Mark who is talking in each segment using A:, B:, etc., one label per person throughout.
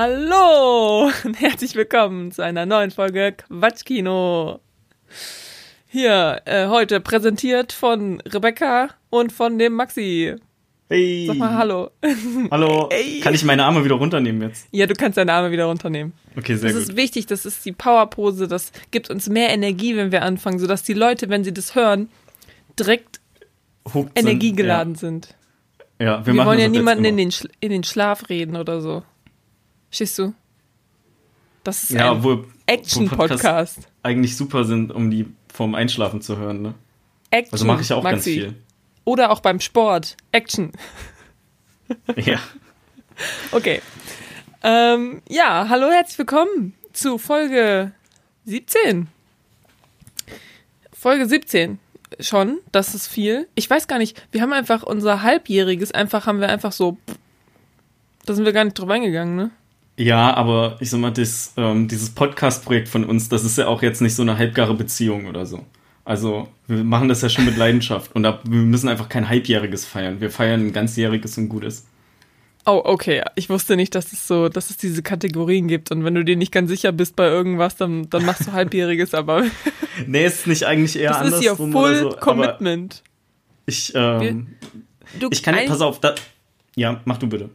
A: Hallo und herzlich willkommen zu einer neuen Folge Quatschkino. Hier, äh, heute präsentiert von Rebecca und von dem Maxi.
B: Hey.
A: Sag mal Hallo.
B: Hallo.
A: Hey.
B: Kann ich meine Arme wieder runternehmen jetzt?
A: Ja, du kannst deine Arme wieder runternehmen.
B: Okay, sehr
A: Das
B: gut.
A: ist wichtig, das ist die Powerpose, das gibt uns mehr Energie, wenn wir anfangen, sodass die Leute, wenn sie das hören, direkt
B: Hooked sind.
A: energiegeladen sind.
B: Ja, ja wir,
A: Wir wollen
B: das
A: ja niemanden in den, in den Schlaf reden oder so. Verstehst du? Das ist
B: Ja,
A: ein Action-Podcast.
B: eigentlich super sind, um die vorm Einschlafen zu hören, ne?
A: Action,
B: Also mache ich auch ganz
A: Maxi.
B: viel.
A: Oder auch beim Sport. Action.
B: Ja.
A: Okay. Ähm, ja, hallo, herzlich willkommen zu Folge 17. Folge 17 schon, das ist viel. Ich weiß gar nicht, wir haben einfach unser halbjähriges, einfach haben wir einfach so, da sind wir gar nicht drauf eingegangen, ne?
B: Ja, aber ich sag mal, das, ähm, dieses Podcast-Projekt von uns, das ist ja auch jetzt nicht so eine halbgare Beziehung oder so. Also, wir machen das ja schon mit Leidenschaft und da, wir müssen einfach kein halbjähriges feiern. Wir feiern ein ganzjähriges und gutes.
A: Oh, okay. Ich wusste nicht, dass es so, dass es diese Kategorien gibt. Und wenn du dir nicht ganz sicher bist bei irgendwas, dann, dann machst du halbjähriges, aber
B: Nee, ist nicht eigentlich eher
A: das ist hier
B: andersrum
A: Full
B: oder so.
A: Commitment.
B: ich, ähm,
A: Du,
B: ich kann, pass auf, da, ja, mach du bitte.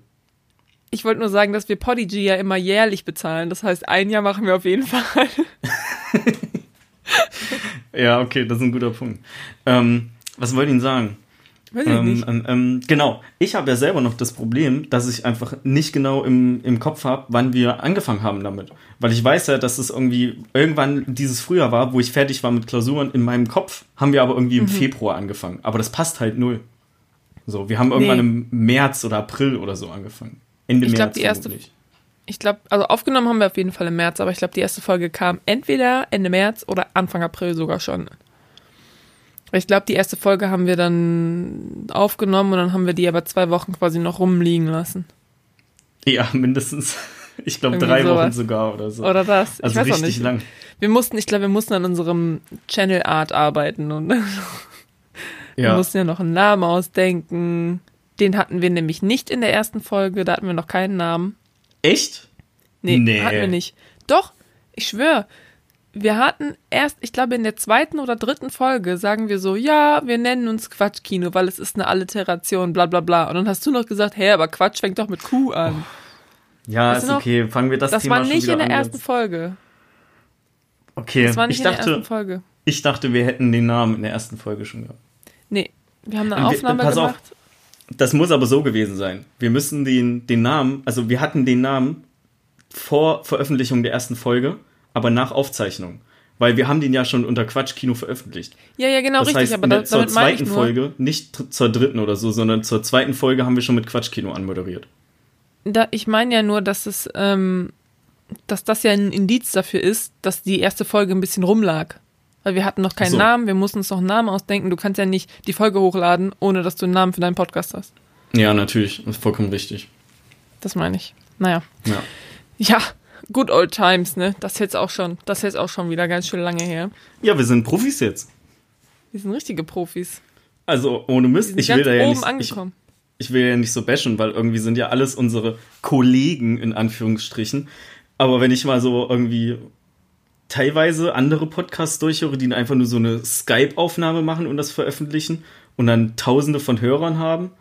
A: Ich wollte nur sagen, dass wir Podigy ja immer jährlich bezahlen. Das heißt, ein Jahr machen wir auf jeden Fall.
B: Ja, okay, das ist ein guter Punkt. Ähm, was wollte ich Ihnen sagen?
A: Weiß ich
B: Ähm,
A: nicht.
B: ähm, ähm, genau, ich habe ja selber noch das Problem, dass ich einfach nicht genau im, im Kopf habe, wann wir angefangen haben damit. Weil ich weiß ja, dass es irgendwie irgendwann dieses Frühjahr war, wo ich fertig war mit Klausuren. In meinem Kopf haben wir aber irgendwie
A: Mhm.
B: im Februar angefangen. Aber das passt halt null. So, wir haben irgendwann
A: Nee.
B: im März oder April oder so angefangen. Ende
A: Ich glaub,
B: März
A: die erste-
B: vermutlich.
A: Ich glaube, also aufgenommen haben wir auf jeden Fall im März, aber ich glaube, die erste Folge kam entweder Ende März oder Anfang April sogar schon. Ich glaube, die erste Folge haben wir dann aufgenommen und dann haben wir die aber zwei Wochen quasi noch rumliegen lassen.
B: Ja, mindestens. Ich glaube drei Wochen
A: sowas.
B: sogar oder so.
A: Oder das?
B: also
A: ich weiß
B: richtig
A: nicht.
B: lang.
A: Wir mussten, ich glaube, wir mussten an unserem Channel Art arbeiten und wir
B: Ja.
A: mussten ja noch einen Namen ausdenken. Den hatten wir nämlich nicht in der ersten Folge, da hatten wir noch keinen Namen.
B: Echt?
A: Nee,
B: Nee.
A: hatten wir nicht. Doch, ich schwöre. Wir hatten erst, ich glaube, in der zweiten oder dritten Folge sagen wir so, ja, wir nennen uns Quatschkino, weil es ist eine Alliteration, bla bla bla. Und dann hast du noch gesagt, hä, aber Quatsch fängt doch mit Q an.
B: Ja,
A: Weißt
B: ist
A: noch?
B: okay. Fangen wir das,
A: das
B: Thema
A: war
B: schon
A: nicht
B: wieder
A: in der
B: an
A: ersten
B: jetzt.
A: Folge.
B: Okay,
A: Das war nicht
B: ich
A: in der ersten
B: dachte,
A: Folge.
B: ich dachte, wir hätten den Namen in der ersten Folge schon gehabt.
A: Nee, wir haben eine
B: Wir-
A: Aufnahme
B: pass auf. Das muss aber so gewesen sein. Wir müssen den, den Namen, also wir hatten den Namen vor Veröffentlichung der ersten Folge, aber nach Aufzeichnung. Weil wir haben den ja schon unter Quatschkino veröffentlicht.
A: Ja, ja, genau,
B: das
A: richtig,
B: heißt,
A: aber
B: der,
A: da,
B: zur zweiten Folge, nicht zur dritten oder so, sondern zur zweiten Folge haben wir schon mit Quatschkino anmoderiert.
A: da, ich meine ja nur, dass es, ähm, dass das ja ein Indiz dafür ist, dass die erste Folge ein bisschen rumlag. Weil wir hatten noch keinen
B: so.
A: Namen, wir mussten uns noch einen Namen ausdenken. Du kannst ja nicht die Folge hochladen, ohne dass du einen Namen für deinen Podcast hast.
B: Ja, natürlich. Das ist vollkommen richtig.
A: Das meine ich. Naja.
B: Ja.
A: Ja, good old times, ne? Das ist jetzt auch schon, das ist jetzt auch schon wieder ganz schön lange her.
B: Ja, wir sind Profis jetzt.
A: Wir sind richtige Profis.
B: Also ohne Mist, ich will da ja nicht, ich,
A: angekommen.
B: ich will ja nicht so bashen, weil irgendwie sind ja alles unsere Kollegen in Anführungsstrichen. Aber wenn ich mal so irgendwie teilweise andere Podcasts durchhöre, die einfach nur so eine Skype-Aufnahme machen und das veröffentlichen und dann tausende von Hörern haben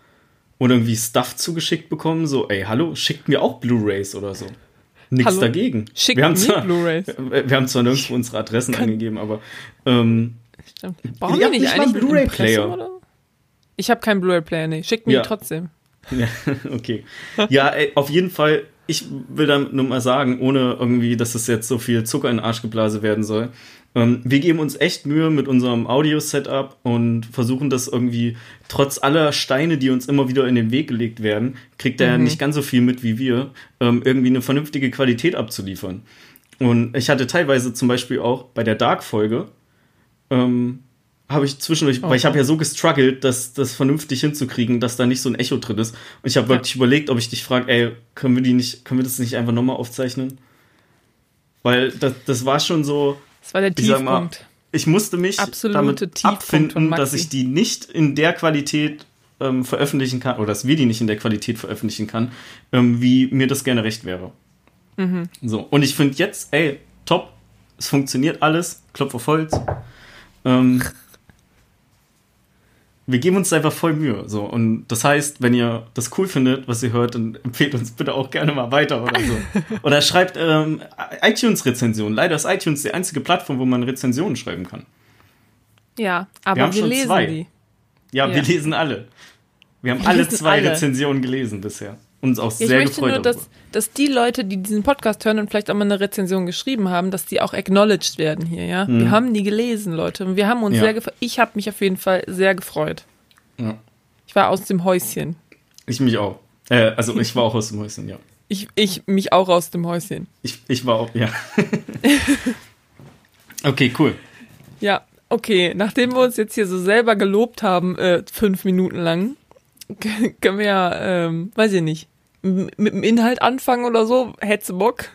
B: und irgendwie Stuff zugeschickt bekommen, so, ey, hallo, schickt mir auch Blu-Rays oder so. Nichts
A: Hallo?
B: dagegen.
A: Schickt
B: wir haben
A: mir
B: zwar,
A: Blu-rays.
B: Wir haben zwar nirgendwo unsere Adressen angegeben, aber ähm,
A: Stimmt. Brauchen wir nicht
B: nicht mal einen
A: ein
B: Blu-ray-Player.
A: Ich habe keinen Blu-ray-Player, nee. Schickt mir
B: Ja.
A: trotzdem.
B: Ja, okay. Ja, ey, auf jeden Fall, ich will damit nur mal sagen, ohne irgendwie, dass es jetzt so viel Zucker in den Arsch geblasen werden soll. Ähm, wir geben uns echt Mühe mit unserem Audio-Setup und versuchen das irgendwie, trotz aller Steine, die uns immer wieder in den Weg gelegt werden, kriegt er
A: Mhm.
B: nicht ganz so viel mit wie wir, ähm, irgendwie eine vernünftige Qualität abzuliefern. Und ich hatte teilweise zum Beispiel auch bei der Dark-Folge, ähm, habe ich zwischendurch, weil ich habe ja so gestruggelt, das, das vernünftig hinzukriegen, dass da nicht so ein Echo drin ist. Und ich habe
A: Ja.
B: wirklich überlegt, ob ich dich frage, ey, können wir die nicht, können wir das nicht einfach nochmal aufzeichnen? Weil das, das war schon so,
A: Das war der
B: ich sag mal,
A: Tiefpunkt.
B: ich musste mich
A: Absolute
B: damit
A: Tiefpunkt
B: abfinden, dass ich die nicht in der Qualität ähm, veröffentlichen kann, oder dass wir die nicht in der Qualität veröffentlichen kann, ähm, wie mir das gerne recht wäre.
A: Mhm.
B: So, und ich finde jetzt, ey, top, es funktioniert alles, Klopf auf Holz. Ähm, wir geben uns einfach voll Mühe. So. Und das heißt, wenn ihr das cool findet, was ihr hört, dann empfehlt uns bitte auch gerne mal weiter oder so. oder schreibt ähm, iTunes-Rezensionen. Leider ist iTunes die einzige Plattform, wo man Rezensionen schreiben kann.
A: Ja, aber
B: haben
A: wir,
B: schon
A: lesen
B: zwei.
A: die.
B: Ja,
A: Ja.
B: wir lesen alle. Wir haben
A: Wir
B: alle zwei
A: alle.
B: Rezensionen gelesen bisher. Uns auch
A: Ja, ich
B: sehr
A: möchte
B: gefreut
A: nur, dass, dass die Leute, die diesen Podcast hören und vielleicht auch mal eine Rezension geschrieben haben, dass die auch acknowledged werden hier, ja. Wir haben die gelesen, Leute. Und wir haben uns
B: Mhm. Ja.
A: sehr gefreut. Ich habe mich auf jeden Fall sehr gefreut.
B: Ja.
A: Ich war aus dem Häuschen.
B: Ich mich auch. Äh, also ich war auch aus dem Häuschen, ja.
A: Ich, ich mich auch aus dem Häuschen.
B: Ich, ich war auch, ja. okay, cool.
A: Ja, okay. Nachdem wir uns jetzt hier so selber gelobt haben, äh, fünf Minuten lang, können wir ja, ähm, weiß ich nicht, mit dem Inhalt anfangen oder so. Hättest du Bock?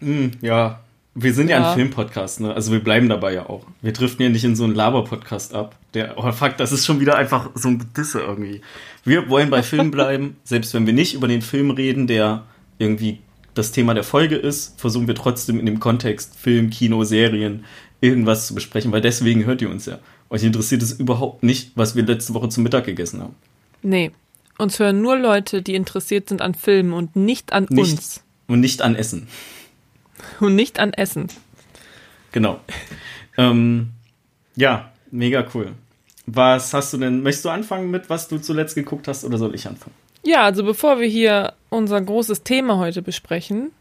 B: Hm, ja, wir sind ja,
A: Ja.
B: ein Filmpodcast, ne? Also wir bleiben dabei ja auch. Wir driften ja nicht in so einen Laber-Podcast ab. Der, oh fuck, das ist schon wieder einfach so ein Gedisse irgendwie. Wir wollen bei Filmen bleiben, selbst wenn wir nicht über den Film reden, der irgendwie das Thema der Folge ist, versuchen wir trotzdem in dem Kontext Film, Kino, Serien irgendwas zu besprechen, weil deswegen hört ihr uns ja. Euch interessiert es überhaupt nicht, was wir letzte Woche zum Mittag gegessen haben.
A: Nee. Uns hören nur Leute, die interessiert sind an Filmen und nicht an
B: Nicht.
A: uns.
B: Und nicht an Essen.
A: Und nicht an Essen.
B: Genau. ähm, ja, mega cool. Was hast du denn? Möchtest du anfangen mit, was du zuletzt geguckt hast, oder soll ich anfangen?
A: Ja, also bevor wir hier unser großes Thema heute besprechen,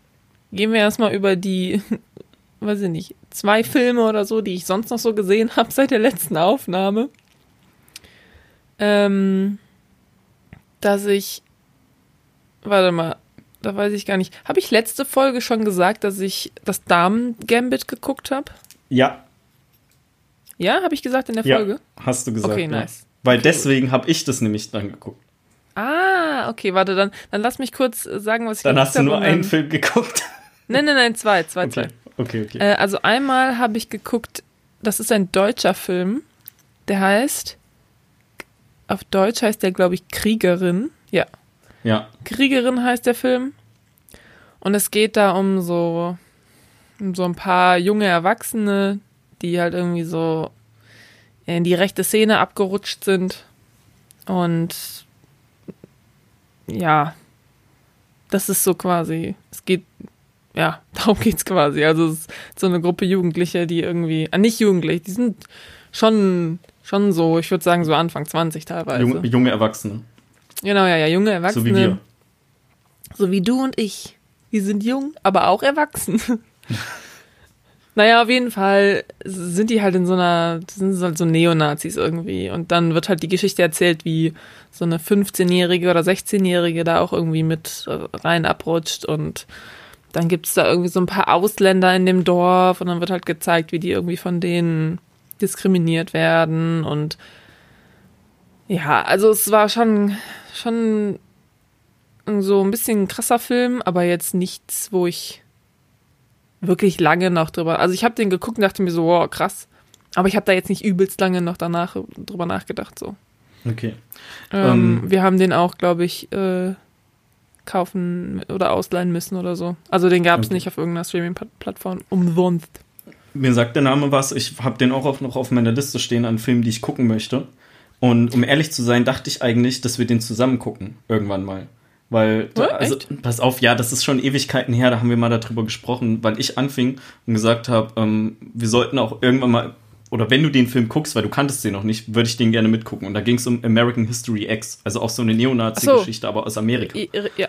A: gehen wir erstmal über die, weiß ich nicht, zwei Filme oder so, die ich sonst noch so gesehen habe seit der letzten Aufnahme. Ähm, dass ich, warte mal, da weiß ich gar nicht. Habe ich letzte Folge schon gesagt, dass ich das Damen-Gambit geguckt habe?
B: Ja,
A: Ja, habe ich gesagt in der
B: ja,
A: Folge?
B: hast du gesagt.
A: Okay,
B: ja.
A: nice.
B: Weil deswegen habe ich das nämlich dann geguckt.
A: Ah, okay, warte, dann, dann lass mich kurz sagen, was ich
B: Dann
A: geguckt
B: hast du nur einen
A: dann-
B: Film geguckt.
A: Nein, nein, nein, zwei, zwei, zwei.
B: Okay, okay, okay.
A: Äh, also einmal habe ich geguckt, das ist ein deutscher Film, der heißt, auf Deutsch heißt der, glaube ich, Kriegerin. Ja,
B: ja,
A: Kriegerin heißt der Film. Und es geht da um so, um so ein paar junge Erwachsene, die halt irgendwie so in die rechte Szene abgerutscht sind. Und ja, das ist so quasi, es geht, ja, darum geht's quasi. Also es ist so eine Gruppe Jugendliche, die irgendwie, ah, nicht jugendlich, die sind schon, schon so, ich würde sagen so Anfang 20 teilweise.
B: junge, junge Erwachsene.
A: Genau, ja, ja, junge Erwachsene.
B: So wie wir.
A: So wie du und ich. Wir sind jung, aber auch erwachsen. naja, auf jeden Fall sind die halt in so einer, das sind halt so Neonazis irgendwie. Und dann wird halt die Geschichte erzählt, wie so eine 15-Jährige oder 16-Jährige da auch irgendwie mit äh, rein abrutscht. Und dann gibt's da irgendwie so ein paar Ausländer in dem Dorf. Und dann wird halt gezeigt, wie die irgendwie von denen diskriminiert werden. Und ja, also es war schon, schon so ein bisschen ein krasser Film, aber jetzt nichts, wo ich wirklich lange noch drüber. Also ich habe den geguckt und dachte mir so, wow, krass. Aber ich habe da jetzt nicht übelst lange noch danach drüber nachgedacht. So.
B: Okay.
A: Ähm,
B: Ähm.
A: wir haben den auch, glaube ich, äh, kaufen oder ausleihen müssen oder so. Also den gab es
B: Okay.
A: nicht auf irgendeiner Streaming-Plattform umsonst.
B: Mir sagt der Name was. Ich habe den auch noch auf meiner Liste stehen an Filmen, die ich gucken möchte. Und um ehrlich zu sein, dachte ich eigentlich, dass wir den zusammen gucken. Irgendwann mal. Weil, da,
A: Oh,
B: also,
A: echt?
B: pass auf, ja, das ist schon Ewigkeiten her, da haben wir mal darüber gesprochen, weil ich anfing und gesagt habe, ähm, wir sollten auch irgendwann mal, oder wenn du den Film guckst, weil du kanntest den noch nicht, würde ich den gerne mitgucken. Und da ging es um American History X, also auch so eine Neonazi-Geschichte, aber aus Amerika.
A: Ja.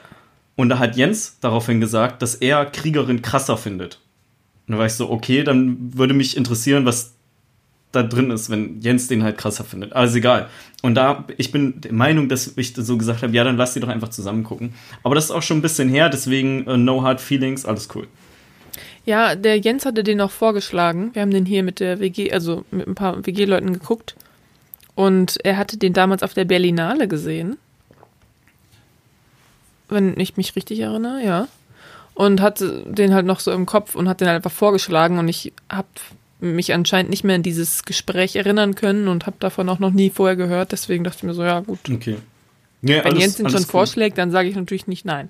B: Und da hat Jens daraufhin gesagt, dass er Kriegerin krasser findet. Und da war ich so, okay, dann würde mich interessieren, was da drin ist, wenn Jens den halt krasser findet. Ist egal. Und da, ich bin der Meinung, dass ich so gesagt habe, ja, dann lass die doch einfach zusammen gucken. Aber das ist auch schon ein bisschen her, deswegen äh, no hard feelings, alles cool.
A: Ja, der Jens hatte den auch vorgeschlagen. Wir haben den hier mit der WG, also mit ein paar WG-Leuten geguckt. Und er hatte den damals auf der Berlinale gesehen. Wenn ich mich richtig erinnere, ja. Und hatte den halt noch so im Kopf und hat den halt einfach vorgeschlagen. Und ich habe mich anscheinend nicht mehr an dieses Gespräch erinnern können und habe davon auch noch nie vorher gehört. Deswegen dachte ich mir so, ja gut.
B: Okay. Ja,
A: Wenn
B: alles-
A: Jens den schon
B: cool.
A: vorschlägt, dann sage ich natürlich nicht nein.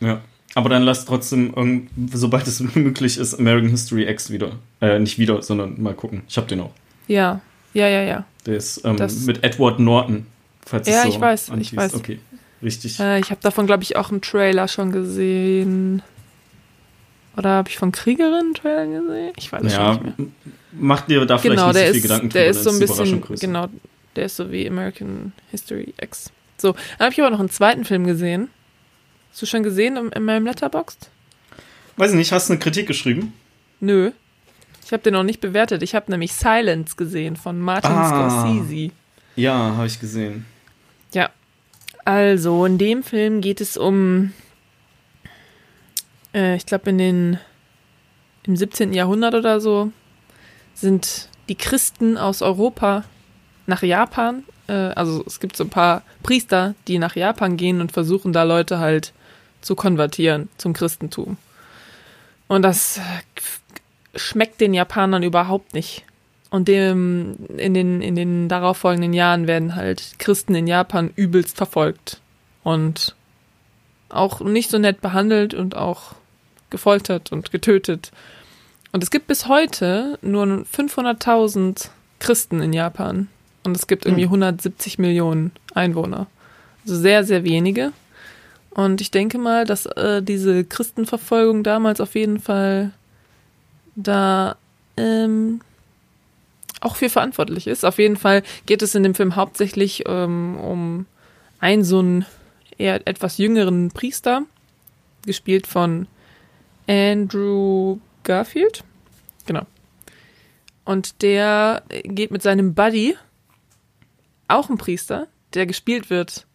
B: Ja. Aber dann lass trotzdem, sobald es möglich ist, American History X wieder. Äh, nicht wieder, sondern mal gucken. Ich hab den auch.
A: Ja, ja, ja, ja.
B: Der ist ähm,
A: Das-
B: mit Edward Norton. Falls
A: Ja,
B: so
A: ich weiß, ich
B: anschließt.
A: weiß.
B: Okay, richtig.
A: Äh, ich habe davon, glaube ich, auch einen Trailer schon gesehen. Oder habe ich von Kriegerin Trailer gesehen? Ich weiß
B: ja,
A: nicht mehr.
B: m- mach dir da vielleicht
A: Genau,
B: nicht so viel
A: ist,
B: Gedanken
A: der
B: drüber,
A: ist so ein bisschen, genau, der ist so wie American History X. So, dann habe ich aber noch einen zweiten Film gesehen. Hast du schon gesehen in, in meinem Letterboxd?
B: Weiß ich nicht, hast du eine Kritik geschrieben?
A: Nö. Ich habe den noch nicht bewertet. Ich habe nämlich Silence gesehen von Martin
B: Ah.
A: Scorsese.
B: Ja, habe ich gesehen.
A: Ja. Also, in dem Film geht es um, äh, ich glaube, in den, im 17. Jahrhundert oder so, sind die Christen aus Europa nach Japan. Äh, also, es gibt so ein paar Priester, die nach Japan gehen und versuchen, da Leute halt zu konvertieren zum Christentum. Und das schmeckt den Japanern überhaupt nicht. Und dem, in, den, in den darauffolgenden Jahren werden halt Christen in Japan übelst verfolgt und auch nicht so nett behandelt und auch gefoltert und getötet. Und es gibt bis heute nur 500.000 Christen in Japan. Und es gibt irgendwie
B: Hm.
A: 170 Millionen Einwohner. Also sehr, sehr wenige. Und ich denke mal, dass äh, diese Christenverfolgung damals auf jeden Fall da ähm, auch für verantwortlich ist. Auf jeden Fall geht es in dem Film hauptsächlich ähm, um einen so einen eher etwas jüngeren Priester, gespielt von Andrew Garfield. Genau. Und der geht mit seinem Buddy, auch ein Priester, der gespielt wird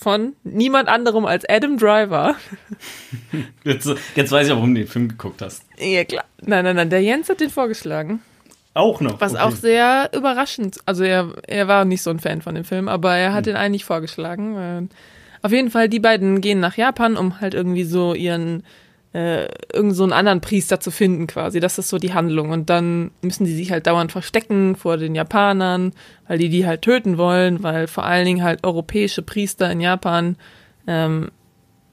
A: von niemand anderem als Adam Driver.
B: Jetzt, jetzt weiß ich auch, warum du den Film geguckt hast.
A: Ja, klar. Nein, nein, nein, der Jens hat den vorgeschlagen.
B: Auch noch.
A: Was
B: okay.
A: auch sehr überraschend, also er, er war nicht so ein Fan von dem Film, aber er hat den eigentlich vorgeschlagen. Äh, Auf jeden Fall, die beiden gehen nach Japan, um halt irgendwie so ihren, äh, irgend so einen anderen Priester zu finden quasi. Das ist so die Handlung. Und dann müssen die sich halt dauernd verstecken vor den Japanern, weil die die halt töten wollen, weil vor allen Dingen halt europäische Priester in Japan ähm,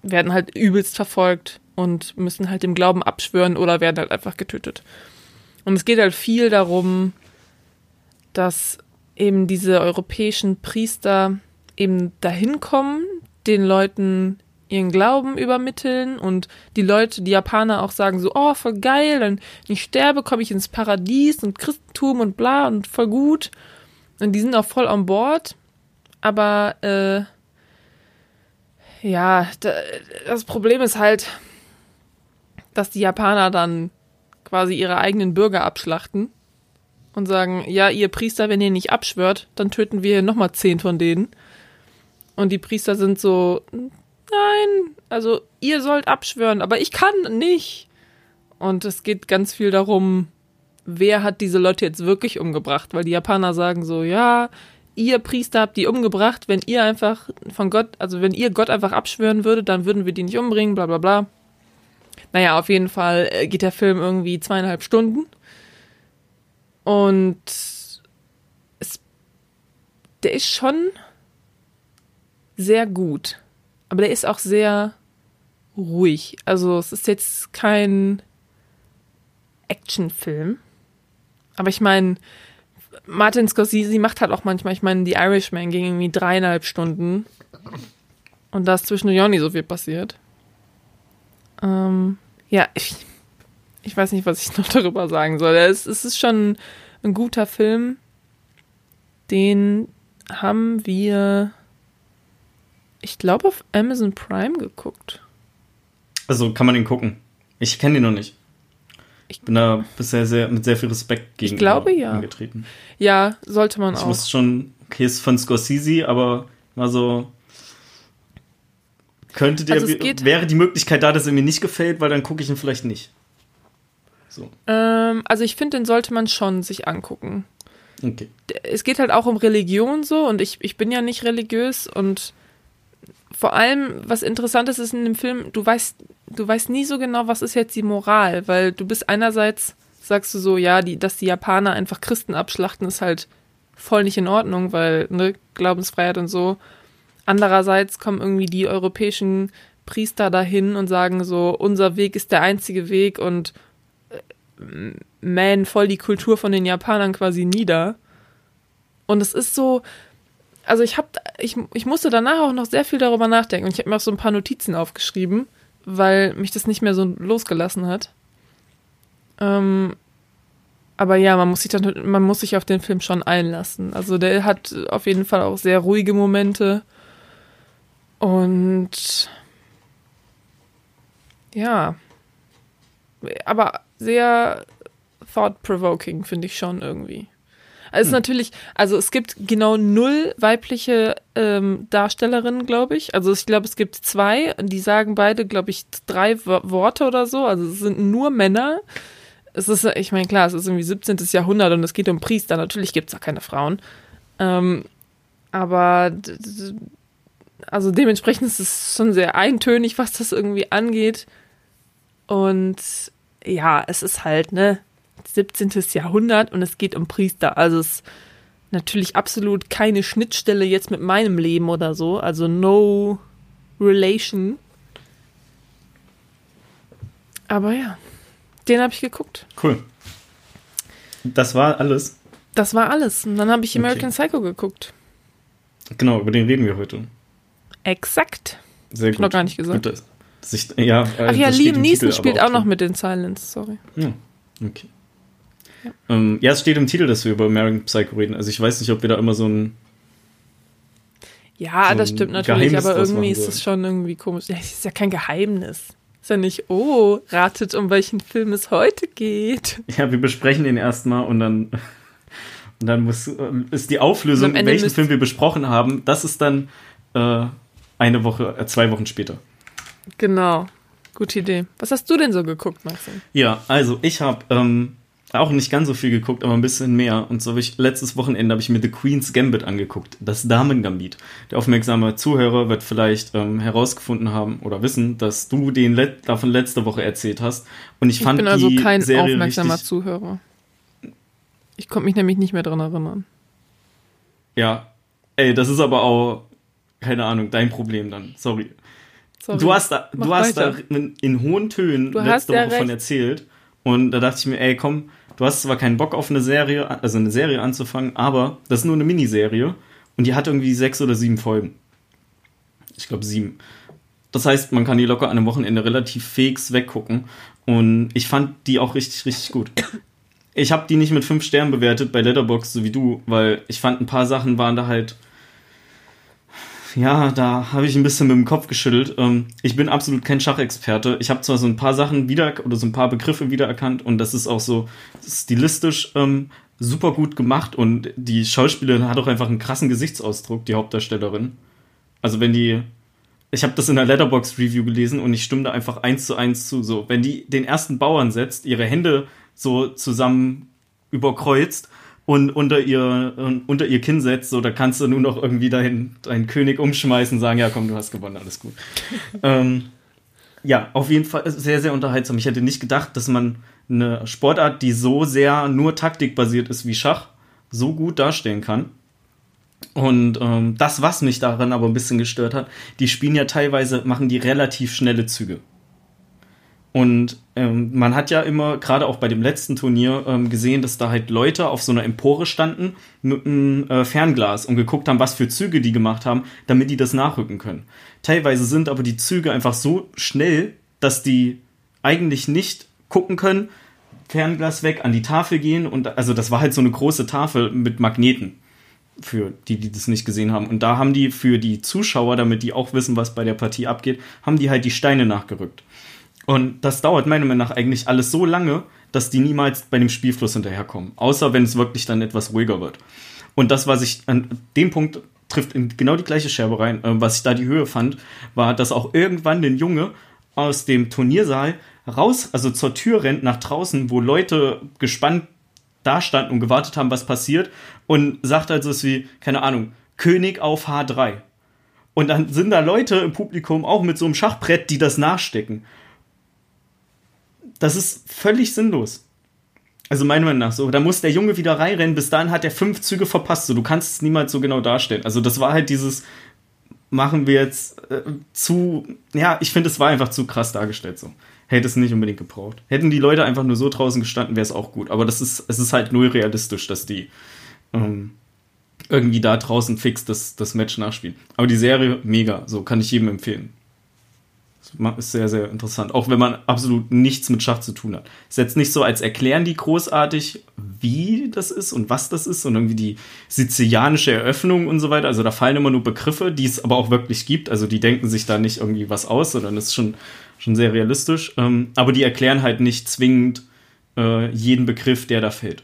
A: werden halt übelst verfolgt und müssen halt dem Glauben abschwören oder werden halt einfach getötet. Und es geht halt viel darum, dass eben diese europäischen Priester eben dahin kommen, den Leuten ihren Glauben übermitteln und die Leute, die Japaner auch sagen so, oh, voll geil, wenn ich sterbe, komme ich ins Paradies und Christentum und bla und voll gut. Und die sind auch voll on board. Aber äh, ja, da, das Problem ist halt, dass die Japaner dann quasi ihre eigenen Bürger abschlachten und sagen, ja, ihr Priester, wenn ihr nicht abschwört, dann töten wir nochmal zehn von denen. Und die Priester sind so, nein, also ihr sollt abschwören, aber ich kann nicht. Und es geht ganz viel darum, wer hat diese Leute jetzt wirklich umgebracht, weil die Japaner sagen so, ja, ihr Priester habt die umgebracht, wenn ihr einfach von Gott, also wenn ihr Gott einfach abschwören würdet, dann würden wir die nicht umbringen, bla bla bla. Naja, auf jeden Fall äh, geht der Film irgendwie zweieinhalb Stunden. Und es, der ist schon sehr gut. Aber der ist auch sehr ruhig. Also es ist jetzt kein Actionfilm. Aber ich meine, Martin Scorsese macht halt auch manchmal, ich meine, The Irishman ging irgendwie dreieinhalb Stunden. Und da ist auch nicht so viel passiert. Ähm, ja, ich, ich weiß nicht, was ich noch darüber sagen soll. Es, es ist schon ein guter Film. Den haben wir, ich glaube, auf Amazon Prime geguckt.
B: Also kann man den gucken. Ich kenne den noch nicht. Ich bin da bisher sehr, mit sehr viel Respekt gegen
A: glaube, ja.
B: angetreten.
A: Ja, sollte man
B: Ich
A: auch.
B: wusste schon, okay, ist von Scorsese, aber mal so. Könnte der,
A: Also
B: wäre die Möglichkeit da, dass er mir nicht gefällt, weil dann gucke ich ihn vielleicht nicht. So,
A: Ähm, also ich finde, den sollte man schon sich angucken.
B: okay.
A: es geht halt auch um Religion so und ich, ich bin ja nicht religiös und vor allem, was interessant ist, ist in dem Film, du weißt, du weißt nie so genau, was ist jetzt die Moral, weil du bist einerseits, sagst du so, ja, die, dass die Japaner einfach Christen abschlachten, ist halt voll nicht in Ordnung, weil, ne, Glaubensfreiheit und so. Andererseits kommen irgendwie die europäischen Priester dahin und sagen so, unser Weg ist der einzige Weg und äh, mähen voll die Kultur von den Japanern quasi nieder. Und es ist so, also ich habe, ich, ich musste danach auch noch sehr viel darüber nachdenken und ich habe mir auch so ein paar Notizen aufgeschrieben, weil mich das nicht mehr so losgelassen hat. Ähm, aber ja, man muss sich dann, man muss sich auf den Film schon einlassen. Also der hat auf jeden Fall auch sehr ruhige Momente und ja, aber sehr thought-provoking finde ich schon irgendwie. Also hm. natürlich, also es gibt genau null weibliche ähm, Darstellerinnen, glaube ich. Also ich glaube, es gibt zwei, die sagen beide, glaube ich, drei Worte oder so. Also es sind nur Männer. Es ist, ich meine, klar, es ist irgendwie 17. Jahrhundert und es geht um Priester. Natürlich gibt es da keine Frauen. Ähm, aber also dementsprechend ist es schon sehr eintönig, was das irgendwie angeht. Und ja, es ist halt, ne, 17. Jahrhundert und es geht um Priester. Also es ist natürlich absolut keine Schnittstelle jetzt mit meinem Leben oder so. Also no relation. Aber ja, den habe ich geguckt.
B: Cool. Das war alles.
A: Das war alles. Und dann habe ich American okay. Psycho geguckt.
B: Genau, über den reden wir heute.
A: Exakt.
B: Sehr gut.
A: Noch gar nicht gesagt.
B: Gut, sich, ja,
A: Ach ja, Liam Neeson spielt auch, auch noch mit den Silence, sorry.
B: Ja, okay. Ja. Ähm, ja, es steht im Titel, dass wir über American Psycho reden. Also ich weiß nicht, ob wir da immer so ein.
A: Ja, so das stimmt natürlich, Geheimnis aber irgendwie ist es schon irgendwie komisch. Ja, es ist ja kein Geheimnis. Ist ja nicht, oh, ratet, um welchen Film es heute geht.
B: Ja, wir besprechen den erstmal und dann. Und dann muss, ist die Auflösung, welchen Film wir besprochen haben, das ist dann äh, eine Woche, äh, zwei Wochen später.
A: Genau. Gute Idee. Was hast du denn so geguckt, Maxim?
B: Ja, also ich habe ähm, auch nicht ganz so viel geguckt, aber ein bisschen mehr. Und so habe ich letztes Wochenende habe ich mir The Queen's Gambit angeguckt, das Damen-Gambit. Der aufmerksame Zuhörer wird vielleicht ähm, herausgefunden haben oder wissen, dass du den Let davon letzte Woche erzählt hast. Und ich, ich fand
A: bin also
B: die
A: kein
B: Serie
A: aufmerksamer
B: richtig,
A: Zuhörer. Ich konnte mich nämlich nicht mehr dran erinnern.
B: Ja, ey, das ist aber auch keine Ahnung, dein Problem dann. Sorry. Sorry. Du hast da, du hast da in, in, hohen Tönen du letzte Woche von erzählt. Und da dachte ich mir, ey, komm, du hast zwar keinen Bock auf eine Serie, also eine Serie anzufangen, aber das ist nur eine Miniserie und die hat irgendwie sechs oder sieben Folgen. Ich glaube sieben. Das heißt, man kann die locker an einem Wochenende relativ fix weggucken. Und ich fand die auch richtig, richtig gut. Ich habe die nicht mit fünf Sternen bewertet bei Letterbox so wie du, weil ich fand, ein paar Sachen waren da halt ja, da habe ich ein bisschen mit dem Kopf geschüttelt. Ähm, ich bin absolut kein Schachexperte. Ich habe zwar so ein paar Sachen wieder oder so ein paar Begriffe wiedererkannt und das ist auch so stilistisch ähm, super gut gemacht und die Schauspielerin hat auch einfach einen krassen Gesichtsausdruck, die Hauptdarstellerin. Also wenn die, ich habe das in der Letterbox Review gelesen und ich stimme da einfach eins zu eins zu. So, wenn die den ersten Bauern setzt, ihre Hände so zusammen überkreuzt und unter ihr, unter ihr Kinn setzt, so, da kannst du nur noch irgendwie deinen König umschmeißen und sagen, ja komm, du hast gewonnen, alles gut. ähm, ja, auf jeden Fall sehr, sehr unterhaltsam. Ich hätte nicht gedacht, dass man eine Sportart, die so sehr nur taktikbasiert ist wie Schach, so gut darstellen kann. Und ähm, das, was mich daran aber ein bisschen gestört hat, die spielen ja teilweise, machen die relativ schnelle Züge. Und ähm, man hat ja immer, gerade auch bei dem letzten Turnier, ähm, gesehen, dass da halt Leute auf so einer Empore standen mit einem äh, Fernglas und geguckt haben, was für Züge die gemacht haben, damit die das nachrücken können. Teilweise sind aber die Züge einfach so schnell, dass die eigentlich nicht gucken können, Fernglas weg, an die Tafel gehen und also das war halt so eine große Tafel mit Magneten für die, die das nicht gesehen haben. Und da haben die für die Zuschauer, damit die auch wissen, was bei der Partie abgeht, haben die halt die Steine nachgerückt. Und das dauert meiner Meinung nach eigentlich alles so lange, dass die niemals bei dem Spielfluss hinterherkommen. Außer wenn es wirklich dann etwas ruhiger wird. Und das, was ich an dem Punkt trifft in genau die gleiche Scherbe rein, äh, was ich da die Höhe fand, war, dass auch irgendwann den Junge aus dem Turniersaal raus, also zur Tür rennt nach draußen, wo Leute gespannt dastanden und gewartet haben, was passiert, und sagt also es wie, keine Ahnung, König auf H3. Und dann sind da Leute im Publikum auch mit so einem Schachbrett, die das nachstecken das ist völlig sinnlos. Also meiner Meinung nach so. Da muss der Junge wieder reinrennen. Bis dahin hat er fünf Züge verpasst. So, du kannst es niemals so genau darstellen. Also das war halt dieses machen wir jetzt äh, zu, ja, ich finde, es war einfach zu krass dargestellt so. Hätte es nicht unbedingt gebraucht. Hätten die Leute einfach nur so draußen gestanden, wäre es auch gut. Aber das ist, es ist halt null realistisch, dass die ähm, irgendwie da draußen fix das, das Match nachspielen. Aber die Serie, mega. So kann ich jedem empfehlen. Ist sehr, sehr interessant. Auch wenn man absolut nichts mit Schach zu tun hat. Ist jetzt nicht so, als erklären die großartig, wie das ist und was das ist, sondern wie die sizilianische Eröffnung und so weiter. Also da fallen immer nur Begriffe, die es aber auch wirklich gibt. Also die denken sich da nicht irgendwie was aus, sondern es ist schon, schon sehr realistisch. Ähm, aber die erklären halt nicht zwingend äh, jeden Begriff, der da fällt.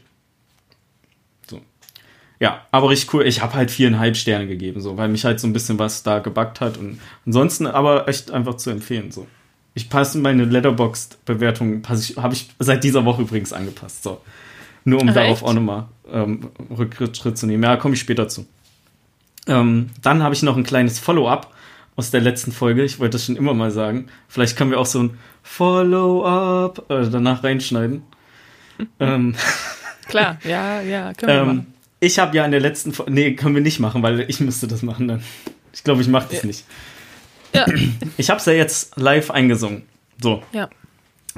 B: Ja, aber richtig cool. Ich habe halt viereinhalb Sterne gegeben, so, weil mich halt so ein bisschen was da gebackt hat. Und ansonsten aber echt einfach zu empfehlen. So. Ich passe meine Letterboxd-Bewertung, habe ich seit dieser Woche übrigens angepasst. So. Nur um Ach, darauf echt? auch nochmal ähm, Rückschritt zu nehmen. Ja, komme ich später zu. Ähm, dann habe ich noch ein kleines Follow-up aus der letzten Folge. Ich wollte das schon immer mal sagen. Vielleicht können wir auch so ein Follow-up äh, danach reinschneiden.
A: ähm, Klar, ja, ja, können wir ähm, machen.
B: Ich habe ja in der letzten Folge. Nee, können wir nicht machen, weil ich müsste das machen dann. Ich glaube, ich mache das ja. nicht. Ja. Ich habe es ja jetzt live eingesungen. So.
A: Ja.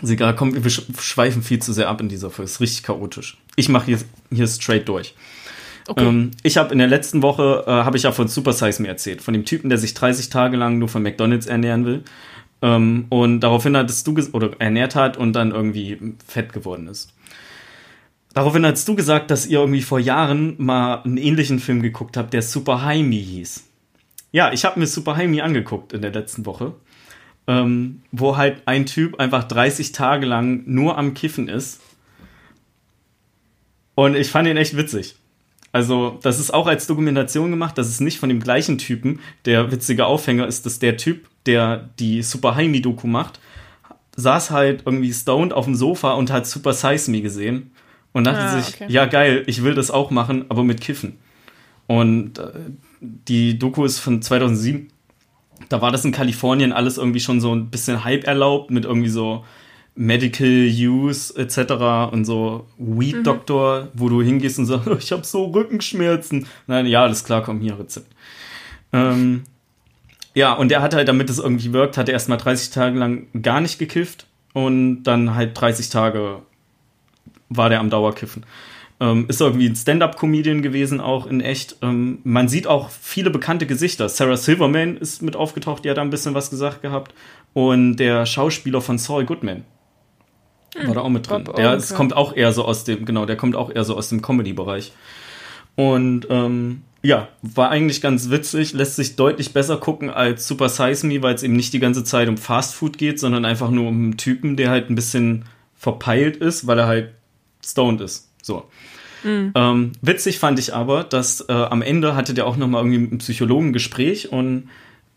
B: Ist egal, komm, wir schweifen viel zu sehr ab in dieser Folge. Ist richtig chaotisch. Ich mache hier, hier straight durch. Okay. Ähm, ich habe in der letzten Woche, äh, habe ich ja von Super Size Me erzählt. Von dem Typen, der sich 30 Tage lang nur von McDonalds ernähren will. Ähm, und daraufhin hattest du, oder ernährt hat und dann irgendwie fett geworden ist. Daraufhin hast du gesagt, dass ihr irgendwie vor Jahren mal einen ähnlichen Film geguckt habt, der Super Jaime hieß. Ja, ich habe mir Super Jaime angeguckt in der letzten Woche, ähm, wo halt ein Typ einfach 30 Tage lang nur am Kiffen ist. Und ich fand ihn echt witzig. Also, das ist auch als Dokumentation gemacht, das ist nicht von dem gleichen Typen. Der witzige Aufhänger ist, dass der Typ, der die Super Jaime-Doku macht, saß halt irgendwie stoned auf dem Sofa und hat Super Size Me gesehen und dachte ah, sich, okay. ja geil, ich will das auch machen, aber mit Kiffen. Und äh, die Doku ist von 2007. Da war das in Kalifornien alles irgendwie schon so ein bisschen Hype erlaubt mit irgendwie so Medical Use etc. und so Weed Doktor, mhm. wo du hingehst und sagst, ich habe so Rückenschmerzen. Nein, ja, alles klar, komm hier Rezept. Ähm, ja, und der hat halt, damit es irgendwie wirkt, hat er erstmal 30 Tage lang gar nicht gekifft und dann halt 30 Tage war der am Dauerkiffen. Ähm, ist irgendwie ein Stand-up-Comedian gewesen, auch in echt. Ähm, man sieht auch viele bekannte Gesichter. Sarah Silverman ist mit aufgetaucht, die hat da ein bisschen was gesagt gehabt. Und der Schauspieler von Saul Goodman war da auch mit drin. Der okay. kommt auch eher so aus dem, genau, der kommt auch eher so aus dem Comedy-Bereich. Und ähm, ja, war eigentlich ganz witzig, lässt sich deutlich besser gucken als Super Size Me, weil es eben nicht die ganze Zeit um Fast Food geht, sondern einfach nur um einen Typen, der halt ein bisschen verpeilt ist, weil er halt stoned ist. So. Mhm. Ähm, witzig fand ich aber, dass äh, am Ende hatte der auch nochmal irgendwie ein Gespräch und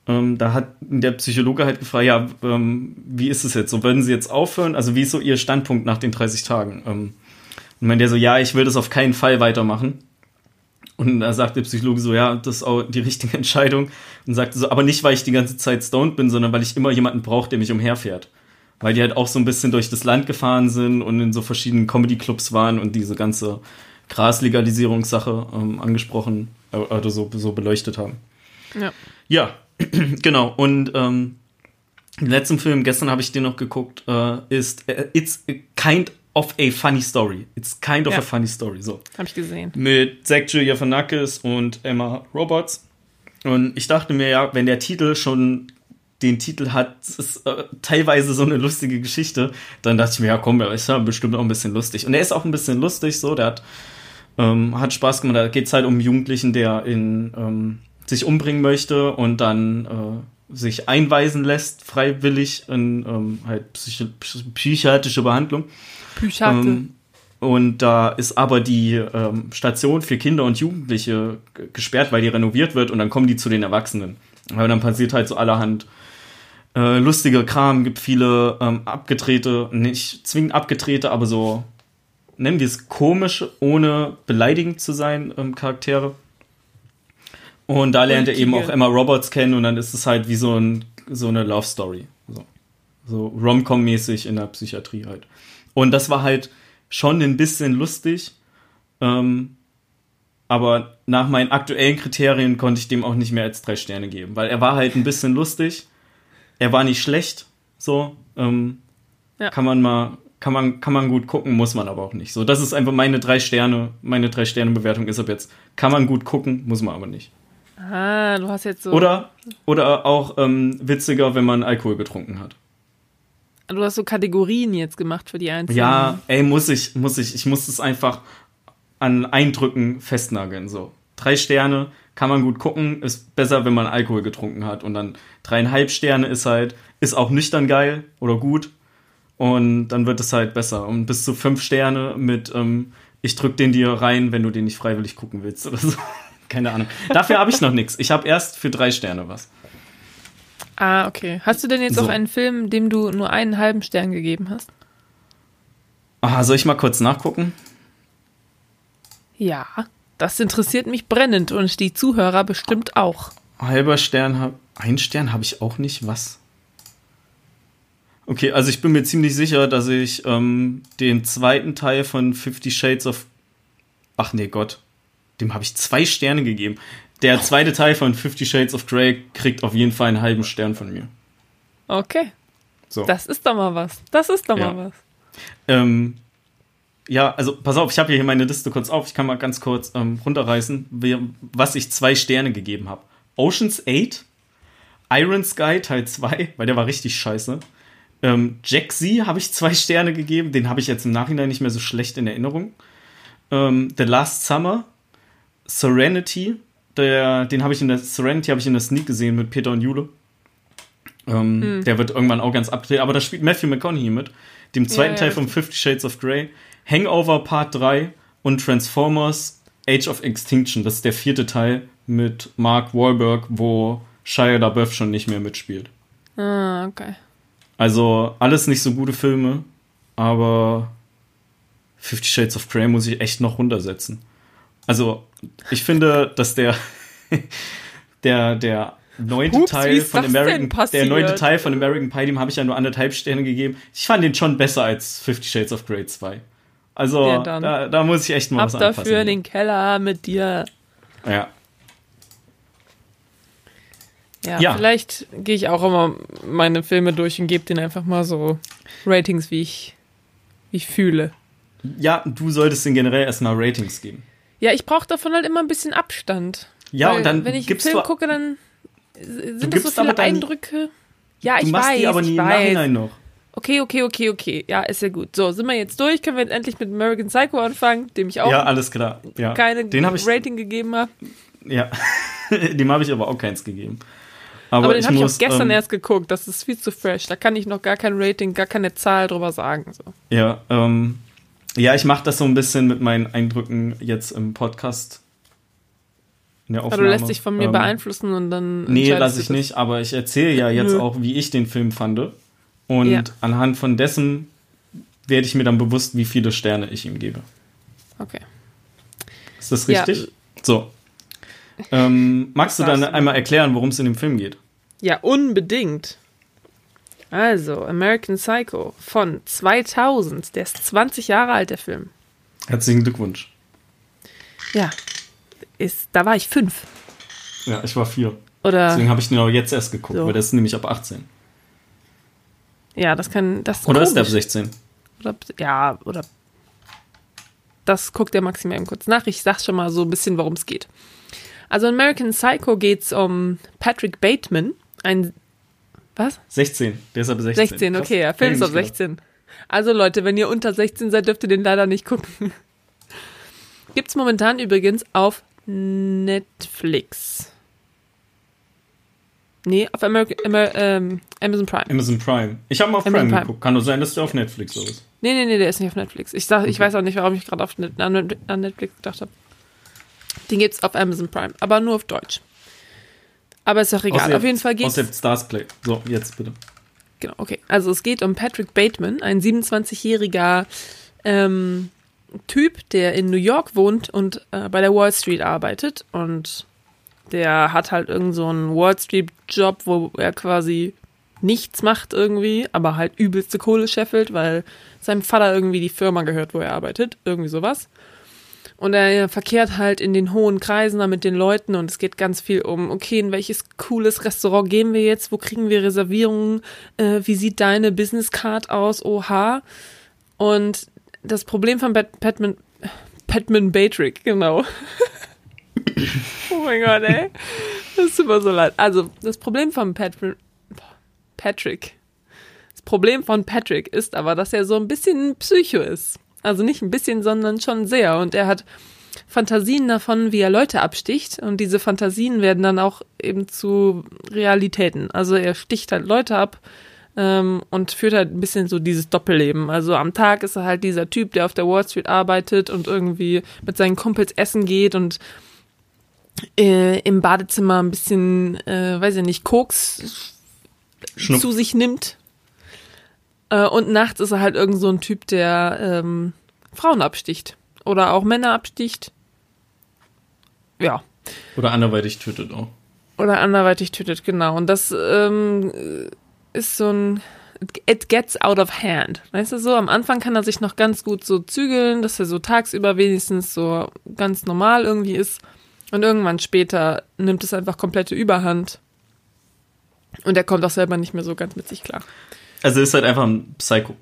B: ähm, da hat der Psychologe halt gefragt, ja, ähm, wie ist es jetzt? So, würden Sie jetzt aufhören? Also, wie ist so Ihr Standpunkt nach den 30 Tagen? Ähm, und meint der so, ja, ich will das auf keinen Fall weitermachen. Und da sagt der Psychologe so, ja, das ist auch die richtige Entscheidung. Und sagte so, aber nicht, weil ich die ganze Zeit stoned bin, sondern weil ich immer jemanden brauche, der mich umherfährt weil die halt auch so ein bisschen durch das Land gefahren sind und in so verschiedenen Comedy-Clubs waren und diese ganze Graslegalisierungssache ähm, angesprochen äh, oder so, so beleuchtet haben.
A: Ja.
B: Ja, genau. Und ähm, den letzten Film, gestern habe ich den noch geguckt, äh, ist äh, It's Kind of a Funny Story. It's Kind of ja. a Funny Story. So.
A: Habe ich gesehen.
B: Mit Zach Galifianakis und Emma Roberts. Und ich dachte mir ja, wenn der Titel schon den Titel hat, ist äh, teilweise so eine lustige Geschichte, dann dachte ich mir, ja komm, er ist ja bestimmt auch ein bisschen lustig. Und er ist auch ein bisschen lustig, so, der hat, ähm, hat Spaß gemacht. Da geht es halt um einen Jugendlichen, der in, ähm, sich umbringen möchte und dann äh, sich einweisen lässt, freiwillig in ähm, halt psychi psychiatrische Behandlung.
A: Psychiatrie. Ähm,
B: und da ist aber die ähm, Station für Kinder und Jugendliche gesperrt, weil die renoviert wird und dann kommen die zu den Erwachsenen. Aber dann passiert halt so allerhand äh, lustiger Kram, gibt viele ähm, abgedrehte, nicht zwingend abgedrehte, aber so, nennen wir es komische, ohne beleidigend zu sein, ähm, Charaktere. Und da lernt er eben auch Emma Roberts kennen und dann ist es halt wie so, ein, so eine Love Story. So, so Rom-Com-mäßig in der Psychiatrie halt. Und das war halt schon ein bisschen lustig. Ähm, Aber nach meinen aktuellen Kriterien konnte ich dem auch nicht mehr als drei Sterne geben, weil er war halt ein bisschen lustig. Er war nicht schlecht, so. Ähm,
A: Ja.
B: Kann man mal, kann man, kann man gut gucken, muss man aber auch nicht. So, das ist einfach meine drei Sterne, meine drei Sterne Bewertung ist ab jetzt. Kann man gut gucken, muss man aber nicht.
A: Ah, du hast jetzt so.
B: Oder, oder auch ähm, witziger, wenn man Alkohol getrunken hat.
A: Du hast so Kategorien jetzt gemacht für die einzelnen.
B: Ja, ey, muss ich, muss ich. Ich muss es einfach an Eindrücken festnageln. So. Drei Sterne kann man gut gucken, ist besser, wenn man Alkohol getrunken hat. Und dann dreieinhalb Sterne ist halt, ist auch nüchtern geil oder gut. Und dann wird es halt besser. Und bis zu fünf Sterne mit, ähm, ich drück den dir rein, wenn du den nicht freiwillig gucken willst oder so. Keine Ahnung. Dafür habe ich noch nichts. Ich habe erst für drei Sterne was.
A: Ah, okay. Hast du denn jetzt
B: So.
A: auch einen Film, dem du nur einen halben Stern gegeben hast?
B: Ah, soll ich mal kurz nachgucken?
A: Ja. Das interessiert mich brennend und die Zuhörer bestimmt auch.
B: Halber Stern, ein Stern habe ich auch nicht. Was? Okay, also ich bin mir ziemlich sicher, dass ich ähm, den zweiten Teil von Fifty Shades of. Ach nee, Gott. Dem habe ich zwei Sterne gegeben. Der zweite Teil von Fifty Shades of Grey kriegt auf jeden Fall einen halben Stern von mir.
A: Okay.
B: So.
A: Das ist doch mal was. Das ist doch
B: Ja.
A: mal was.
B: Ähm, ja, also pass auf, ich habe hier meine Liste kurz auf. Ich kann mal ganz kurz ähm, runterreißen, was ich zwei Sterne gegeben habe. Oceans 8, Iron Sky Teil 2, weil der war richtig scheiße. Ähm, Jack Z habe ich zwei Sterne gegeben. Den habe ich jetzt im Nachhinein nicht mehr so schlecht in Erinnerung. Ähm, The Last Summer, Serenity, der, den habe ich in der Serenity habe ich in der Sneak gesehen mit Peter und Jule. Ähm, Der wird irgendwann auch ganz abgedreht, aber da spielt Matthew McConaughey mit. Dem zweiten
A: ja,
B: Teil von Fifty Shades of Grey, Hangover Part 3 und Transformers Age of Extinction. Das ist der vierte Teil mit Mark Wahlberg, wo Shia LaBeouf schon nicht mehr mitspielt.
A: Ah, okay.
B: Also alles nicht so gute Filme, aber Fifty Shades of Grey muss ich echt noch runtersetzen. Also ich finde, dass der der der neunte
A: wie
B: Teil von American der neunte Teil von American Pie, dem habe ich ja nur anderthalb Sterne gegeben. Ich fand den schon besser als Fifty Shades of Grey 2. Also
A: Ja,
B: da, da muss ich echt mal
A: Ab
B: was anpassen.
A: dafür in den Keller mit dir.
B: ja.
A: Ja,
B: Ja.
A: vielleicht gehe ich auch immer meine Filme durch und gebe denen einfach mal so Ratings, wie ich, wie ich fühle.
B: ja, du solltest den generell erstmal Ratings geben.
A: Ja, ich brauche davon halt immer ein bisschen Abstand.
B: Ja, und dann
A: wenn ich einen
B: gibst
A: Film
B: du
A: gucke, dann sind das so viele
B: dann-
A: Eindrücke. Ja,
B: du
A: ich
B: machst
A: weiß,
B: die aber nie
A: ich
B: im
A: weiß.
B: Nachhinein noch.
A: Okay, okay, okay, okay. Ja, ist ja gut. So, sind wir jetzt durch? Können wir jetzt endlich mit American Psycho anfangen, dem ich auch
B: Ja, alles klar. Ja.
A: keine
B: den habe ich
A: Rating gegeben habe.
B: Ja, dem habe ich aber auch keins gegeben. Aber,
A: Aber den habe ich auch gestern
B: ähm,
A: erst geguckt. Das ist viel zu fresh. Da kann ich noch gar kein Rating, gar keine Zahl drüber sagen. So.
B: Ja, ähm, ja, ich mache das so ein bisschen mit meinen Eindrücken jetzt im Podcast. In der
A: Aber
B: Aufnahme.
A: du lässt dich von mir
B: Ähm,
A: beeinflussen und dann.
B: Nee, lasse ich nicht, aber ich erzähle ja jetzt
A: Nö.
B: auch, wie ich den Film fand. Und
A: Ja.
B: anhand von dessen werde ich mir dann bewusst, wie viele Sterne ich ihm gebe.
A: Okay.
B: Ist das
A: Ja.
B: richtig? So. Ähm, magst du dann einmal erklären, worum es in dem Film geht?
A: Ja, unbedingt. Also, American Psycho von 2000. Der ist 20 Jahre alt, der Film.
B: Herzlichen Glückwunsch.
A: Ja. Ist, da war ich fünf.
B: Ja, ich war vier.
A: Oder.
B: Deswegen habe ich den auch jetzt erst geguckt,
A: So.
B: weil das ist nämlich ab 18.
A: Ja, das kann. Das
B: Oder ist der ab
A: komisch.
B: 16?
A: Oder, ja, oder. Das guckt der Maxi mal eben kurz nach. Ich sag schon mal so ein bisschen, worum es geht. Also in American Psycho geht es um Patrick Bateman, ein. Was?
B: 16. Der ist ab 16.
A: 16,
B: Krass.
A: okay, ja, Film ist
B: gedacht.
A: 16. Also Leute, wenn ihr unter 16 seid, dürft ihr den leider nicht gucken. Gibt's momentan übrigens auf Netflix. Nee, auf America, Amer, ähm, Amazon Prime.
B: Amazon Prime. Ich habe mal auf
A: Amazon
B: Prime
A: Prime.
B: geguckt. Kann nur sein, dass der auf Netflix so ist.
A: Nee, nee, nee, der ist nicht auf Netflix. Ich, sag, ich
B: Okay.
A: weiß auch nicht, warum ich gerade an, an Netflix gedacht habe. Den gibt's auf Amazon Prime, aber nur auf Deutsch. Aber ist doch egal.
B: Außer
A: auf jeden Fall geht's.
B: Außer Stars Play. So, jetzt bitte.
A: Genau, okay. Also es geht um Patrick Bateman, ein 27-jähriger ähm, Typ, der in New York wohnt und äh, bei der Wall Street arbeitet. Und der hat halt irgend so einen Wall Street-Job, wo er quasi nichts macht irgendwie, aber halt übelste Kohle scheffelt, weil seinem Vater irgendwie die Firma gehört, wo er arbeitet. Irgendwie sowas. Und er verkehrt halt in den hohen Kreisen da mit den Leuten und es geht ganz viel um, okay, in welches cooles Restaurant gehen wir jetzt? Wo kriegen wir Reservierungen? Äh, wie sieht deine Business Card aus? Oha. Und das Problem von Pat Patman, Patman Batrick, genau. oh mein Gott, ey. Das tut mir so leid. Also, das Problem von Patman, Patrick. Das Problem von Patrick ist aber, dass er so ein bisschen Psycho ist. Also nicht ein bisschen, sondern schon sehr. Und er hat Fantasien davon, wie er Leute absticht. Und diese Fantasien werden dann auch eben zu Realitäten. Also er sticht halt Leute ab ähm, und führt halt ein bisschen so dieses Doppelleben. Also am Tag ist er halt dieser Typ, der auf der Wall Street arbeitet und irgendwie mit seinen Kumpels essen geht und äh, im Badezimmer ein bisschen, äh, weiß ich nicht, Koks Schnupp. zu sich nimmt äh, und nachts ist er halt irgend so ein Typ, der ähm, Frauen absticht. Oder auch Männer absticht. Ja.
B: Oder anderweitig tötet auch.
A: Oder anderweitig tötet, genau. Und das ähm, ist so ein. It gets out of hand. Weißt du so? Am Anfang kann er sich noch ganz gut so zügeln, dass er so tagsüber wenigstens so ganz normal irgendwie ist. Und irgendwann später nimmt es einfach komplette Überhand. Und er kommt auch selber nicht mehr so ganz mit sich klar.
B: Also ist halt einfach ein Psycho.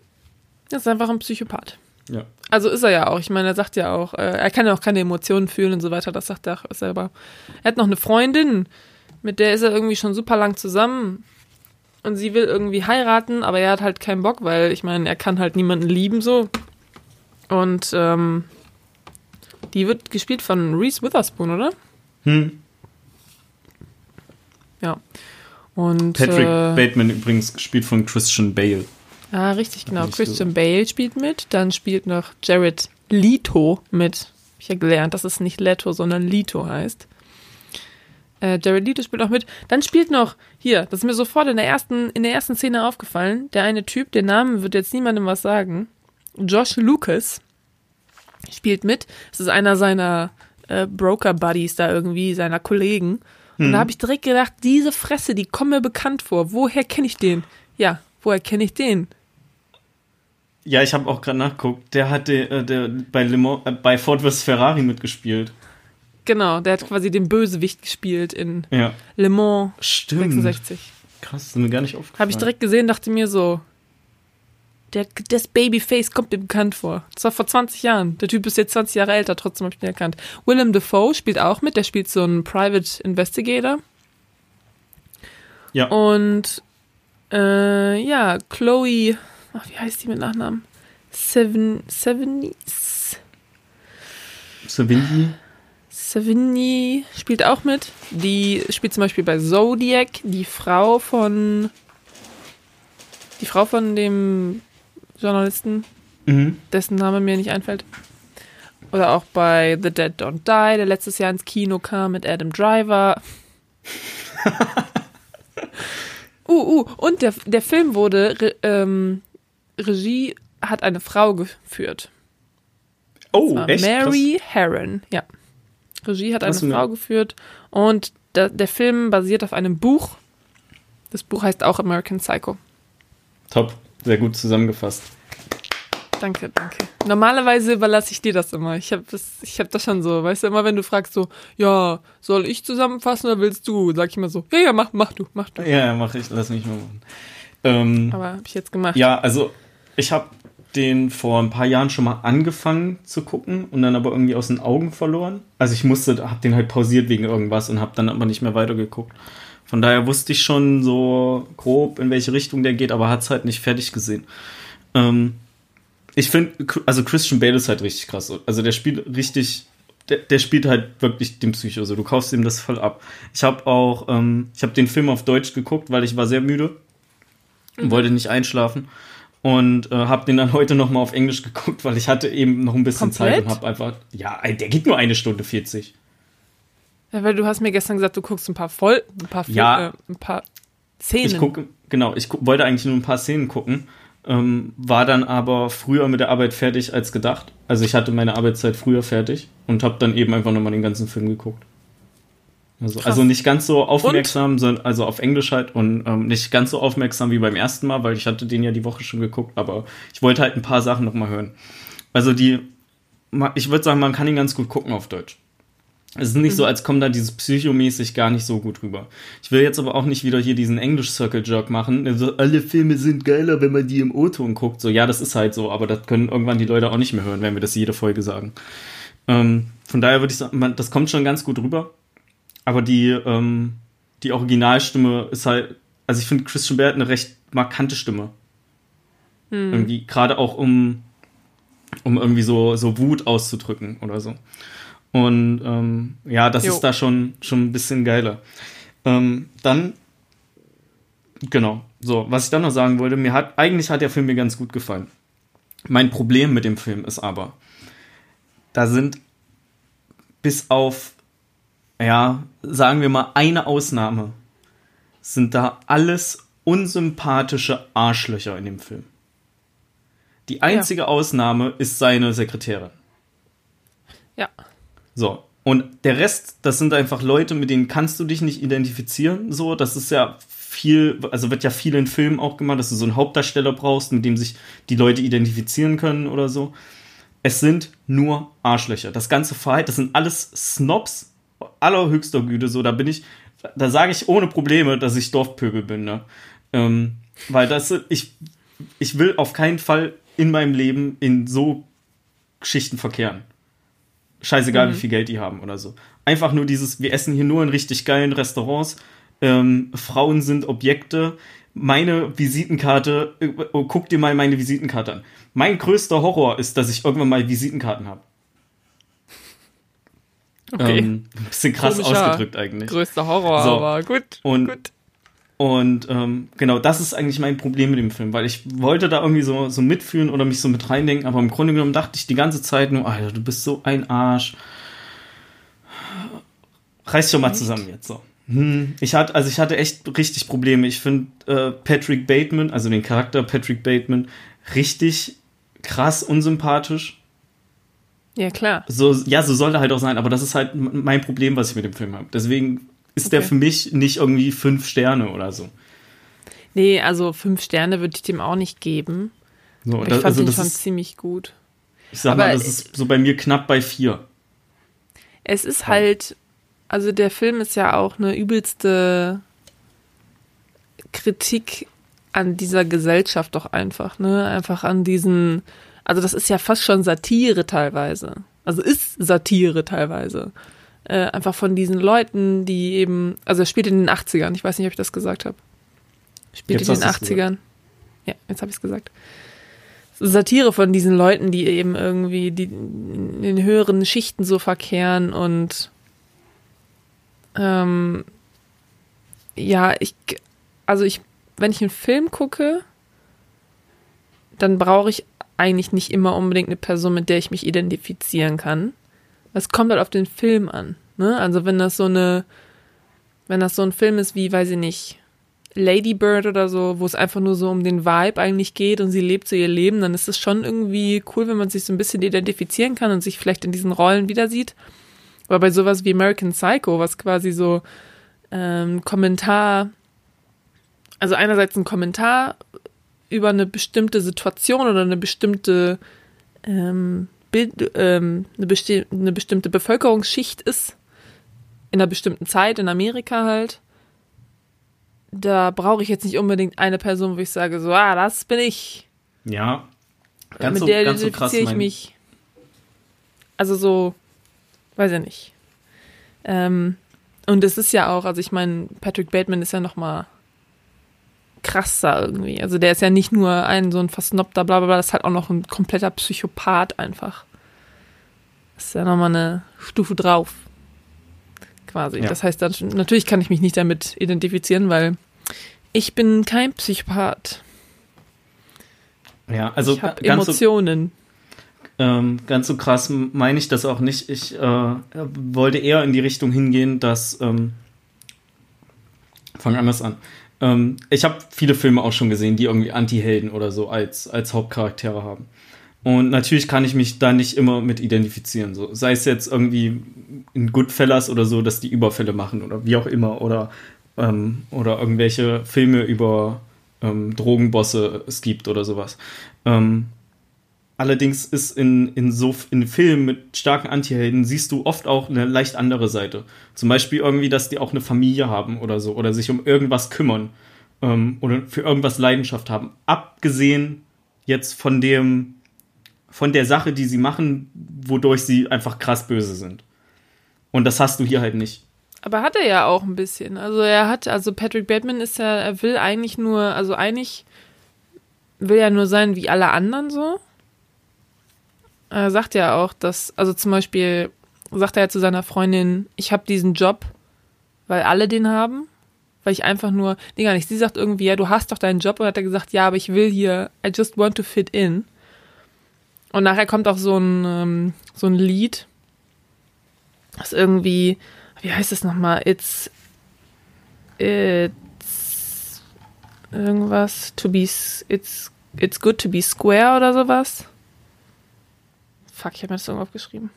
A: Er ist einfach ein Psychopath.
B: Ja.
A: Also ist er ja auch. Ich meine, er sagt ja auch, äh, er kann ja auch keine Emotionen fühlen und so weiter. Das sagt er auch selber. Er hat noch eine Freundin, mit der ist er irgendwie schon super lang zusammen. Und sie will irgendwie heiraten, aber er hat halt keinen Bock, weil ich meine, er kann halt niemanden lieben so. Und ähm, die wird gespielt von Reese Witherspoon, oder?
B: Hm.
A: Ja. Und,
B: Patrick äh, Bateman übrigens gespielt von Christian Bale.
A: Ah, richtig, genau. Christian Bale spielt mit. Dann spielt noch Jared Leto mit. Ich habe gelernt, dass es nicht Leto, sondern Leto heißt. Äh, Jared Leto spielt auch mit. Dann spielt noch, hier, das ist mir sofort in der ersten, in der ersten Szene aufgefallen, der eine Typ, der Name wird jetzt niemandem was sagen. Josh Lucas spielt mit. Das ist einer seiner äh, Broker-Buddies da irgendwie, seiner Kollegen. Und da habe ich direkt gedacht, diese Fresse, die kommt mir bekannt vor. Woher kenne ich den? Ja, woher kenne ich den?
B: Ja, ich habe auch gerade nachgeguckt. Der hat äh, der bei, Le Mans, äh, bei Ford vs. Ferrari mitgespielt.
A: Genau, der hat quasi den Bösewicht gespielt in
B: ja.
A: Le Mans
B: Stimmt.
A: 66.
B: Krass, ist mir gar nicht aufgefallen.
A: Habe ich direkt gesehen, dachte mir so, der, das Babyface kommt mir bekannt vor. Das war vor 20 Jahren. Der Typ ist jetzt 20 Jahre älter, trotzdem habe ich ihn erkannt. Willem Dafoe spielt auch mit, der spielt so einen Private Investigator.
B: Ja.
A: Und äh, ja, Chloe, ach, wie heißt die mit Nachnamen? Seven, Seveny?
B: Savigny?
A: Savigny spielt auch mit. Die spielt zum Beispiel bei Zodiac, die Frau von die Frau von dem Journalisten,
B: mhm.
A: dessen Name mir nicht einfällt. Oder auch bei The Dead Don't Die, der letztes Jahr ins Kino kam mit Adam Driver. uh, uh, und der, der Film wurde, Re, ähm, Regie hat eine Frau geführt.
B: Oh, echt?
A: Mary Krass. Herron, ja. Regie hat eine Frau ja. geführt und der, der Film basiert auf einem Buch. Das Buch heißt auch American Psycho.
B: Top, sehr gut zusammengefasst.
A: Danke, danke. Normalerweise überlasse ich dir das immer. Ich habe das, ich habe das schon so, weißt du, immer wenn du fragst so, ja, soll ich zusammenfassen oder willst du? Sag ich immer so, ja, ja, mach, mach du, mach du.
B: Ja, mach ich, lass mich mal machen. Ähm,
A: Aber habe ich jetzt gemacht.
B: Ja, also ich habe den vor ein paar Jahren schon mal angefangen zu gucken und dann aber irgendwie aus den Augen verloren. Also ich musste, habe den halt pausiert wegen irgendwas und habe dann aber nicht mehr weitergeguckt. Von daher wusste ich schon so grob, in welche Richtung der geht, aber hat es halt nicht fertig gesehen. Ähm, ich finde, also Christian Bale ist halt richtig krass. Also der spielt richtig, der, der, spielt halt wirklich den Psycho. Also du kaufst ihm das voll ab. Ich habe auch, ähm, ich habe den Film auf Deutsch geguckt, weil ich war sehr müde und mhm. wollte nicht einschlafen und äh, habe den dann heute noch mal auf Englisch geguckt, weil ich hatte eben noch ein bisschen Komplett? Zeit und habe einfach, ja, der geht nur eine Stunde 40.
A: Ja, weil du hast mir gestern gesagt, du guckst ein paar voll, ein paar,
B: ja,
A: äh, ein paar Szenen.
B: Ich gucke, genau, ich guck, wollte eigentlich nur ein paar Szenen gucken, ähm, war dann aber früher mit der Arbeit fertig als gedacht. Also ich hatte meine Arbeitszeit früher fertig und habe dann eben einfach nochmal den ganzen Film geguckt. Also, also nicht ganz so aufmerksam, sondern also auf Englisch halt und ähm, nicht ganz so aufmerksam wie beim ersten Mal, weil ich hatte den ja die Woche schon geguckt, aber ich wollte halt ein paar Sachen nochmal hören. Also die ich würde sagen, man kann ihn ganz gut gucken auf Deutsch. Es ist nicht mhm. so, als kommt da dieses psychomäßig gar nicht so gut rüber. Ich will jetzt aber auch nicht wieder hier diesen English-Circle-Jerk machen. Also, alle Filme sind geiler, wenn man die im O-Ton guckt. So, ja, das ist halt so, aber das können irgendwann die Leute auch nicht mehr hören, wenn wir das jede Folge sagen. Ähm, von daher würde ich sagen, man, das kommt schon ganz gut rüber. Aber die, ähm, die Originalstimme ist halt, also ich finde Christian Bale hat eine recht markante Stimme. Mhm. Irgendwie, gerade auch um, um irgendwie so, so Wut auszudrücken oder so. Und ähm, ja, das jo. ist da schon, schon ein bisschen geiler. Ähm, dann, genau, so, was ich dann noch sagen wollte, mir hat, eigentlich hat der Film mir ganz gut gefallen. Mein Problem mit dem Film ist aber, da sind bis auf, ja, sagen wir mal, eine Ausnahme, sind da alles unsympathische Arschlöcher in dem Film. Die einzige ja. Ausnahme ist seine Sekretärin.
A: Ja.
B: So. Und der Rest, das sind einfach Leute, mit denen kannst du dich nicht identifizieren. So, das ist ja viel, also wird ja viel in Filmen auch gemacht, dass du so einen Hauptdarsteller brauchst, mit dem sich die Leute identifizieren können oder so. Es sind nur Arschlöcher. Das ganze Verhalten, das sind alles Snobs allerhöchster Güte. So, da bin ich, da sage ich ohne Probleme, dass ich Dorfpöbel bin, ne? Ähm, weil das, ich, ich will auf keinen Fall in meinem Leben in so Geschichten verkehren. Scheißegal, mhm. wie viel Geld die haben oder so. Einfach nur dieses, wir essen hier nur in richtig geilen Restaurants. Ähm, Frauen sind Objekte. Meine Visitenkarte, äh, oh, guck dir mal meine Visitenkarte an. Mein größter Horror ist, dass ich irgendwann mal Visitenkarten habe. Okay. Ähm, bisschen krass Komischer, ausgedrückt eigentlich.
A: Größter Horror, so. aber gut.
B: Und
A: gut.
B: Und ähm, genau, das ist eigentlich mein Problem mit dem Film, weil ich wollte da irgendwie so, so mitfühlen oder mich so mit reindenken, aber im Grunde genommen dachte ich die ganze Zeit nur, Alter, du bist so ein Arsch. Reiß schon mal zusammen jetzt so. Hm, ich hatte, also ich hatte echt richtig Probleme. Ich finde äh, Patrick Bateman, also den Charakter Patrick Bateman, richtig krass unsympathisch.
A: Ja, klar.
B: So, ja, so sollte halt auch sein, aber das ist halt mein Problem, was ich mit dem Film habe. Deswegen ist okay. der für mich nicht irgendwie fünf Sterne oder so.
A: Nee, also fünf Sterne würde ich dem auch nicht geben. So, das, ich fand also den schon ist, ziemlich gut.
B: Ich sag Aber mal, das ist so bei mir knapp bei vier.
A: Es ist halt, also der Film ist ja auch eine übelste Kritik an dieser Gesellschaft doch einfach, ne? Einfach an diesen, also das ist ja fast schon Satire teilweise. Also ist Satire teilweise äh, einfach von diesen Leuten, die eben, also er spielt in den 80ern, ich weiß nicht, ob ich das gesagt habe. Spielt jetzt in den 80ern. Ja, jetzt habe ich es gesagt. Satire von diesen Leuten, die eben irgendwie die in den höheren Schichten so verkehren und ähm, ja, ich, also ich, wenn ich einen Film gucke, dann brauche ich eigentlich nicht immer unbedingt eine Person, mit der ich mich identifizieren kann. Es kommt halt auf den Film an. Ne? Also wenn das so eine, wenn das so ein Film ist wie, weiß ich nicht, Lady Bird oder so, wo es einfach nur so um den Vibe eigentlich geht und sie lebt so ihr Leben, dann ist es schon irgendwie cool, wenn man sich so ein bisschen identifizieren kann und sich vielleicht in diesen Rollen wieder sieht. Aber bei sowas wie American Psycho, was quasi so ähm, Kommentar, also einerseits ein Kommentar über eine bestimmte Situation oder eine bestimmte ähm, ähm, eine, besti eine bestimmte Bevölkerungsschicht ist, in einer bestimmten Zeit in Amerika halt, da brauche ich jetzt nicht unbedingt eine Person, wo ich sage, so, ah, das bin ich.
B: Ja.
A: Ganz Mit so, der ganz identifiziere so ich mich. Also so, weiß ich nicht. Ähm, und es ist ja auch, also ich meine, Patrick Bateman ist ja noch mal krasser irgendwie. Also der ist ja nicht nur ein so ein versnobter Blablabla, das ist halt auch noch ein kompletter Psychopath einfach. Das ist ja nochmal eine Stufe drauf. Quasi. Ja. Das heißt, dann, natürlich kann ich mich nicht damit identifizieren, weil ich bin kein Psychopath.
B: Ja, also
A: ich habe Emotionen.
B: So, ähm, ganz so krass meine ich das auch nicht. Ich äh, wollte eher in die Richtung hingehen, dass ähm, fang anders an. Ähm, ich habe viele Filme auch schon gesehen, die irgendwie Anti-Helden oder so als, als Hauptcharaktere haben. Und natürlich kann ich mich da nicht immer mit identifizieren. So. Sei es jetzt irgendwie in Goodfellas oder so, dass die Überfälle machen oder wie auch immer. Oder, ähm, oder irgendwelche Filme über ähm, Drogenbosse es gibt oder sowas. Ähm, Allerdings ist in, in so in Filmen mit starken Antihelden siehst du oft auch eine leicht andere Seite. Zum Beispiel irgendwie, dass die auch eine Familie haben oder so oder sich um irgendwas kümmern ähm, oder für irgendwas Leidenschaft haben. Abgesehen jetzt von dem von der Sache, die sie machen, wodurch sie einfach krass böse sind. Und das hast du hier halt nicht.
A: Aber hat er ja auch ein bisschen. Also er hat, also Patrick Bateman ist ja, er will eigentlich nur, also eigentlich will er nur sein wie alle anderen so. Er sagt ja auch, dass, also zum Beispiel sagt er ja zu seiner Freundin, ich habe diesen Job, weil alle den haben. Weil ich einfach nur, nee, gar nicht. Sie sagt irgendwie, ja, du hast doch deinen Job. Und hat er gesagt, ja, aber ich will hier, I just want to fit in. Und nachher kommt auch so ein, ähm, so ein Lied, das irgendwie, wie heißt es nochmal? It's, it's, irgendwas, to be, it's, it's good to be square oder sowas. Fuck, ich habe mir das irgendwo aufgeschrieben.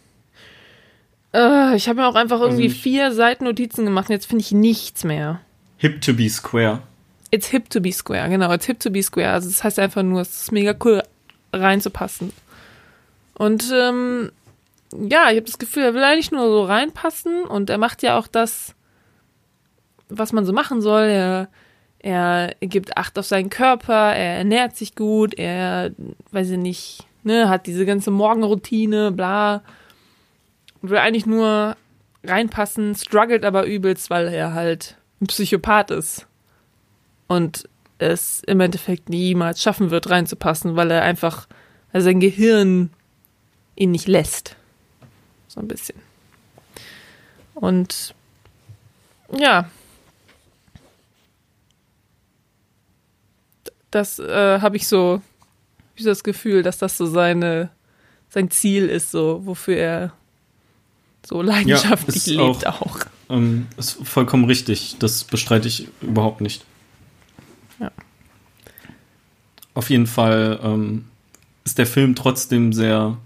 A: Äh, ich habe mir auch einfach irgendwie
B: Also-
A: vier Seiten Notizen gemacht und jetzt finde ich nichts mehr.
B: Hip to be square.
A: It's hip to be square, genau, it's hip to be square. Also das heißt einfach nur, es ist mega cool reinzupassen. Und ähm, ja, ich habe das Gefühl, er will eigentlich nur so reinpassen und er macht ja auch das, was man so machen soll. Er, er gibt Acht auf seinen Körper, er ernährt sich gut, er, weiß ich nicht, ne, hat diese ganze Morgenroutine, bla. Und will eigentlich nur reinpassen, struggelt aber übelst, weil er halt ein Psychopath ist. Und es im Endeffekt niemals schaffen wird, reinzupassen, weil er einfach, weil sein Gehirn ihn nicht lässt. So ein bisschen. Und ja. Das äh, habe ich so, ich das Gefühl, dass das so seine, sein Ziel ist, so, wofür er so leidenschaftlich
B: ist
A: lebt
B: auch-
A: auch.
B: Ähm, ist vollkommen richtig. Das bestreite ich überhaupt nicht.
A: Ja.
B: Auf jeden Fall ähm, ist der Film trotzdem sehr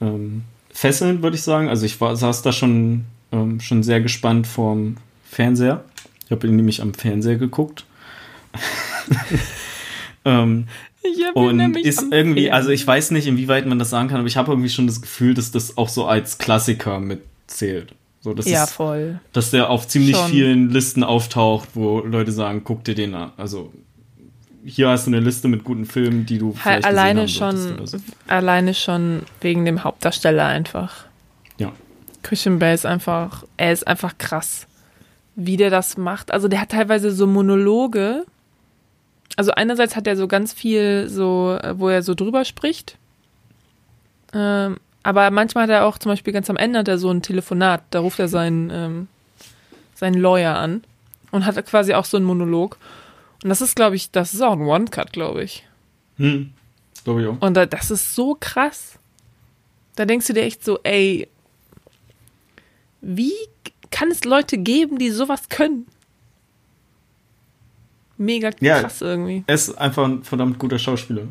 B: ähm, fesselnd, würde ich sagen. Also ich war, saß da schon, ähm, schon sehr gespannt vorm Fernseher. Ich habe ihn nämlich am Fernseher geguckt. ähm, und ist irgendwie, also ich weiß nicht, inwieweit man das sagen kann, aber ich habe irgendwie schon das Gefühl, dass das auch so als Klassiker mitzählt. So, das
A: Ja,
B: ist,
A: voll.
B: dass der auf ziemlich
A: Schon.
B: vielen Listen auftaucht, wo Leute sagen, guck dir den an. Also hier hast du eine Liste mit guten Filmen, die du vielleicht
A: alleine schon,
B: so.
A: alleine schon wegen dem Hauptdarsteller einfach.
B: Ja.
A: Christian Bale ist einfach, er ist einfach krass, wie der das macht. Also der hat teilweise so Monologe. Also einerseits hat er so ganz viel so, äh, wo er so drüber spricht. Ähm, aber manchmal hat er auch zum Beispiel ganz am Ende hat er so ein Telefonat. Da ruft er seinen, ähm, seinen Lawyer an und hat quasi auch so einen Monolog. Und das ist, glaube ich, das ist auch ein One-Cut, glaube ich.
B: Hm, glaube ich auch.
A: Und da, das ist so krass. Da denkst du dir echt so, ey, wie kann es Leute geben, die sowas können? Mega
B: Ja.
A: krass irgendwie.
B: Er ist einfach ein verdammt guter Schauspieler.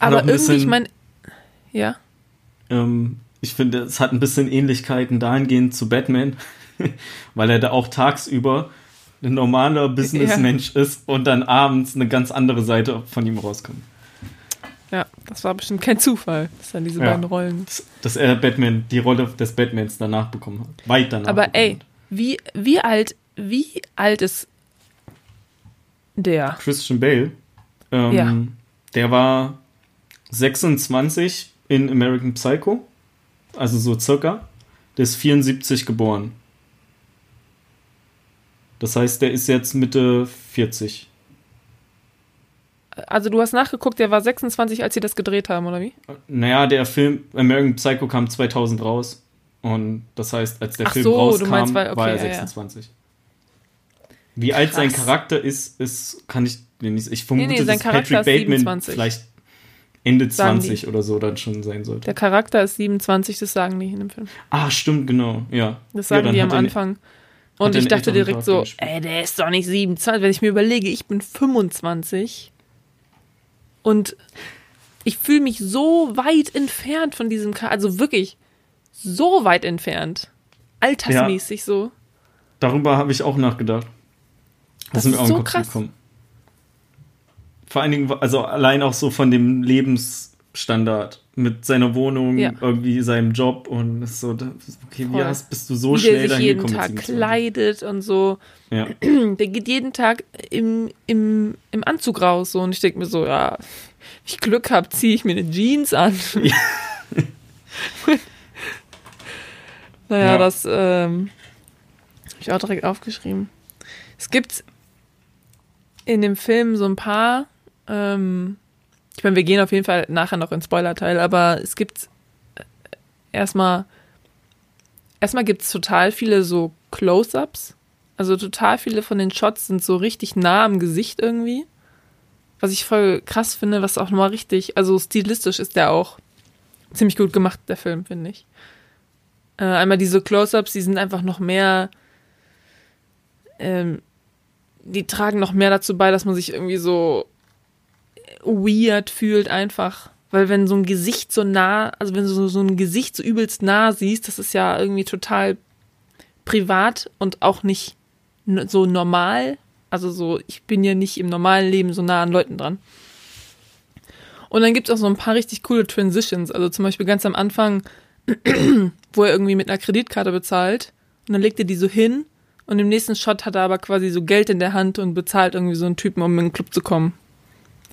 A: Aber
B: auch ein
A: irgendwie, ich
B: bisschen-
A: meine, ja,
B: Ähm, ich finde, es hat ein bisschen Ähnlichkeiten dahingehend zu Batman, weil er da auch tagsüber ein normaler Businessmensch ist und dann abends eine ganz andere Seite von ihm rauskommt.
A: ja, das war bestimmt kein Zufall, dass er diese
B: Ja.
A: beiden Rollen.
B: Dass, er Batman, die Rolle des Batmans danach bekommen hat. Weit danach.
A: Aber ey,
B: hat.
A: wie, wie alt, wie alt ist der?
B: Christian Bale, ähm,
A: Ja.
B: der war 26 in American Psycho, also so circa. Der ist 74 geboren. Das heißt, der ist jetzt Mitte 40.
A: Also du hast nachgeguckt, der war 26, als sie das gedreht haben, oder wie?
B: Naja, der Film American Psycho kam 2000 raus. Und das heißt, als der
A: Ach
B: Film
A: so,
B: rauskam,
A: meinst, weil- okay,
B: war er
A: ja, ja.
B: 26. Wie alt sein
A: Krass.
B: Charakter ist, ist, kann ich dir nicht. Ich vermute,
A: nee, sein
B: dass
A: Charakter
B: Patrick
A: ist
B: Bateman
A: 27.
B: vielleicht Ende
A: Sagen
B: 20 oder so dann schon sein sollte.
A: Der Charakter ist 27, das sagen die in dem Film.
B: Ah, stimmt, genau, ja.
A: Das
B: ja,
A: sagen
B: dann
A: die am Anfang. Und ich dachte direkt so,
B: gespielt.
A: ey, der ist doch nicht 27. Wenn ich mir überlege, ich bin 25 und ich fühle mich so weit entfernt von diesem Charakter, also wirklich so weit entfernt. Altersmäßig so.
B: Darüber habe ich auch nachgedacht.
A: Das
B: ist mir
A: ist so krass.
B: gekommen. Vor allen Dingen, also allein auch so von dem Lebensstandard mit seiner Wohnung,
A: Ja.
B: irgendwie seinem Job und so, okay, wie hast, bist du so
A: Wie
B: schnell
A: der sich jeden Tag
B: 27?
A: kleidet und so.
B: Ja.
A: Der geht jeden Tag im, im, im Anzug raus. So. Und ich denke mir so, ja, wenn ich Glück habe, ziehe ich mir eine Jeans an.
B: Ja.
A: naja,
B: Ja.
A: das ähm, habe ich auch direkt aufgeschrieben. Es gibt in dem Film so ein paar, ähm, ich meine, wir gehen auf jeden Fall nachher noch in Spoiler-Teil, aber es gibt äh, erstmal, erstmal gibt es total viele so Close-Ups. Also total viele von den Shots sind so richtig nah am Gesicht irgendwie. Was ich voll krass finde, was auch nochmal richtig, also stilistisch ist der auch ziemlich gut gemacht, der Film, finde ich. Äh, einmal diese Close-Ups, die sind einfach noch mehr, ähm, die tragen noch mehr dazu bei, dass man sich irgendwie so weird fühlt einfach. Weil wenn so ein Gesicht so nah, also wenn du so, so ein Gesicht so übelst nah siehst, das ist ja irgendwie total privat und auch nicht so normal. Also so, ich bin ja nicht im normalen Leben so nah an Leuten dran. Und dann gibt es auch so ein paar richtig coole Transitions. Also zum Beispiel ganz am Anfang, wo er irgendwie mit einer Kreditkarte bezahlt und dann legt er die so hin und im nächsten Shot hat er aber quasi so Geld in der Hand und bezahlt irgendwie so einen Typen, um in den Club zu kommen.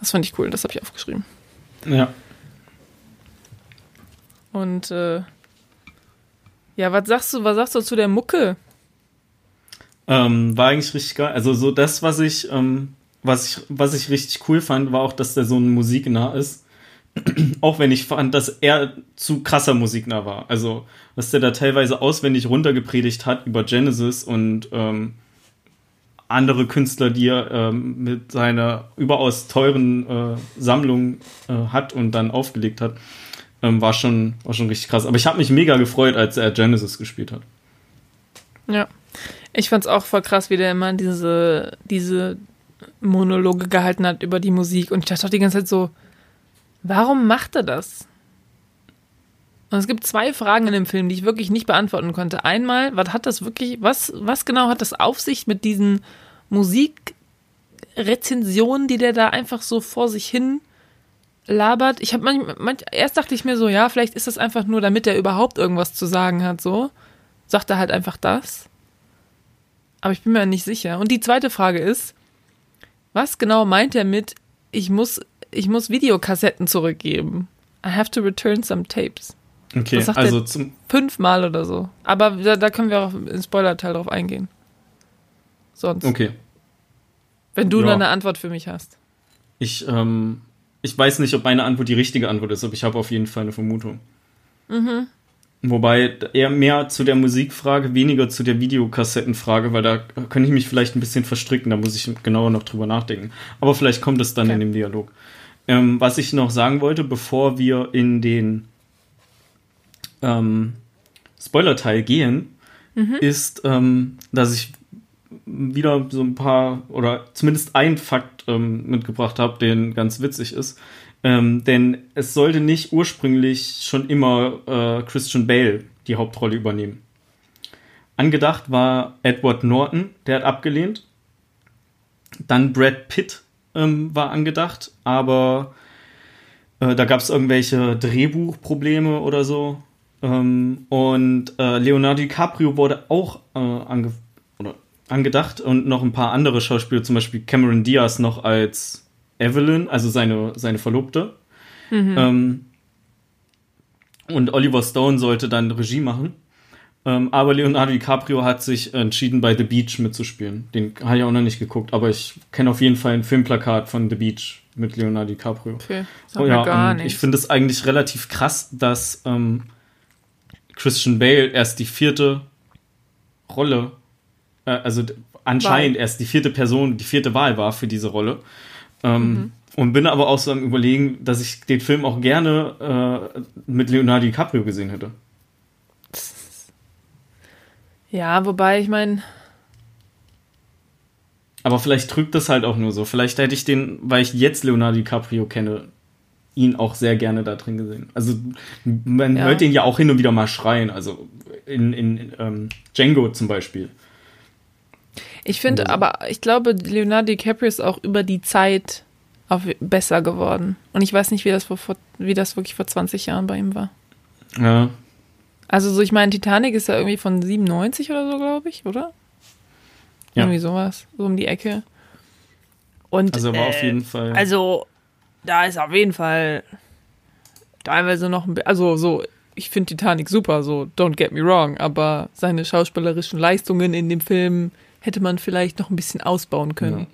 A: Das fand ich cool, das habe ich aufgeschrieben.
B: ja.
A: Und äh, ja, was sagst du, was sagst du zu der Mucke?
B: Ähm, war eigentlich richtig geil. Also so das, was ich, ähm, was ich, was ich richtig cool fand, war auch, dass der so musiknah ist. auch wenn ich fand, dass er zu krasser musiknah war. Also, dass der da teilweise auswendig runtergepredigt hat über Genesis und ähm, andere Künstler, die er ähm, mit seiner überaus teuren äh, Sammlung äh, hat und dann aufgelegt hat, ähm, war schon, war schon richtig krass. Aber ich habe mich mega gefreut, als er Genesis gespielt hat.
A: Ja. Ich fand's auch voll krass, wie der immer diese, diese Monologe gehalten hat über die Musik. Und ich dachte auch die ganze Zeit so, warum macht er das? Und es gibt zwei Fragen in dem Film, die ich wirklich nicht beantworten konnte. Einmal, was hat das wirklich, was, was genau hat das auf sich mit diesen Musikrezensionen, die der da einfach so vor sich hin labert? Ich habe manch, manch, erst dachte ich mir so, ja, vielleicht ist das einfach nur, damit er überhaupt irgendwas zu sagen hat, so. Sagt er halt einfach das. Aber ich bin mir nicht sicher. Und die zweite Frage ist, was genau meint er mit, ich muss, ich muss Videokassetten zurückgeben? I have to return some tapes.
B: Okay,
A: Was sagt
B: also zum,
A: Fünfmal oder so. Aber da, da können wir auch im Spoiler-Teil drauf eingehen. Sonst.
B: okay.
A: Wenn du
B: Ja.
A: dann eine Antwort für mich hast.
B: Ich, ähm, ich weiß nicht, ob meine Antwort die richtige Antwort ist, aber ich habe auf jeden Fall eine Vermutung. Wobei eher mehr zu der Musikfrage, weniger zu der Videokassettenfrage, weil da könnte ich mich vielleicht ein bisschen verstricken, da muss ich genauer noch drüber nachdenken. Aber vielleicht kommt es dann
A: Okay.
B: in dem Dialog. Ähm, was ich noch sagen wollte, bevor wir in den ähm, Spoiler-Teil gehen, ist, ähm, dass ich wieder so ein paar oder zumindest ein Fakt ähm, mitgebracht habe, den ganz witzig ist. Ähm, denn es sollte nicht ursprünglich schon immer äh, Christian Bale die Hauptrolle übernehmen. Angedacht war Edward Norton, der hat abgelehnt. Dann Brad Pitt ähm, war angedacht, aber äh, da gab es irgendwelche Drehbuchprobleme oder so. Ähm, und äh, Leonardo DiCaprio wurde auch äh, ange angedacht und noch ein paar andere Schauspieler, zum Beispiel Cameron Diaz noch als Evelyn, also seine, seine Verlobte. Ähm, und Oliver Stone sollte dann Regie machen. Ähm, aber Leonardo DiCaprio hat sich entschieden, bei The Beach mitzuspielen. Den habe ich auch noch nicht geguckt, aber ich kenne auf jeden Fall ein Filmplakat von The Beach mit Leonardo DiCaprio.
A: Okay. Sag
B: Oh ja,
A: gar
B: und
A: nichts.
B: ich finde es eigentlich relativ krass, dass ähm, Christian Bale erst die vierte Rolle, äh, also anscheinend
A: Wahl.
B: erst die vierte Person, die vierte Wahl war für diese Rolle. Ähm,
A: Mhm.
B: Und bin aber auch so am Überlegen, dass ich den Film auch gerne äh, mit Leonardo DiCaprio gesehen hätte.
A: Ja, wobei, ich meine,
B: Aber vielleicht trügt das halt auch nur so. Vielleicht hätte ich den, weil ich jetzt Leonardo DiCaprio kenne, ihn auch sehr gerne da drin gesehen. Also man
A: Ja.
B: hört ihn ja auch hin und wieder mal schreien. Also in, in, in ähm, Django zum Beispiel.
A: ich finde,
B: Also-
A: aber ich glaube, Leonardo DiCaprio ist auch über die Zeit auf, besser geworden. Und ich weiß nicht, wie das, vor, wie das wirklich vor 20 Jahren bei ihm war.
B: Ja.
A: Also so, ich meine, Titanic ist ja irgendwie von 97 oder so, glaube ich, oder?
B: Ja.
A: Irgendwie sowas, so um die Ecke. Und,
B: Also war auf
A: äh,
B: jeden Fall.
A: Also, da ist auf jeden Fall teilweise noch ein bi- also so, ich finde Titanic super, so, don't get me wrong, aber seine schauspielerischen Leistungen in dem Film hätte man vielleicht noch ein bisschen ausbauen können.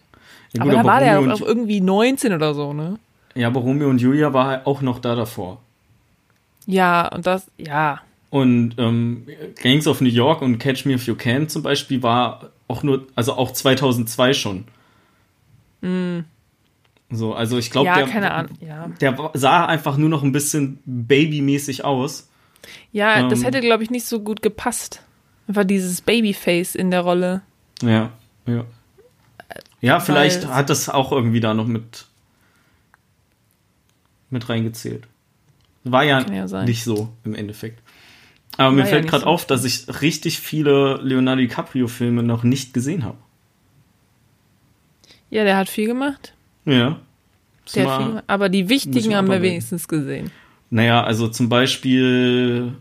B: ja,
A: aber da war der
B: Romeo
A: auch irgendwie 19 oder so, ne?
B: ja, aber Romeo und Julia war auch noch da davor.
A: Ja, und das, ja.
B: Und ähm, Gangs of New York und Catch Me If You Can zum Beispiel war auch nur, also auch 2002 schon. So, also ich glaube,
A: Mm. ja,
B: der,
A: ja.
B: der sah einfach nur noch ein bisschen babymäßig aus.
A: Ja, das
B: Ähm.
A: hätte, glaube ich, nicht so gut gepasst. Einfach dieses Babyface in der Rolle.
B: Ja, ja. Ja, vielleicht
A: Weil-
B: hat das auch irgendwie da noch mit, mit reingezählt. War ja,
A: ja
B: nicht so im Endeffekt. Aber mir
A: ja
B: fällt gerade
A: so.
B: auf, dass ich richtig viele Leonardo DiCaprio-Filme noch nicht gesehen habe.
A: Ja, der hat viel gemacht.
B: Ja.
A: Der
B: mal-
A: viel gemacht. Aber die wichtigen
B: ich
A: haben wir wenigstens gesehen.
B: Naja, also zum Beispiel.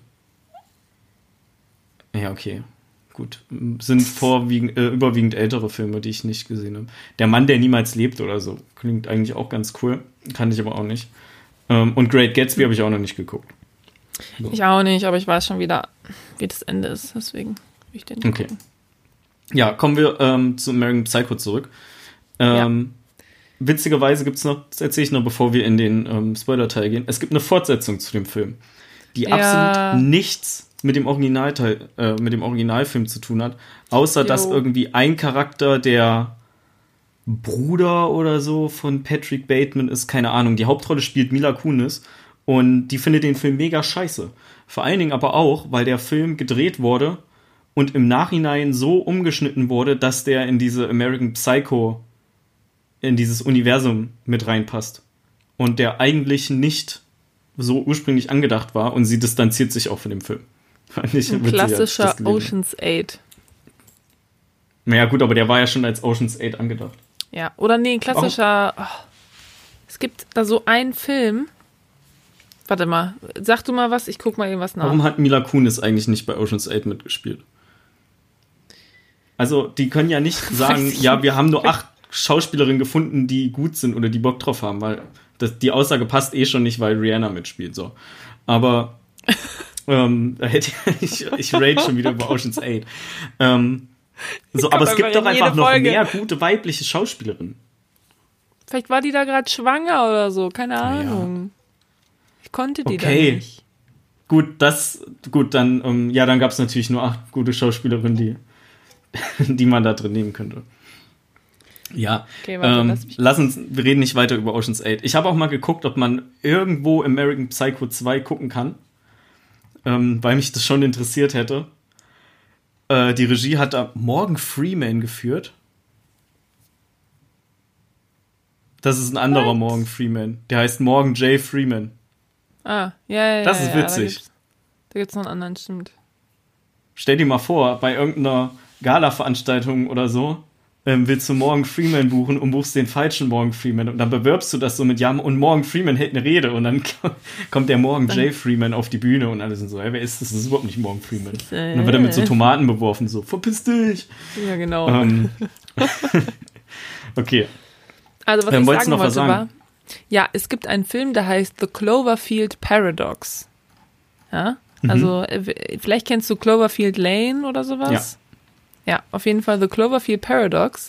B: Ja, okay. Gut. Sind vorwiegend, äh, überwiegend ältere Filme, die ich nicht gesehen habe. Der Mann, der niemals lebt oder so. Klingt eigentlich auch ganz cool. Kann ich aber auch nicht. Ähm, und Great Gatsby habe ich auch noch nicht geguckt.
A: Ich auch nicht, aber ich weiß schon wieder, wie das Ende ist. Deswegen will ich den nicht
B: Okay.
A: gucken.
B: Ja, kommen wir ähm, zu American Psycho zurück. Ähm, Witzigerweise gibt es noch, das erzähle ich noch, bevor wir in den ähm, Spoiler-Teil gehen. Es gibt eine Fortsetzung zu dem Film, die
A: Ja.
B: absolut nichts mit dem Originalteil, äh, mit dem Originalfilm zu tun hat, außer dass
A: Jo.
B: irgendwie ein Charakter der Bruder oder so von Patrick Bateman ist, keine Ahnung. Die Hauptrolle spielt Mila Kunis und die findet den Film mega scheiße. Vor allen Dingen aber auch, weil der Film gedreht wurde und im Nachhinein so umgeschnitten wurde, dass der in diese American Psycho, in dieses Universum mit reinpasst. Und der eigentlich nicht so ursprünglich angedacht war und sie distanziert sich auch von dem Film.
A: Ein klassischer Ocean's 8.
B: habe. Naja, gut, aber der war ja schon als Ocean's 8 angedacht.
A: Ja, oder nee, ein klassischer. Oh, es gibt da so einen Film. Warte mal, sag du mal was, ich guck mal irgendwas nach.
B: Warum hat Mila Kunis eigentlich nicht bei Ocean's 8 mitgespielt? Also, die können ja nicht sagen, ja, wir haben nur acht Schauspielerinnen gefunden, die gut sind oder die Bock drauf haben, weil das, die Aussage passt eh schon nicht, weil Rihanna mitspielt, so. Aber ähm, da hätte ich, ich rate schon wieder über Ocean's 8. Ähm, so, aber es gibt doch einfach noch
A: Folge.
B: mehr gute weibliche Schauspielerinnen.
A: Vielleicht war die da gerade schwanger oder so, keine Ahnung. Ich konnte die
B: Okay.
A: da nicht.
B: Gut, das, gut, dann, ähm, ja, dann gab es natürlich nur acht gute Schauspielerinnen, die, die man da drin nehmen könnte. Ja,
A: Okay, warte,
B: ähm,
A: lass
B: lass uns, wir reden nicht weiter über Ocean's 8. Ich habe auch mal geguckt, ob man irgendwo American Psycho 2 gucken kann, ähm, weil mich das schon interessiert hätte. Äh, die Regie hat da Morgan Freeman geführt. Das ist ein anderer
A: What?
B: Morgan Freeman. Der heißt Morgan J. Freeman.
A: Ah, ja, ja,
B: Das
A: ja,
B: ist witzig.
A: Da da gibt's noch einen anderen, stimmt.
B: Stell dir mal vor, bei irgendeiner Gala-Veranstaltung oder so, ähm, willst du Morgan Freeman buchen und buchst den falschen Morgan Freeman und dann bewirbst du das so mit Ja und Morgan Freeman hält eine Rede und dann kommt der Morgan J. Freeman auf die Bühne und alle sind so, hey, wer ist das? Das ist überhaupt nicht Morgan Freeman. Und dann wird er mit so Tomaten beworfen, so, verpiss dich!
A: Ja, genau.
B: Ähm, okay,
A: Also, was
B: Ähm,
A: ich
B: wolltest
A: sagen
B: du noch was
A: wollte war,
B: sagen?
A: Ja, es gibt einen Film, der heißt The Cloverfield Paradox. Ja,
B: Mhm.
A: also äh, vielleicht kennst du Cloverfield Lane oder sowas. Ja. ja, auf jeden Fall The Cloverfield Paradox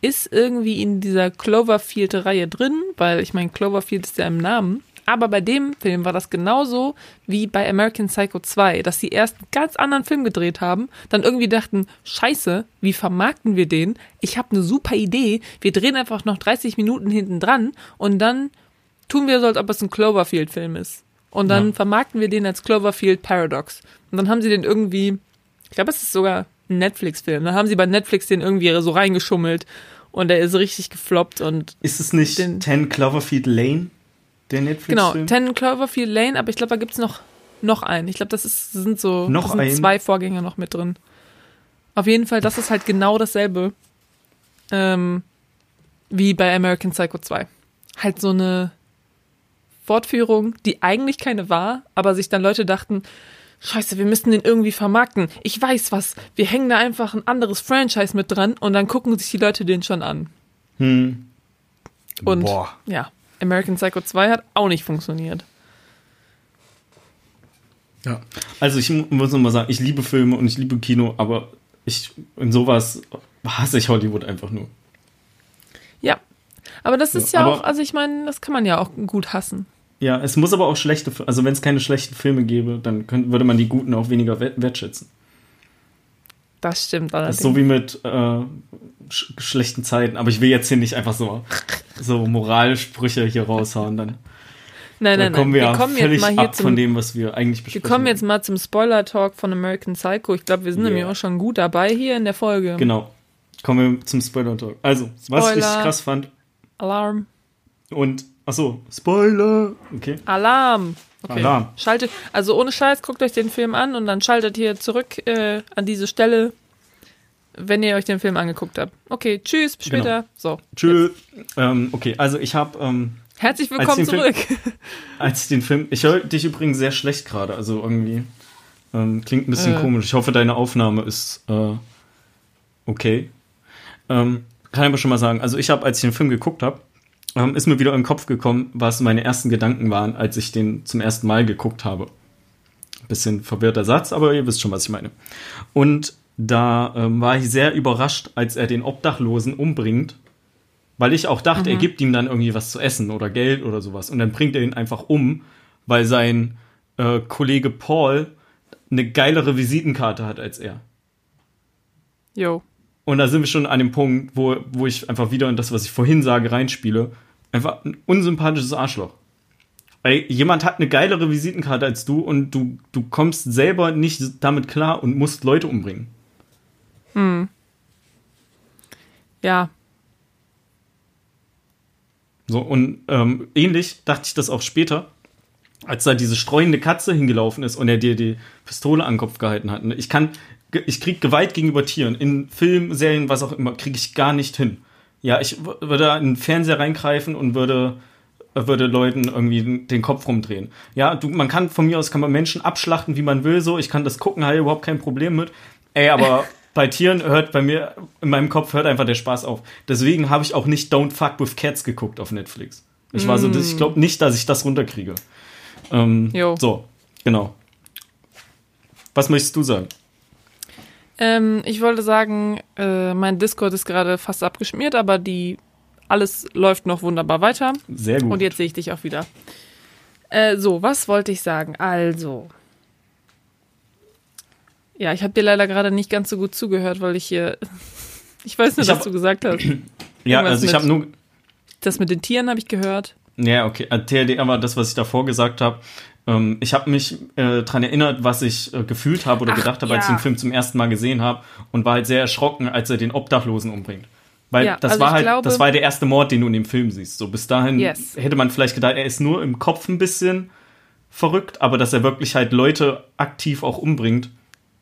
A: ist irgendwie in dieser Cloverfield-Reihe drin, weil ich meine, Cloverfield ist ja im Namen. Aber bei dem Film war das genauso wie bei American Psycho 2, dass sie erst einen ganz anderen Film gedreht haben, dann irgendwie dachten, scheiße, wie vermarkten wir den? Ich habe eine super Idee, wir drehen einfach noch 30 Minuten hinten dran und dann tun wir so, als ob es ein Cloverfield-Film ist. Und dann
B: Ja.
A: vermarkten wir den als Cloverfield Paradox. Und dann haben sie den irgendwie, ich glaube, es ist sogar ein Netflix-Film, dann haben sie bei Netflix den irgendwie so reingeschummelt und der ist richtig gefloppt und
B: ist es nicht
A: Den-
B: 10 Cloverfield Lane, der
A: Genau,
B: Netflix-Film?
A: Ten Cloverfield Lane, aber ich glaube, da gibt's noch, noch einen. Ich glaube, das ist, sind so
B: Noch
A: sind zwei Vorgänger noch mit drin. Auf jeden Fall, das ist halt genau dasselbe ähm, wie bei American Psycho 2. halt so eine Fortführung, die eigentlich keine war, aber sich dann Leute dachten, Scheiße, wir müssen den irgendwie vermarkten. Ich weiß was. Wir hängen da einfach ein anderes Franchise mit dran und dann gucken sich die Leute den schon an.
B: Hm.
A: Und
B: Boah.
A: ja, American Psycho 2 hat auch nicht funktioniert.
B: Ja. Also ich mu- muss nochmal sagen, ich liebe Filme und ich liebe Kino, aber ich in sowas hasse ich Hollywood einfach nur.
A: Ja. Aber das ist
B: Ja,
A: ja, auch, also ich meine, das kann man ja auch gut hassen.
B: Ja, es muss aber auch schlechte, also wenn es keine schlechten Filme gäbe, dann könnte, würde man die guten auch weniger wert- wertschätzen.
A: Das stimmt
B: Das
A: allerdings.
B: ist so wie mit äh, sch schlechten Zeiten. Aber ich will jetzt hier nicht einfach so, so Moralsprüche hier raushauen. Dann,
A: nein,
B: dann
A: nein,
B: kommen
A: nein.
B: wir,
A: Wir kommen jetzt
B: völlig
A: mal hier
B: ab
A: zum
B: von dem, was wir eigentlich
A: Wir
B: besprechen.
A: kommen jetzt mal zum Spoiler-Talk von American Psycho. Ich glaube, wir sind
B: Yeah.
A: nämlich auch schon gut dabei hier in der Folge.
B: Genau. Kommen wir zum Spoiler-Talk. Also, was ich
A: Spoiler.
B: krass fand
A: Alarm.
B: und, achso, Spoiler. Okay.
A: Alarm. Okay.
B: Alarm.
A: Schaltet, also ohne Scheiß, guckt euch den Film an und dann schaltet ihr zurück äh, an diese Stelle, wenn ihr euch den Film angeguckt habt. Okay, tschüss, bis
B: Genau.
A: später. So.
B: Tschüss. Ähm, okay, also ich habe, ähm,
A: Herzlich willkommen
B: den Film-
A: zurück.
B: als ich den Film, ich höre dich übrigens sehr schlecht gerade, also irgendwie ähm, klingt ein bisschen
A: Äh.
B: komisch. Ich hoffe, deine Aufnahme ist äh, okay. Ähm, kann ich aber schon mal sagen, also ich habe, als ich den Film geguckt habe, ähm, ist mir wieder in den Kopf gekommen, was meine ersten Gedanken waren, als ich den zum ersten Mal geguckt habe. Bisschen verwirrter Satz, aber ihr wisst schon, was ich meine. Und da ähm, war ich sehr überrascht, als er den Obdachlosen umbringt, weil ich auch dachte, er gibt ihm dann irgendwie was zu essen oder Geld oder sowas. Und dann bringt er ihn einfach um, weil sein äh, Kollege Paul eine geilere Visitenkarte hat als er.
A: Jo.
B: Und da sind wir schon an dem Punkt, wo, wo ich einfach wieder in das, was ich vorhin sage, reinspiele. Einfach ein unsympathisches Arschloch. Ey, jemand hat eine geilere Visitenkarte als du und du, du kommst selber nicht damit klar und musst Leute umbringen.
A: Ja.
B: So, und ähm, ähnlich dachte ich das auch später, als da diese streuende Katze hingelaufen ist und er dir die Pistole an den Kopf gehalten hat. Ich kann, ich krieg Gewalt gegenüber Tieren. In Filmen, Serien, was auch immer, kriege ich gar nicht hin. Ja, ich würde da in den Fernseher reingreifen und würde, würde Leuten irgendwie den- den Kopf rumdrehen. Ja, du, man kann von mir aus kann man Menschen abschlachten, wie man will, so. Ich kann das gucken, habe überhaupt kein Problem mit. Ey, aber bei Tieren hört bei mir, in meinem Kopf hört einfach der Spaß auf. Deswegen habe ich auch nicht Don't Fuck with Cats geguckt auf Netflix. Ich war so, das- ich glaube nicht, dass ich das runterkriege. Ähm. So, genau. Was möchtest du sagen?
A: Ähm, ich wollte sagen, äh, mein Discord ist gerade fast abgeschmiert, aber die alles läuft noch wunderbar weiter.
B: Sehr gut.
A: Und jetzt sehe ich dich auch wieder. Äh, so, was wollte ich sagen? Also. Ja, ich habe dir leider gerade nicht ganz so gut zugehört, weil ich hier. Ich weiß nicht,
B: Ich
A: was
B: hab-
A: du gesagt hast.
B: ja,
A: irgendwas
B: also ich habe nur,
A: Das mit den Tieren habe ich gehört.
B: Ja, okay. Erzähl dir aber das, was ich davor gesagt habe. Ähm, ich habe mich äh, daran erinnert, was ich äh, gefühlt habe oder
A: Ach,
B: gedacht habe, als ich
A: ja.
B: den Film zum ersten Mal gesehen habe und war halt sehr erschrocken, als er den Obdachlosen umbringt. Weil
A: Ja,
B: das
A: also
B: war halt,
A: glaube-
B: das war der erste Mord, den du in dem Film siehst. So bis dahin
A: Yes.
B: hätte man vielleicht gedacht, er ist nur im Kopf ein bisschen verrückt, aber dass er wirklich halt Leute aktiv auch umbringt,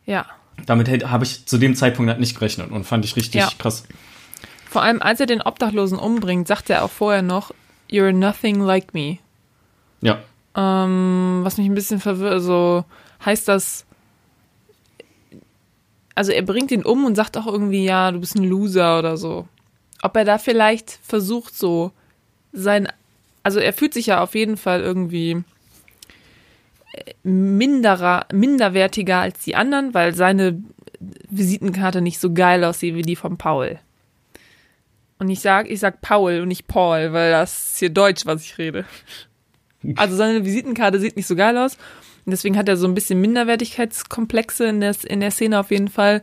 A: Ja.
B: damit habe ich zu dem Zeitpunkt halt nicht gerechnet und fand ich richtig
A: Ja.
B: krass.
A: Vor allem, als er den Obdachlosen umbringt, sagt er auch vorher noch, You're nothing like me.
B: Ja.
A: Ähm, was mich ein bisschen verwirrt, also heißt das, also er bringt ihn um und sagt auch irgendwie, ja, du bist ein Loser oder so. Ob er da vielleicht versucht, so sein, also er fühlt sich ja auf jeden Fall irgendwie minderer, minderwertiger als die anderen, weil seine Visitenkarte nicht so geil aussieht wie die von Paul. Und ich sag, ich sag Paul und nicht Paul, weil das ist hier Deutsch, was ich rede. Also seine Visitenkarte sieht nicht so geil aus. Und deswegen hat er so ein bisschen Minderwertigkeitskomplexe in der, in der Szene auf jeden Fall.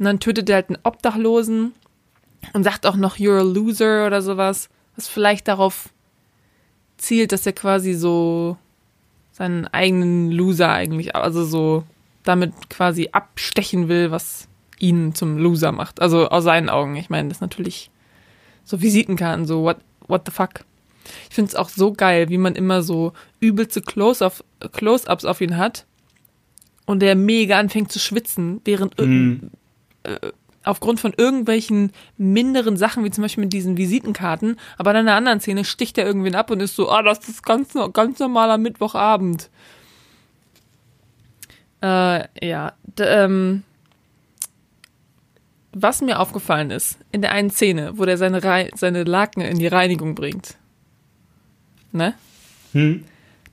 A: Und dann tötet er halt einen Obdachlosen und sagt auch noch, you're a loser oder sowas. Was vielleicht darauf zielt, dass er quasi so seinen eigenen Loser eigentlich, also so damit quasi abstechen will, was ihn zum Loser macht. Also aus seinen Augen. Ich meine, das ist natürlich so Visitenkarten, so what, what the fuck. Ich finde es auch so geil, wie man immer so übelste Close-up- Close-ups auf ihn hat und der mega anfängt zu schwitzen, während
B: Mhm.
A: Aufgrund von irgendwelchen minderen Sachen, wie zum Beispiel mit diesen Visitenkarten, aber dann in einer anderen Szene sticht er irgendwen ab und ist so, ah, das ist ganz, ganz normaler Mittwochabend. Äh, ja, d ähm, was mir aufgefallen ist, in der einen Szene, wo der seine, Re seine Laken in die Reinigung bringt, ne?
B: Hm?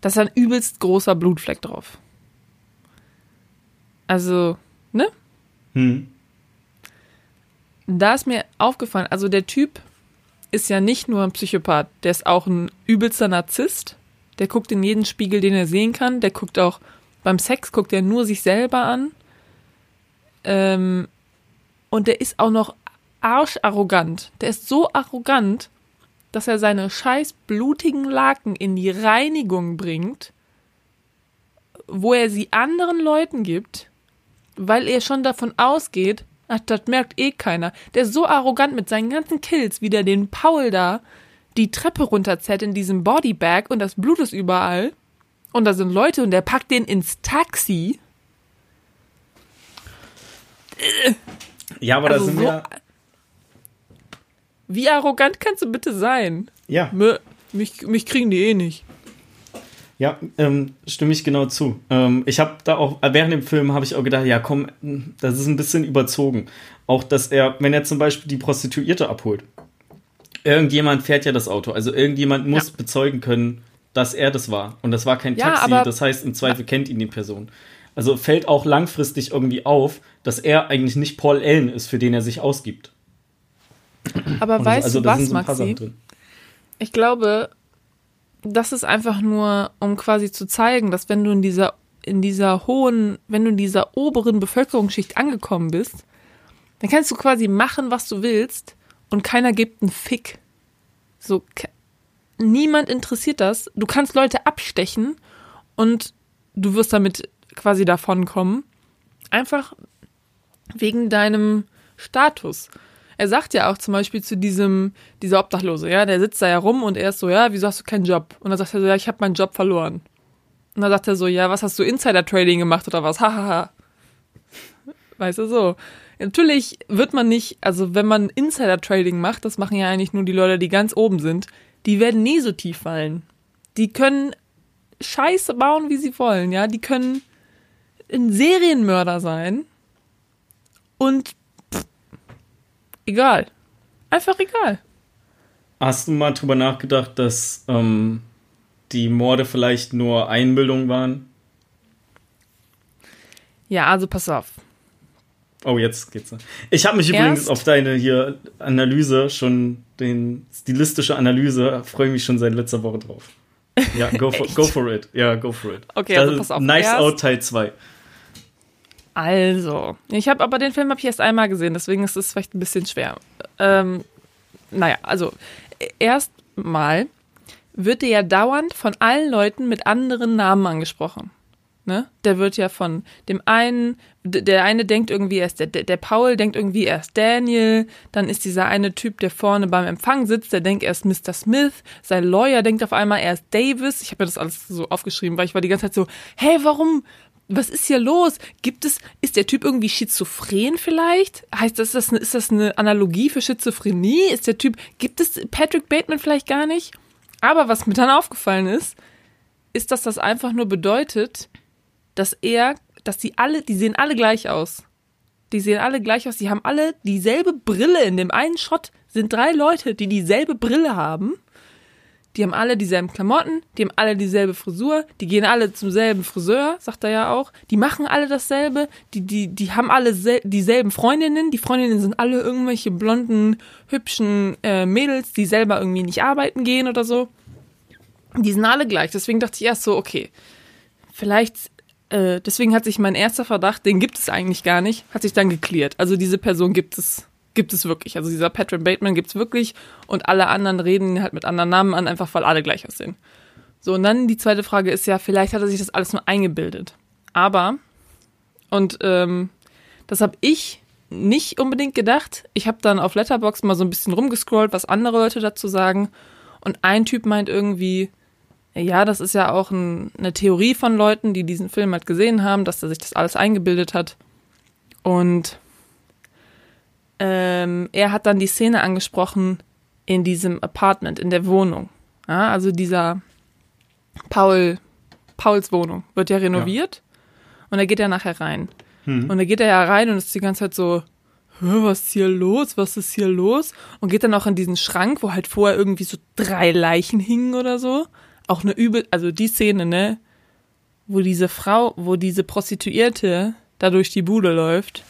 A: Da ist ein übelst großer Blutfleck drauf. Also, ne?
B: Hm?
A: Da ist mir aufgefallen, also der Typ ist ja nicht nur ein Psychopath, der ist auch ein übelster Narzisst. Der guckt in jeden Spiegel, den er sehen kann. Der guckt auch beim Sex, guckt er nur sich selber an. Ähm, und der ist auch noch arscharrogant. Der ist so arrogant, dass er seine scheiß blutigen Laken in die Reinigung bringt, wo er sie anderen Leuten gibt, weil er schon davon ausgeht, ach, das merkt eh keiner. Der ist so arrogant mit seinen ganzen Kills, wie der den Paul da die Treppe runterzerrt in diesem Bodybag und das Blut ist überall. Und da sind Leute und der packt den ins Taxi.
B: Ja, aber
A: Also
B: da sind
A: so-
B: wir.
A: Wie arrogant kannst du bitte sein?
B: Ja,
A: Mich, mich kriegen die eh nicht.
B: Ja, ähm, stimme ich genau zu. Ähm, ich habe da auch, während dem Film habe ich auch gedacht, ja komm, das ist ein bisschen überzogen. Auch, dass er, wenn er zum Beispiel die Prostituierte abholt, irgendjemand fährt ja das Auto, also irgendjemand muss
A: Ja.
B: bezeugen können, dass er das war. Und das war kein
A: Ja,
B: Taxi, das heißt, im Zweifel kennt ihn die Person. Also fällt auch langfristig irgendwie auf, dass er eigentlich nicht Paul Allen ist, für den er sich ausgibt.
A: Aber
B: Und
A: weißt
B: also
A: du was, Maxi? Ich glaube, das ist einfach nur, um quasi zu zeigen, dass wenn du in dieser, in dieser hohen, wenn du in dieser oberen Bevölkerungsschicht angekommen bist, dann kannst du quasi machen, was du willst und keiner gibt einen Fick. So, niemand interessiert das. Du kannst Leute abstechen und du wirst damit quasi davonkommen. Einfach wegen deinem Status. Er sagt ja auch zum Beispiel zu diesem, dieser Obdachlose, ja, der sitzt da ja rum und er ist so, ja, wieso hast du keinen Job? Und dann sagt er so, ja, ich habe meinen Job verloren. Und dann sagt er so, ja, was hast du Insider-Trading gemacht oder was? Hahaha. Weißt du so. Natürlich wird man nicht, also wenn man Insider-Trading macht, das machen ja eigentlich nur die Leute, die ganz oben sind, die werden nie so tief fallen. Die können Scheiße bauen, wie sie wollen, ja. Die können ein Serienmörder sein und egal. Einfach egal.
B: Hast du mal drüber nachgedacht, dass ähm, die Morde vielleicht nur Einbildung waren?
A: Ja, also pass auf.
B: Oh, jetzt geht's. Ich habe mich
A: Erst-
B: übrigens auf deine hier Analyse schon, den stilistische Analyse, freue mich schon seit letzter Woche drauf. Ja, go for, go for it. Ja, go for it.
A: Okay,
B: Das
A: also pass auf.
B: Nice
A: Erst-
B: Out Teil 2.
A: Also, ich habe aber den Film habe ich erst einmal gesehen, deswegen ist es vielleicht ein bisschen schwer. Ähm, naja, also erstmal wird der ja dauernd von allen Leuten mit anderen Namen angesprochen. Ne? Der wird ja von dem einen, der eine denkt irgendwie, er ist der, der, Paul denkt irgendwie, er ist Daniel, dann ist dieser eine Typ, der vorne beim Empfang sitzt, der denkt, er ist Mr. Smith, sein Lawyer denkt auf einmal, er ist Davis. Ich habe mir das alles so aufgeschrieben, weil ich war die ganze Zeit so, hey, warum, was ist hier los? Gibt es, ist der Typ irgendwie schizophren vielleicht? Heißt das, ist das, eine- ist das eine Analogie für Schizophrenie? Ist der Typ, gibt es Patrick Bateman vielleicht gar nicht? Aber was mir dann aufgefallen ist, ist, dass das einfach nur bedeutet, dass er, dass die alle, die sehen alle gleich aus. Die sehen alle gleich aus. Die haben alle dieselbe Brille. In dem einen Shot sind drei Leute, die dieselbe Brille haben. Die haben alle dieselben Klamotten, die haben alle dieselbe Frisur, die gehen alle zum selben Friseur, sagt er ja auch. Die machen alle dasselbe, die, die, die haben alle sel dieselben Freundinnen. Die Freundinnen sind alle irgendwelche blonden, hübschen äh, Mädels, die selber irgendwie nicht arbeiten gehen oder so. Die sind alle gleich. Deswegen dachte ich erst so, okay, vielleicht, äh, deswegen hat sich mein erster Verdacht, den gibt es eigentlich gar nicht, hat sich dann geklärt. Also diese Person gibt es, gibt es wirklich. Also dieser Patrick Bateman gibt es wirklich und alle anderen reden halt mit anderen Namen an, einfach weil alle gleich aussehen. So, und dann die zweite Frage ist ja, vielleicht hat er sich das alles nur eingebildet. Aber, und ähm, das habe ich nicht unbedingt gedacht. Ich habe dann auf Letterbox mal so ein bisschen rumgescrollt, was andere Leute dazu sagen. Und ein Typ meint irgendwie, ja, das ist ja auch ein, eine Theorie von Leuten, die diesen Film halt gesehen haben, dass er sich das alles eingebildet hat. Und ähm, er hat dann die Szene angesprochen in diesem Apartment, in der Wohnung. Ja, also dieser Paul, Pauls Wohnung wird ja renoviert ja. und er geht ja nachher rein. Hm. Und da geht er ja rein und ist die ganze Zeit so, was ist hier los? Was ist hier los? Und geht dann auch in diesen Schrank, wo halt vorher irgendwie so drei Leichen hingen oder so. Auch eine übel, also die Szene, ne? Wo diese Frau, wo diese Prostituierte da durch die Bude läuft.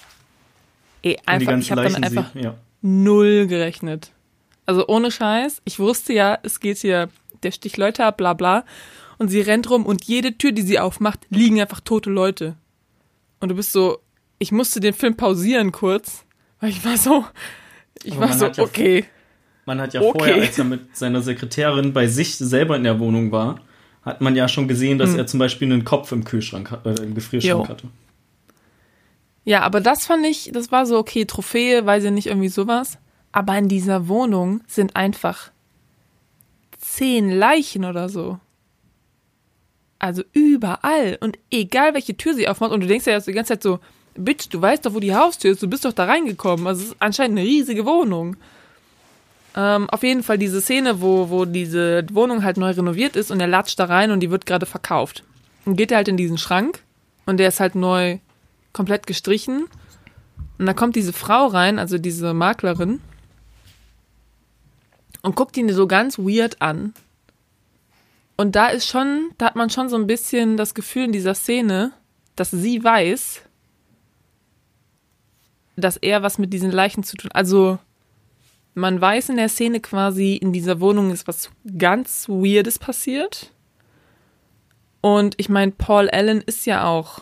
A: Ey, einfach, ich habe damit einfach sie, ja. null gerechnet. Also ohne Scheiß. Ich wusste ja, es geht hier, der sticht Leute ab, bla bla. Und sie rennt rum und jede Tür, die sie aufmacht, liegen einfach tote Leute. Und du bist so, ich musste den Film pausieren kurz, weil ich war so, ich war so, ja, okay.
B: Man hat ja okay. vorher, als er mit seiner Sekretärin bei sich selber in der Wohnung war, hat man ja schon gesehen, dass hm. er zum Beispiel einen Kopf im Kühlschrank, äh, im Gefrierschrank jo. hatte.
A: Ja, aber das fand ich, das war so okay, Trophäe, weiß ich nicht, irgendwie sowas. Aber in dieser Wohnung sind einfach zehn Leichen oder so. Also überall. Und egal welche Tür sie aufmacht, und du denkst ja jetzt die ganze Zeit so, Bitch, du weißt doch, wo die Haustür ist, du bist doch da reingekommen. Also es ist anscheinend eine riesige Wohnung. Ähm, auf jeden Fall diese Szene, wo, wo diese Wohnung halt neu renoviert ist und er latscht da rein und die wird gerade verkauft. Und geht er halt in diesen Schrank und der ist halt neu komplett gestrichen. Und da kommt diese Frau rein, also diese Maklerin, und guckt ihn so ganz weird an. Und da ist schon, da hat man schon so ein bisschen das Gefühl in dieser Szene, dass sie weiß, dass er was mit diesen Leichen zu tun. Also man weiß in der Szene quasi, in dieser Wohnung ist was ganz Weirdes passiert. Und ich meine, Paul Allen ist ja auch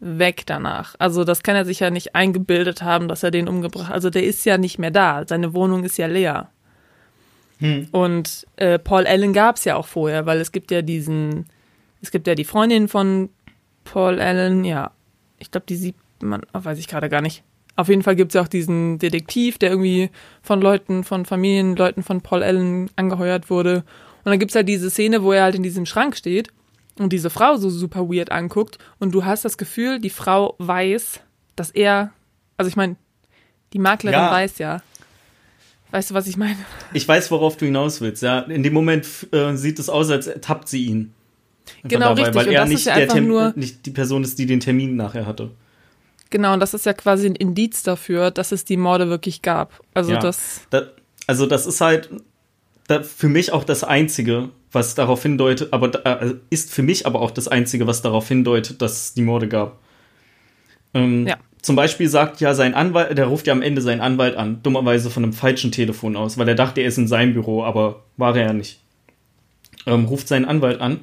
A: weg danach. Also das kann er sich ja nicht eingebildet haben, dass er den umgebracht. hat. Also der ist ja nicht mehr da. Seine Wohnung ist ja leer. Hm. Und äh, Paul Allen gab es ja auch vorher, weil es gibt ja diesen, es gibt ja die Freundin von Paul Allen, ja, ich glaube, die sieht man, oh, weiß ich gerade gar nicht. Auf jeden Fall gibt es ja auch diesen Detektiv, der irgendwie von Leuten, von Familienleuten von Paul Allen angeheuert wurde. Und dann gibt es halt diese Szene, wo er halt in diesem Schrank steht und diese Frau so super weird anguckt und du hast das Gefühl, die Frau weiß, dass er, also ich meine, die Maklerin ja. weiß ja, Weißt du, was ich meine?
B: Ich weiß, worauf du hinaus willst. Ja, in dem Moment äh, sieht es aus, als tappt sie ihn.
A: Genau, dabei, richtig.
B: Weil er nicht, ja der Termin, nicht die Person ist, die den Termin nachher hatte.
A: Genau, und das ist ja quasi ein Indiz dafür, dass es die Morde wirklich gab. Also ja, das,
B: da, also das ist halt für mich auch das Einzige, was darauf hindeutet, aber äh, ist für mich aber auch das Einzige, was darauf hindeutet, dass es die Morde gab. Ähm, ja. Zum Beispiel sagt ja sein Anwalt, der ruft ja am Ende seinen Anwalt an, dummerweise von einem falschen Telefon aus, weil er dachte, er ist in seinem Büro, aber war er ja nicht. Ähm, ruft seinen Anwalt an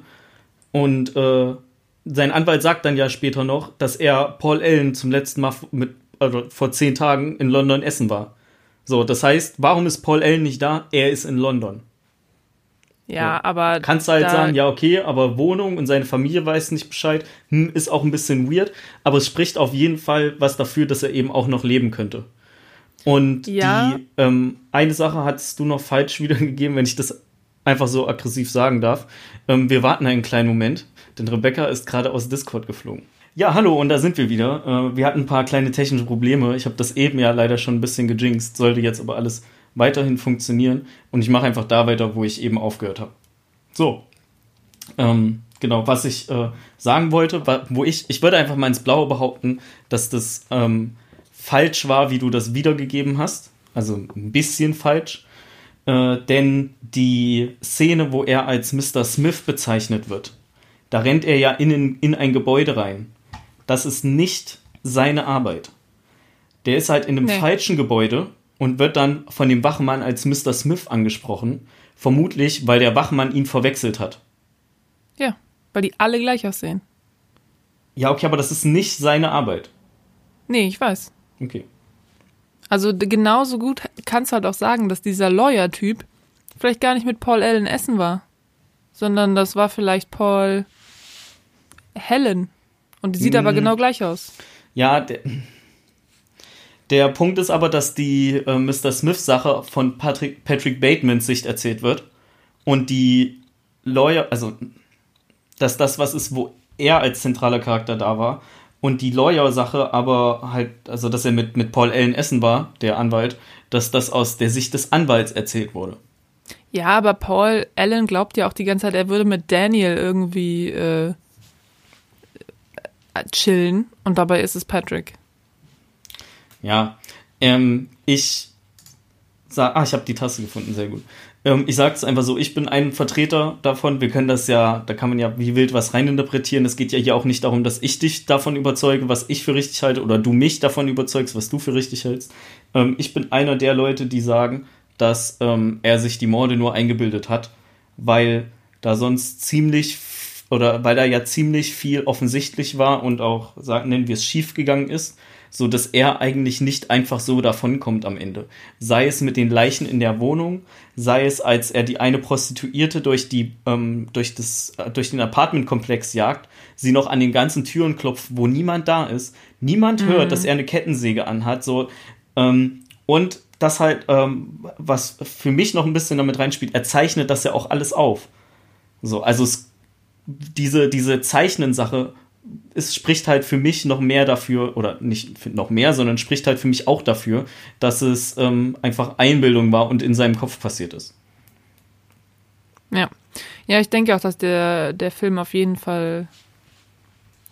B: und äh, sein Anwalt sagt dann ja später noch, dass er Paul Allen zum letzten Mal mit, also vor zehn Tagen in London essen war. So, das heißt, warum ist Paul Allen nicht da? Er ist in London.
A: Ja, so. aber.
B: Kannst du halt sagen, ja, okay, aber Wohnung und seine Familie weiß nicht Bescheid, hm, ist auch ein bisschen weird, aber es spricht auf jeden Fall was dafür, dass er eben auch noch leben könnte. Und ja. die ähm, eine Sache hattest du noch falsch wiedergegeben, wenn ich das einfach so aggressiv sagen darf. Ähm, wir warten einen kleinen Moment, denn Rebecca ist gerade aus Discord geflogen. Ja, hallo, und da sind wir wieder. Äh, wir hatten ein paar kleine technische Probleme. Ich habe das eben ja leider schon ein bisschen gejinxt, sollte jetzt aber alles weiterhin funktionieren und ich mache einfach da weiter, wo ich eben aufgehört habe. So, ähm, genau, was ich äh, sagen wollte, wo ich, ich würde einfach mal ins Blaue behaupten, dass das ähm, falsch war, wie du das wiedergegeben hast. Also ein bisschen falsch. Äh, denn die Szene, wo er als Mr. Smith bezeichnet wird, da rennt er ja in, in ein Gebäude rein. Das ist nicht seine Arbeit. Der ist halt in einem nee. falschen Gebäude und wird dann von dem Wachmann als Mr. Smith angesprochen. Vermutlich, weil der Wachmann ihn verwechselt hat.
A: Ja, weil die alle gleich aussehen.
B: Ja, okay, aber das ist nicht seine Arbeit.
A: Nee, ich weiß.
B: Okay.
A: Also genauso gut kannst du halt auch sagen, dass dieser Lawyer-Typ vielleicht gar nicht mit Paul Allen essen war, sondern das war vielleicht Paul Helen. Und die sieht hm. aber genau gleich aus.
B: Ja, der, der Punkt ist aber, dass die äh, Mr. Smith-Sache von Patrick, Patrick Batemans Sicht erzählt wird. Und die Lawyer, also, dass das was ist, wo er als zentraler Charakter da war. und die Lawyer-Sache aber halt, also dass er mit, mit Paul Allen Essen war, der Anwalt, dass das aus der Sicht des Anwalts erzählt wurde.
A: Ja, aber Paul Allen glaubt ja auch die ganze Zeit, er würde mit Daniel irgendwie äh, chillen und dabei ist es Patrick.
B: Ja, ähm, ich sag, ah, ich habe die Tasse gefunden, sehr gut. Ähm, ich sage es einfach so, ich bin ein Vertreter davon. Wir können das ja, da kann man ja wie wild was reininterpretieren. Es geht ja hier auch nicht darum, dass ich dich davon überzeuge, was ich für richtig halte, oder du mich davon überzeugst, was du für richtig hältst. Ähm, ich bin einer der Leute, die sagen, dass ähm, er sich die Morde nur eingebildet hat, weil da sonst ziemlich oder weil da ja ziemlich viel offensichtlich war und auch, sagen, nennen wir es, schief gegangen ist so dass er eigentlich nicht einfach so davonkommt am Ende. Sei es mit den Leichen in der Wohnung, sei es als er die eine Prostituierte durch die ähm, durch das äh, durch den Apartmentkomplex jagt, sie noch an den ganzen Türen klopft, wo niemand da ist, niemand mhm. hört, dass er eine Kettensäge anhat, so ähm, und das halt ähm, was für mich noch ein bisschen damit reinspielt, er zeichnet das ja auch alles auf. So, also es, diese diese Zeichnen-Sache es spricht halt für mich noch mehr dafür, oder nicht noch mehr, sondern spricht halt für mich auch dafür, dass es ähm, einfach Einbildung war und in seinem Kopf passiert ist.
A: Ja. Ja, ich denke auch, dass der, der Film auf jeden Fall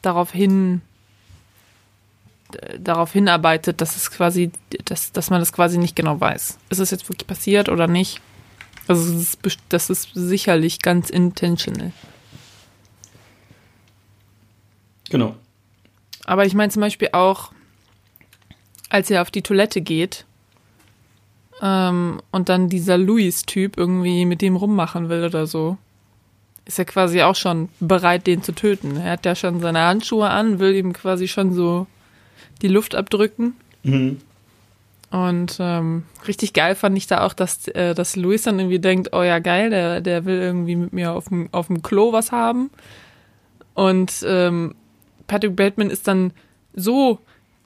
A: darauf hin darauf hinarbeitet, dass es quasi, dass, dass man das quasi nicht genau weiß. Ist es jetzt wirklich passiert oder nicht? Also das ist, das ist sicherlich ganz intentional.
B: Genau.
A: Aber ich meine zum Beispiel auch, als er auf die Toilette geht ähm, und dann dieser Louis-Typ irgendwie mit dem rummachen will oder so, ist er quasi auch schon bereit, den zu töten. Er hat ja schon seine Handschuhe an, will ihm quasi schon so die Luft abdrücken. Mhm. Und ähm, richtig geil fand ich da auch, dass, äh, dass Louis dann irgendwie denkt, oh ja, geil, der, der will irgendwie mit mir auf dem, auf dem Klo was haben. Und ähm, Patrick Bateman ist dann so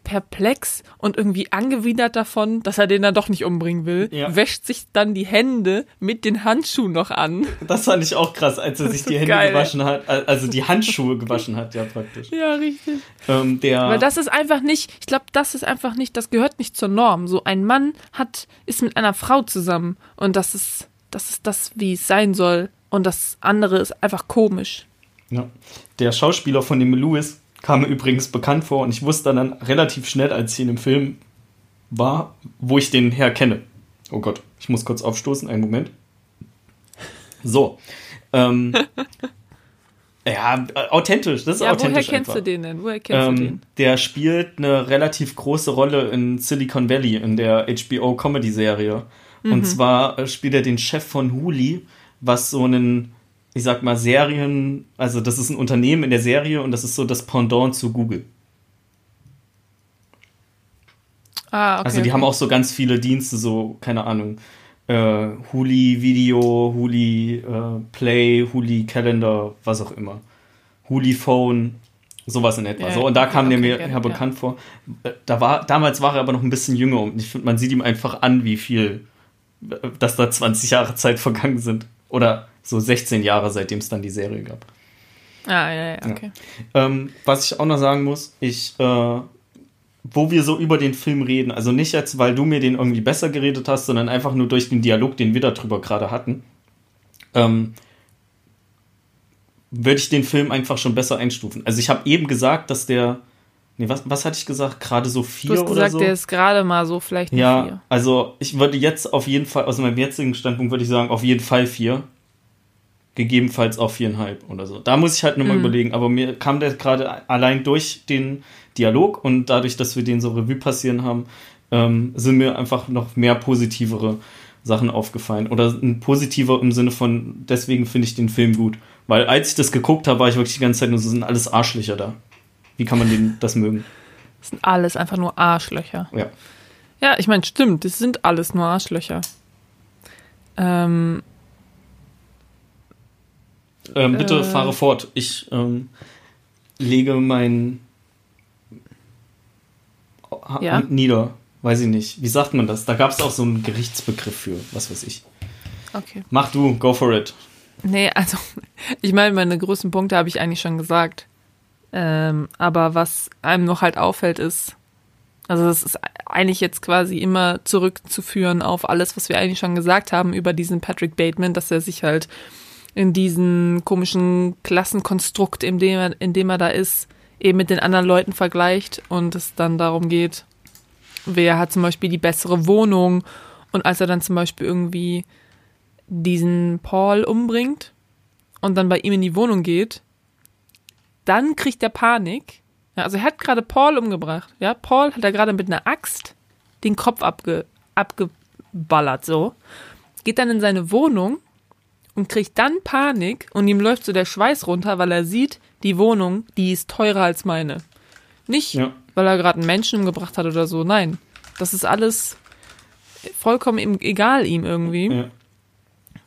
A: perplex und irgendwie angewidert davon, dass er den dann doch nicht umbringen will, ja. wäscht sich dann die Hände mit den Handschuhen noch an.
B: Das fand ich auch krass, als er sich die Hände geil. gewaschen hat, also die Handschuhe gewaschen hat, ja praktisch.
A: Ja, richtig. Ähm, der Weil das ist einfach nicht, ich glaube, das ist einfach nicht, das gehört nicht zur Norm. So ein Mann hat, ist mit einer Frau zusammen und das ist, das ist das, wie es sein soll und das andere ist einfach komisch.
B: Ja. Der Schauspieler von dem Lewis kam mir übrigens bekannt vor und ich wusste dann relativ schnell, als ich in dem Film war, wo ich den Herr kenne. Oh Gott, ich muss kurz aufstoßen, einen Moment. So. Ähm, ja, authentisch, das ist ja, authentisch.
A: Woher kennst einfach. du den denn? Woher kennst ähm, du den?
B: Der spielt eine relativ große Rolle in Silicon Valley, in der HBO-Comedy-Serie. Mhm. Und zwar spielt er den Chef von Huli, was so einen ich sag mal, Serien, also das ist ein Unternehmen in der Serie und das ist so das Pendant zu Google. Ah, okay, also die okay. haben auch so ganz viele Dienste, so, keine Ahnung, äh, Huli Video, Huli äh, Play, Huli Calendar, was auch immer. Huli Phone, sowas in etwa. Ja, so, und da kam okay, der mir ja, bekannt ja. vor. Äh, da war, damals war er aber noch ein bisschen jünger und ich finde, man sieht ihm einfach an, wie viel, äh, dass da 20 Jahre Zeit vergangen sind. Oder so 16 Jahre, seitdem es dann die Serie gab.
A: Ah, ja, ja, okay.
B: Ja. Ähm, was ich auch noch sagen muss, ich, äh, wo wir so über den Film reden, also nicht jetzt, weil du mir den irgendwie besser geredet hast, sondern einfach nur durch den Dialog, den wir darüber gerade hatten, ähm, würde ich den Film einfach schon besser einstufen. Also ich habe eben gesagt, dass der, nee, was, was hatte ich gesagt? Gerade so vier du hast gesagt, oder so?
A: der ist gerade mal so vielleicht
B: Ja, vier. also ich würde jetzt auf jeden Fall, aus meinem jetzigen Standpunkt würde ich sagen, auf jeden Fall vier gegebenenfalls auch viereinhalb oder so. Da muss ich halt nochmal mhm. überlegen, aber mir kam der gerade allein durch den Dialog und dadurch, dass wir den so Revue passieren haben, ähm, sind mir einfach noch mehr positivere Sachen aufgefallen. Oder ein positiver im Sinne von, deswegen finde ich den Film gut. Weil als ich das geguckt habe, war ich wirklich die ganze Zeit nur so, sind alles Arschlöcher da. Wie kann man den, das mögen?
A: Das sind alles einfach nur Arschlöcher.
B: Ja.
A: Ja, ich meine, stimmt, das sind alles nur Arschlöcher. Ähm,
B: ähm, bitte äh, fahre fort. Ich ähm, lege mein ja? nieder. Weiß ich nicht. Wie sagt man das? Da gab es auch so einen Gerichtsbegriff für, was weiß ich.
A: Okay.
B: Mach du, go for it.
A: Nee, also, ich meine, meine größten Punkte habe ich eigentlich schon gesagt. Ähm, aber was einem noch halt auffällt, ist, also das ist eigentlich jetzt quasi immer zurückzuführen auf alles, was wir eigentlich schon gesagt haben über diesen Patrick Bateman, dass er sich halt in diesen komischen Klassenkonstrukt, in dem er, in dem er da ist, eben mit den anderen Leuten vergleicht und es dann darum geht, wer hat zum Beispiel die bessere Wohnung und als er dann zum Beispiel irgendwie diesen Paul umbringt und dann bei ihm in die Wohnung geht, dann kriegt er Panik. Ja, also er hat gerade Paul umgebracht. Ja, Paul hat er gerade mit einer Axt den Kopf abge, abgeballert, so. Geht dann in seine Wohnung und kriegt dann Panik und ihm läuft so der Schweiß runter, weil er sieht, die Wohnung, die ist teurer als meine. Nicht, ja. weil er gerade einen Menschen umgebracht hat oder so, nein. Das ist alles vollkommen egal ihm irgendwie. Ja.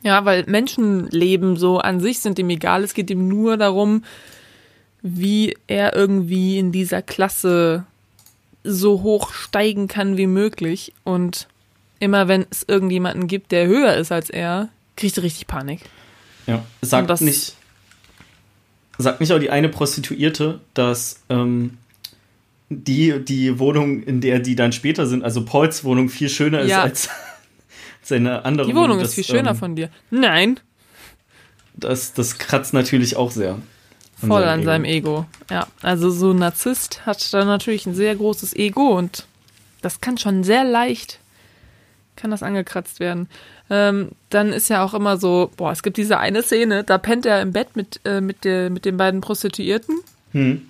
A: ja, weil Menschenleben so an sich sind ihm egal. Es geht ihm nur darum, wie er irgendwie in dieser Klasse so hoch steigen kann wie möglich. Und immer wenn es irgendjemanden gibt, der höher ist als er, kriegt er richtig Panik.
B: Ja, sagt nicht, sagt nicht auch die eine Prostituierte, dass ähm, die, die Wohnung, in der die dann später sind, also Pauls Wohnung, viel schöner ja. ist als seine andere
A: Wohnung. Die Wohnung ist viel schöner ähm, von dir. Nein.
B: Das, das kratzt natürlich auch sehr.
A: Voll an seinem Ego. Ja, also so ein Narzisst hat da natürlich ein sehr großes Ego und das kann schon sehr leicht, kann das angekratzt werden. Ähm, dann ist ja auch immer so, boah, es gibt diese eine Szene, da pennt er im Bett mit, äh, mit, der, mit den beiden Prostituierten. Hm.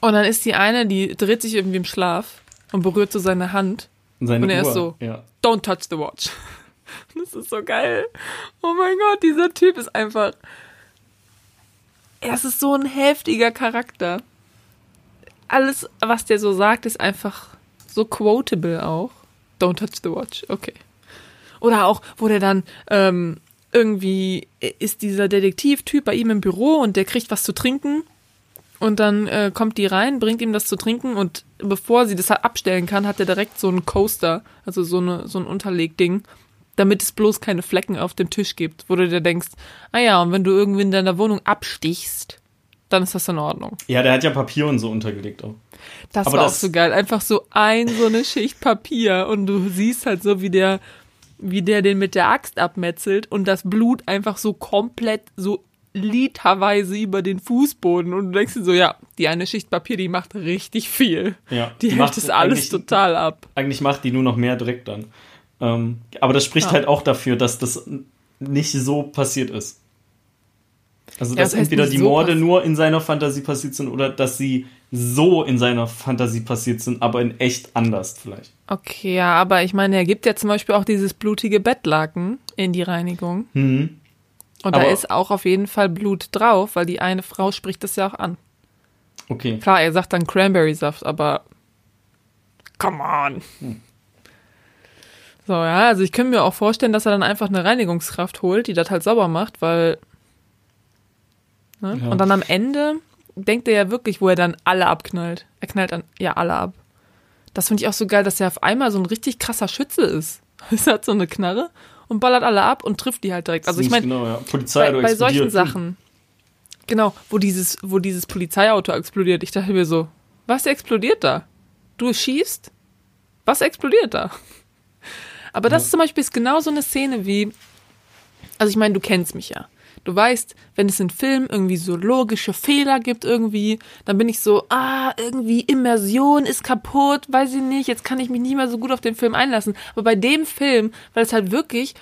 A: Und dann ist die eine, die dreht sich irgendwie im Schlaf und berührt so seine Hand. Seine und er Uhr, ist so, ja. don't touch the watch. Das ist so geil. Oh mein Gott, dieser Typ ist einfach es ist so ein heftiger Charakter. Alles, was der so sagt, ist einfach so quotable auch. Don't touch the watch, okay. Oder auch, wo der dann ähm, irgendwie ist dieser Detektivtyp bei ihm im Büro und der kriegt was zu trinken und dann äh, kommt die rein, bringt ihm das zu trinken und bevor sie das abstellen kann, hat er direkt so einen Coaster, also so, eine, so ein Unterlegding damit es bloß keine Flecken auf dem Tisch gibt, wo du dir denkst, ah ja, und wenn du irgendwie in deiner Wohnung abstichst, dann ist das in Ordnung.
B: Ja, der hat ja Papier und so untergelegt auch.
A: Das Aber war das auch so geil. Einfach so ein, so eine Schicht Papier und du siehst halt so, wie der, wie der den mit der Axt abmetzelt und das Blut einfach so komplett so literweise über den Fußboden und du denkst dir so, ja, die eine Schicht Papier, die macht richtig viel. Ja, die, die hält das alles total ab.
B: Eigentlich macht die nur noch mehr Dreck dann. Ähm, aber das spricht ja. halt auch dafür, dass das nicht so passiert ist. Also, dass ja, das entweder die so Morde nur in seiner Fantasie passiert sind oder dass sie so in seiner Fantasie passiert sind, aber in echt anders vielleicht.
A: Okay, ja, aber ich meine, er gibt ja zum Beispiel auch dieses blutige Bettlaken in die Reinigung. Mhm. Und aber da ist auch auf jeden Fall Blut drauf, weil die eine Frau spricht das ja auch an. Okay. Klar, er sagt dann Cranberry-Saft, aber come on. Hm. So, ja, also ich könnte mir auch vorstellen, dass er dann einfach eine Reinigungskraft holt, die das halt sauber macht, weil. Ne? Ja. Und dann am Ende denkt er ja wirklich, wo er dann alle abknallt. Er knallt dann ja alle ab. Das finde ich auch so geil, dass er auf einmal so ein richtig krasser Schütze ist. Er hat so eine Knarre und ballert alle ab und trifft die halt direkt. Also ich meine, genau, ja. Polizei bei, bei solchen Sachen, genau, wo dieses, wo dieses Polizeiauto explodiert, ich dachte mir so, was explodiert da? Du schießt? Was explodiert da? Aber das ja. zum Beispiel ist genau so eine Szene wie, also ich meine, du kennst mich ja. Du weißt, wenn es in Filmen irgendwie so logische Fehler gibt irgendwie, dann bin ich so, ah, irgendwie Immersion ist kaputt, weiß ich nicht, jetzt kann ich mich nicht mehr so gut auf den Film einlassen. Aber bei dem Film, weil es halt wirklich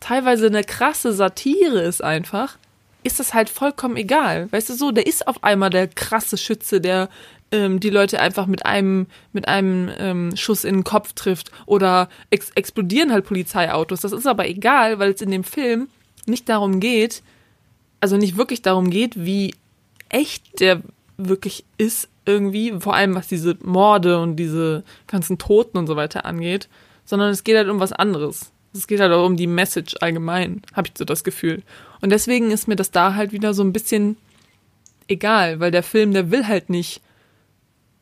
A: teilweise eine krasse Satire ist einfach, ist das halt vollkommen egal. Weißt du so, der ist auf einmal der krasse Schütze, der ähm, die Leute einfach mit einem, mit einem ähm, Schuss in den Kopf trifft oder ex explodieren halt Polizeiautos. Das ist aber egal, weil es in dem Film nicht darum geht, also nicht wirklich darum geht, wie echt der wirklich ist irgendwie, vor allem was diese Morde und diese ganzen Toten und so weiter angeht, sondern es geht halt um was anderes. Es geht halt auch um die Message allgemein, habe ich so das Gefühl. Und deswegen ist mir das da halt wieder so ein bisschen egal, weil der Film, der will halt nicht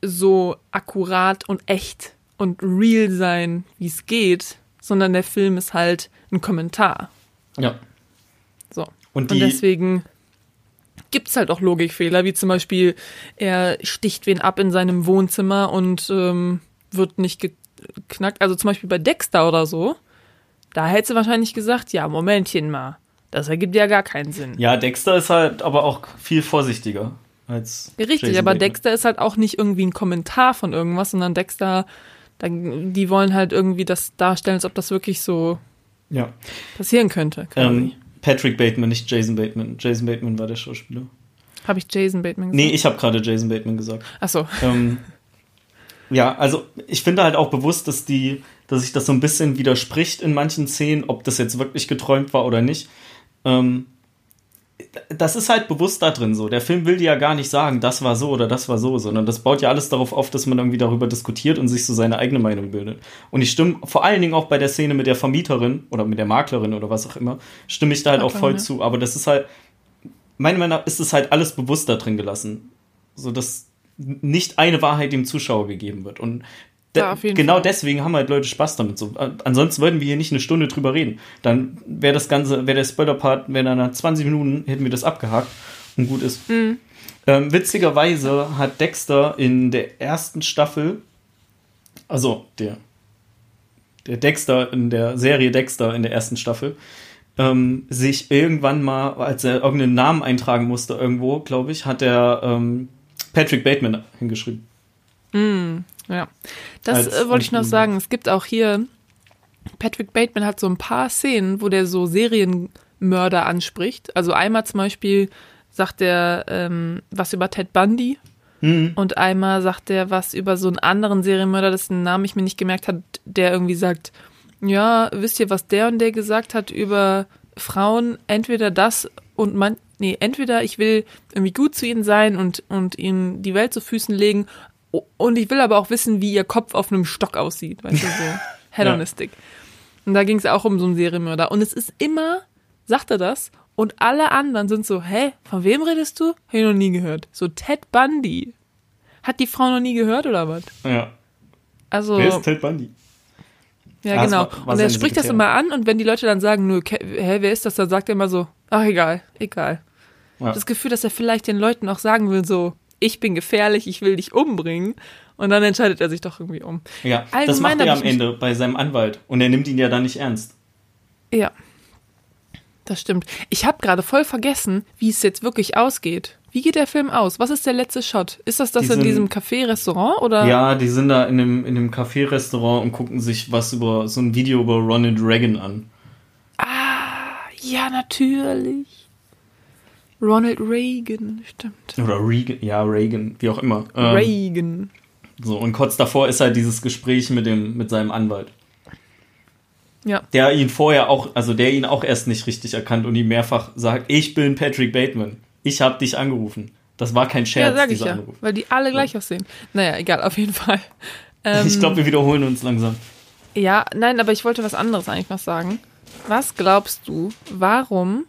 A: so akkurat und echt und real sein, wie es geht, sondern der Film ist halt ein Kommentar. Ja. Und, und deswegen gibt's halt auch Logikfehler, wie zum Beispiel, er sticht wen ab in seinem Wohnzimmer und ähm, wird nicht geknackt. Also zum Beispiel bei Dexter oder so, da hättest du wahrscheinlich gesagt, ja, Momentchen mal. Das ergibt ja gar keinen Sinn.
B: Ja, Dexter ist halt aber auch viel vorsichtiger als.
A: Richtig,
B: Jason
A: aber
B: Bateman.
A: Dexter ist halt auch nicht irgendwie ein Kommentar von irgendwas, sondern Dexter, die wollen halt irgendwie das darstellen, als ob das wirklich so
B: Ja.
A: passieren könnte.
B: Ähm, Patrick Bateman, nicht Jason Bateman. Jason Bateman war der Schauspieler.
A: Habe ich Jason Bateman gesagt?
B: Nee, ich habe gerade Jason Bateman gesagt.
A: Achso.
B: ähm, ja, also ich finde halt auch bewusst, dass die, dass sich das so ein bisschen widerspricht in manchen Szenen, ob das jetzt wirklich geträumt war oder nicht. Ähm, das ist halt bewusst da drin so. Der Film will dir ja gar nicht sagen, das war so oder das war so, sondern das baut ja alles darauf auf, dass man irgendwie darüber diskutiert und sich so seine eigene Meinung bildet. Und ich stimme vor allen Dingen auch bei der Szene mit der Vermieterin oder mit der Maklerin oder was auch immer, stimme ich da halt auch
A: Maklerin,
B: voll
A: ja.
B: zu. Aber das ist halt, meiner Meinung nach ist es halt alles bewusst da drin gelassen. So dass nicht eine Wahrheit dem Zuschauer gegeben wird. Und de genau
A: Fall.
B: deswegen haben halt Leute Spaß damit. So. Ansonsten würden wir hier nicht eine Stunde drüber reden. Dann wäre das Ganze, wäre der Spoiler-Part, wäre dann nach 20 Minuten, hätten wir das abgehakt und gut ist.
A: Mhm.
B: Ähm, witzigerweise hat Dexter in der ersten Staffel, also der, der Dexter in der Serie Dexter in der ersten Staffel, ähm, sich irgendwann mal, als er irgendeinen Namen eintragen musste irgendwo, glaube ich, hat er ähm, Patrick Bateman hingeschrieben.
A: Ja. Das äh, wollte ich noch sagen. Es gibt auch hier, Patrick Bateman hat so ein paar Szenen, wo der so Serienmörder anspricht. Also einmal zum Beispiel sagt er ähm, was über Ted Bundy
B: Mhm.
A: und einmal sagt er was über so einen anderen Serienmörder, dessen Namen ich mir nicht gemerkt habe, der irgendwie sagt, ja, wisst ihr, was der und der gesagt hat über Frauen? Entweder das und man, nee, entweder ich will irgendwie gut zu ihnen sein und, und ihnen die Welt zu Füßen legen und ich will aber auch wissen, wie ihr Kopf auf einem Stock aussieht, weißt du, so on
B: Ja.
A: Und da ging es auch um so einen Serienmörder. Und es ist immer, sagt er das, und alle anderen sind so, hä, von wem redest du? Hab ich noch nie gehört. So Ted Bundy. Hat die Frau noch nie gehört oder was?
B: Ja.
A: Also,
B: Wer ist Ted Bundy?
A: ja,
B: Ah,
A: genau.
B: war- war
A: und er spricht das
B: Sekretärin.
A: immer an und wenn die Leute dann sagen, ke- hä, wer ist das, dann sagt er immer so, ach egal, egal.
B: Ja.
A: Das Gefühl, dass er vielleicht den Leuten auch sagen will, so, ich bin gefährlich, ich will dich umbringen. Und dann entscheidet er sich doch irgendwie um.
B: Ja, das
A: Allgemein
B: macht er am Ende bei seinem Anwalt. Und er nimmt ihn ja dann nicht ernst.
A: Ja. Das stimmt. Ich habe gerade voll vergessen, wie es jetzt wirklich ausgeht. Wie geht der Film aus? Was ist der letzte Shot? Ist das das
B: Die
A: in
B: sind-
A: diesem Café-Restaurant oder?
B: Ja, die sind da in dem, in dem Café-Restaurant und gucken sich was über so ein Video über Ronald Reagan an.
A: Ja, natürlich. Ronald Reagan, stimmt.
B: Oder Reagan, ja, Reagan, wie auch immer. Ähm,
A: Reagan.
B: so, und kurz davor ist halt dieses Gespräch mit dem, mit seinem Anwalt.
A: Ja.
B: Der ihn vorher auch, also der ihn auch erst nicht richtig erkannt und ihm mehrfach sagt, ich bin Patrick Bateman. Ich habe dich angerufen. Das war kein Scherz,
A: Ja, sag ich
B: dieser
A: ja.
B: Anruf.
A: Weil die alle gleich aussehen. Naja, egal, auf jeden Fall. Ähm,
B: ich glaube, wir wiederholen uns langsam.
A: Ja, nein, aber ich wollte was anderes eigentlich noch sagen. Was glaubst du, warum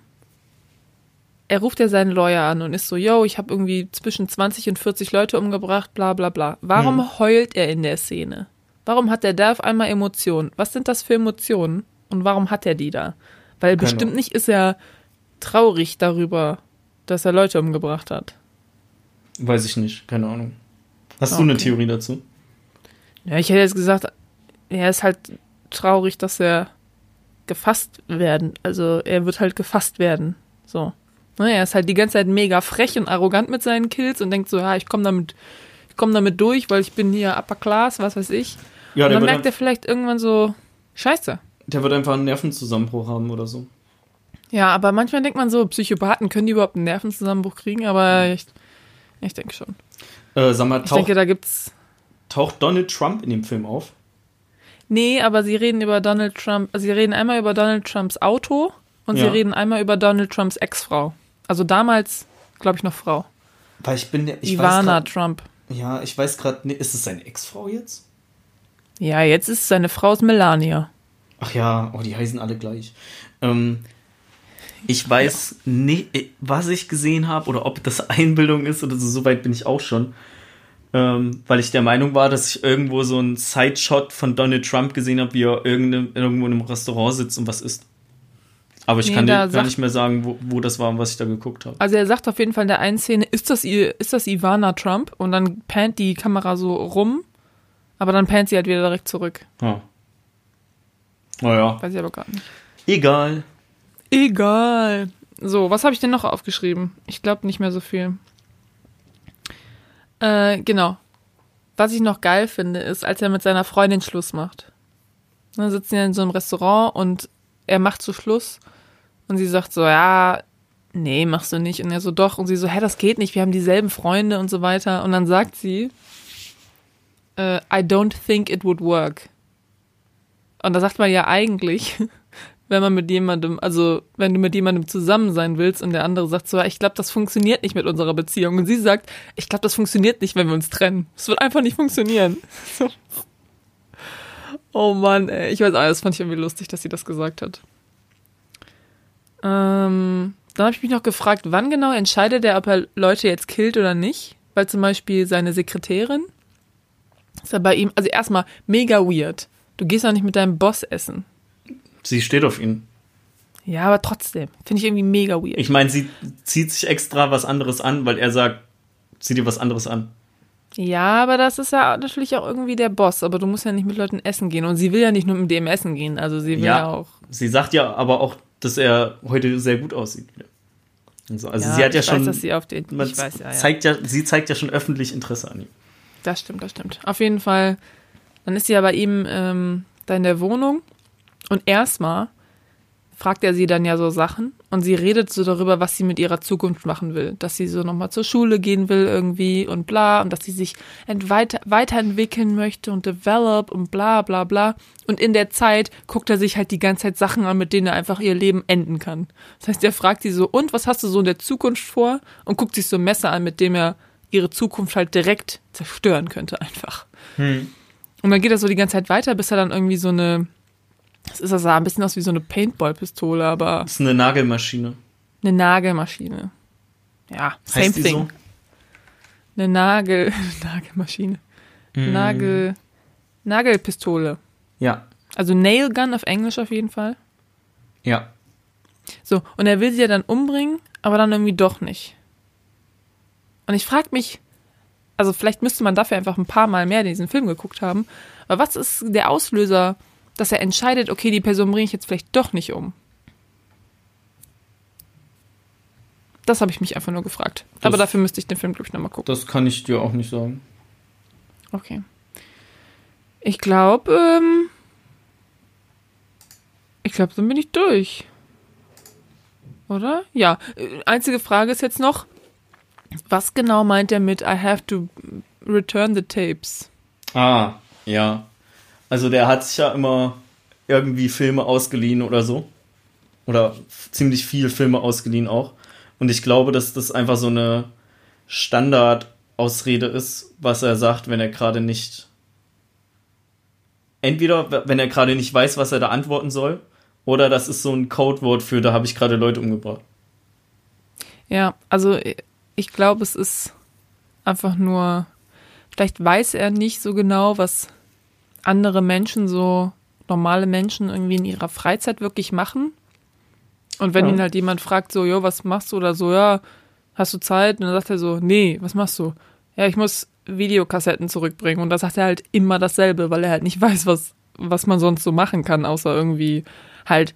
A: er ruft ja seinen Lawyer an und ist so, yo, ich habe irgendwie zwischen 20 und 40 Leute umgebracht, bla bla bla. Warum
B: Hm.
A: heult er in der Szene? Warum hat er da auf einmal Emotionen? Was sind das für Emotionen? Und warum hat er die da? Weil
B: Keine
A: bestimmt nicht ist er traurig darüber, dass er Leute umgebracht hat.
B: Weiß ich nicht, keine Ahnung. Hast du eine
A: Okay.
B: Theorie dazu?
A: Ja, ich hätte jetzt gesagt, er ist halt traurig, dass er gefasst werden. Also er wird halt gefasst werden. So. Ne, er ist halt die ganze Zeit mega frech und arrogant mit seinen Kills und denkt so, ja, ich komme damit, ich komme damit durch, weil ich bin hier Upper Class, was weiß ich.
B: Ja,
A: und dann merkt er vielleicht irgendwann so, scheiße.
B: der wird einfach einen Nervenzusammenbruch haben oder so.
A: Ja, aber manchmal denkt man so, Psychopathen können die überhaupt einen Nervenzusammenbruch kriegen, aber ich, ich denke schon.
B: Äh, sag mal,
A: Ich
B: taucht,
A: denke, da gibt's.
B: taucht Donald Trump in dem Film auf?
A: Nee, aber sie reden über Donald Trump, also sie reden einmal über Donald Trumps Auto und sie
B: Ja.
A: reden einmal über Donald Trumps Ex-Frau. Also damals, glaube ich, noch Frau.
B: Weil ich bin der. Ich
A: Ivana
B: Weiß
A: Trump.
B: grad, ja, ich weiß gerade. Nee, ist es seine Ex-Frau jetzt?
A: Ja, jetzt ist seine Frau ist Melania.
B: Ach ja, oh, die heißen alle gleich. Ähm, ich weiß nicht, was ich gesehen habe oder ob das Einbildung ist oder so, so weit bin ich auch schon. Ähm, weil ich der Meinung war, dass ich irgendwo so einen Sideshot von Donald Trump gesehen habe, wie er irgendwo in einem Restaurant sitzt und was isst. Aber ich
A: Nee,
B: kann dir gar
A: sagt-
B: nicht mehr sagen, wo, wo das war und was ich da geguckt habe.
A: Also er sagt auf jeden Fall in der einen Szene, ist das, ist das Ivana Trump? Und dann pannt die Kamera so rum, aber dann pannt sie halt wieder direkt zurück.
B: Ja. Naja,
A: Weiß ich aber gar nicht.
B: egal.
A: Egal. So, was habe ich denn noch aufgeschrieben? Ich glaube nicht mehr so viel. Äh, genau. Was ich noch geil finde, ist, als er mit seiner Freundin Schluss macht. Dann sitzen ja in so einem Restaurant und er macht so Schluss und sie sagt so, ja, nee, machst du nicht. Und er so, doch. Und sie so, hä, das geht nicht, wir haben dieselben Freunde und so weiter. Und dann sagt sie, äh, I don't think it would work. Und da sagt man ja eigentlich, wenn man mit jemandem, also wenn du mit jemandem zusammen sein willst und der andere sagt so, ich glaube, das funktioniert nicht mit unserer Beziehung. Und sie sagt, ich glaube, das funktioniert nicht, wenn wir uns trennen. Es wird einfach nicht funktionieren. Oh Mann, ey. Ich weiß auch, das fand ich irgendwie lustig, dass sie das gesagt hat. Ähm, dann habe ich mich noch gefragt, wann genau entscheidet er, ob er Leute jetzt killt oder nicht? Weil zum Beispiel seine Sekretärin ist ja bei ihm, also erstmal mega weird. Du gehst doch nicht mit deinem Boss essen.
B: Sie steht auf ihn.
A: Ja, aber trotzdem. Finde ich irgendwie mega weird.
B: Ich meine, sie zieht sich extra was anderes an, weil er sagt, zieh dir was anderes an.
A: ja, aber das ist ja natürlich auch irgendwie der Boss. Aber du musst ja nicht mit Leuten essen gehen. Und sie will ja nicht nur mit dem essen gehen. Also sie will ja,
B: Ja.
A: auch.
B: Sie sagt ja aber auch, dass er heute sehr gut aussieht. Und so. Also
A: ja,
B: sie hat ja schon.
A: Weiß, dass sie auf den,
B: man
A: weiß ja.
B: zeigt ja, sie zeigt ja schon öffentlich Interesse an ihm.
A: Das stimmt, das stimmt. Auf jeden Fall. Dann ist sie ja bei ihm ähm, da in der Wohnung. Und erstmal fragt er sie dann ja so Sachen. Und sie redet so darüber, was sie mit ihrer Zukunft machen will. Dass sie so nochmal zur Schule gehen will irgendwie und bla. Und dass sie sich ent weiter weiterentwickeln möchte und develop und bla bla bla. Und in der Zeit guckt er sich halt die ganze Zeit Sachen an, mit denen er einfach ihr Leben enden kann. Das heißt, er fragt sie so, und was hast du so in der Zukunft vor? Und guckt sich so ein Messer an, mit dem er ihre Zukunft halt direkt zerstören könnte einfach. Und dann geht er so die ganze Zeit weiter, bis er dann irgendwie so eine, das ist das sah ein bisschen aus wie so eine Paintball-Pistole, aber
B: Das ist eine Nagelmaschine.
A: eine Nagelmaschine. Ja, same
B: Heißt
A: thing.
B: so?
A: Eine Nagel, Nagelmaschine.
B: Mhm.
A: Nagel, Nagelpistole.
B: Ja,
A: Also Nail Gun auf Englisch auf jeden Fall.
B: ja.
A: So, und er will sie ja dann umbringen, aber dann irgendwie doch nicht. Und ich frage mich, also vielleicht müsste man dafür einfach ein paar Mal mehr diesen Film geguckt haben, aber was ist der Auslöser, dass er entscheidet, okay, die Person bringe ich jetzt vielleicht doch nicht um? Das habe ich mich einfach nur gefragt.
B: Das-
A: aber dafür müsste ich den Film, glaube ich, nochmal gucken.
B: Das kann ich dir auch nicht sagen.
A: Okay. Ich glaube, ähm, ich glaube, dann bin ich durch. Oder? Ja. Äh, Einzige Frage ist jetzt noch, was genau meint er mit I have to return the tapes?
B: Ah, ja. Also der hat sich ja immer irgendwie Filme ausgeliehen oder so. Oder ziemlich viel Filme ausgeliehen auch. Und ich glaube, dass das einfach so eine Standardausrede ist, was er sagt, wenn er gerade nicht. Entweder, wenn er gerade nicht weiß, was er da antworten soll, oder das ist so ein Codewort für, da habe ich gerade Leute umgebracht.
A: Ja, also äh, ich glaube, es ist einfach nur, vielleicht weiß er nicht so genau, was andere Menschen, so normale Menschen irgendwie in ihrer Freizeit wirklich machen. Und wenn
B: Ja.
A: ihn halt jemand fragt, so, jo, was machst du? Oder so, ja, hast du Zeit? Und dann sagt er so, nee, was machst du? Ja, ich muss Videokassetten zurückbringen. Und da sagt er halt immer dasselbe, weil er halt nicht weiß, was, was man sonst so machen kann, außer irgendwie halt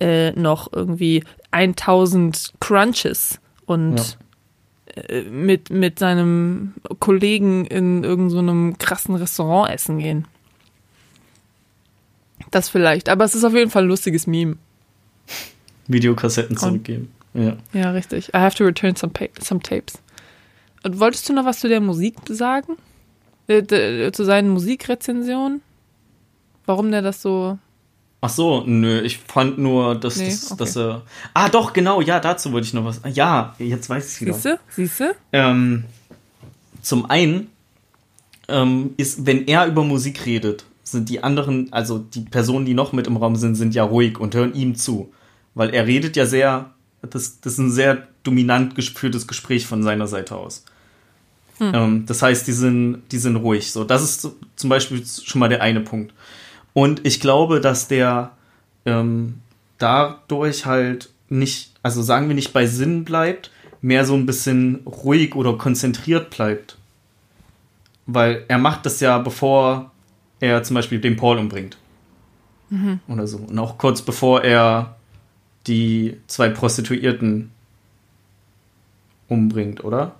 A: äh, noch irgendwie 1000 Crunches und äh, mit, mit seinem Kollegen in irgendeinem so krassen Restaurant essen gehen. Das vielleicht, aber es ist auf jeden Fall ein lustiges Meme.
B: Videokassetten zurückgeben. Ja.
A: Ja, richtig. I have to return some, some tapes. Und wolltest du noch was zu der Musik sagen? Äh, d- zu seinen Musikrezensionen? Warum der das so.
B: Ach so, nö, ich fand nur, dass,
A: Nee,
B: das,
A: okay.
B: dass er. Ah, doch, genau, ja, dazu wollte ich noch was. Ja, jetzt weiß ich es wieder.
A: Siehst du? Siehst du?
B: Ähm, zum einen ähm, ist, wenn er über Musik redet, sind die anderen, also die Personen, die noch mit im Raum sind, sind ja ruhig und hören ihm zu. Weil er redet ja sehr, das, das ist ein sehr dominant geführtes Gespräch von seiner Seite aus. Ähm, das heißt, die sind, die sind ruhig. So, das ist so- zum Beispiel schon mal der eine Punkt. Und ich glaube, dass der, ähm, dadurch halt nicht, also sagen wir nicht bei Sinn bleibt, mehr so ein bisschen ruhig oder konzentriert bleibt. Weil er macht das ja, bevor er zum Beispiel den Paul umbringt. Mhm. Oder so. Und auch kurz bevor er die zwei Prostituierten umbringt, oder?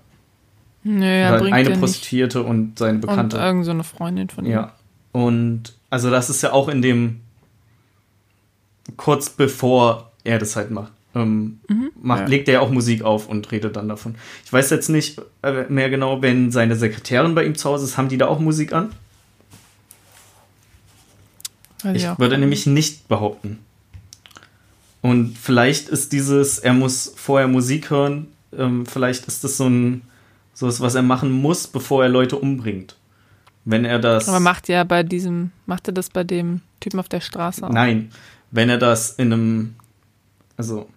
A: Nö, er
B: Oder eine Prostituierte nicht. und seine Bekannte.
A: Und irgend so eine Freundin von ihm.
B: Ja. Und also das ist ja auch in dem kurz bevor er das halt macht. Ähm, mhm. macht, ja. legt er ja auch Musik auf und redet dann davon. Ich weiß jetzt nicht äh, mehr genau, wenn seine Sekretärin bei ihm zu Hause ist, haben die da auch Musik an? Weiß ich würde nämlich nicht behaupten. Und vielleicht ist dieses, er muss vorher Musik hören, ähm, vielleicht ist das so ein, so was er machen muss, bevor er Leute umbringt. Wenn er das.
A: Aber macht ja bei diesem, macht er das bei dem Typen auf der Straße
B: auch? Nein. Wenn er das in einem, also,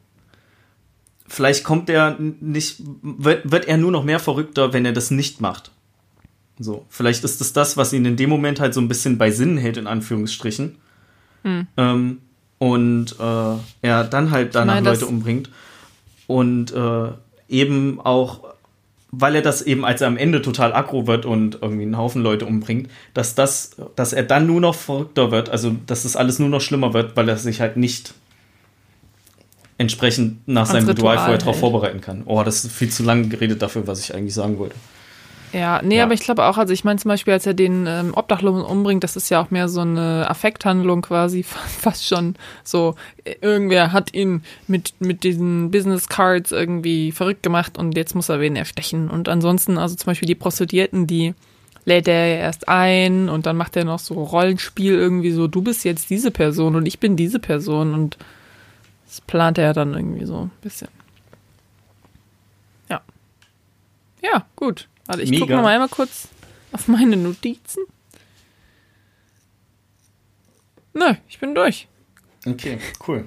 B: vielleicht kommt er nicht, wird, wird er nur noch mehr verrückter, wenn er das nicht macht. So, vielleicht ist es das, was ihn in dem Moment halt so ein bisschen bei Sinnen hält, in Anführungsstrichen. Hm. Ähm, und äh, er dann halt danach Leute umbringt. Und äh, eben auch, weil er das eben, als er am Ende total aggro wird und irgendwie einen Haufen Leute umbringt, dass das, dass er dann nur noch verrückter wird, also dass das alles nur noch schlimmer wird, weil er sich halt nicht entsprechend nach seinem Ritual vorher darauf vorbereiten kann. Oh, das ist viel zu lang geredet dafür, was ich eigentlich sagen wollte.
A: Ja, nee, ja. aber ich glaube auch, also ich meine zum Beispiel, als er den ähm, Obdachlosen umbringt, das ist ja auch mehr so eine Affekthandlung quasi, fast schon so, äh, irgendwer hat ihn mit, mit diesen Business Cards irgendwie verrückt gemacht und jetzt muss er wen erstechen. Und ansonsten, also zum Beispiel die Prostituierten, die lädt er ja erst ein und dann macht er noch so Rollenspiel irgendwie so, du bist jetzt diese Person und ich bin diese Person und das plant er dann irgendwie so ein bisschen. Ja. Ja, gut. Warte, ich gucke noch mal einmal kurz auf meine Notizen. Nö, ich bin durch.
B: Okay, cool.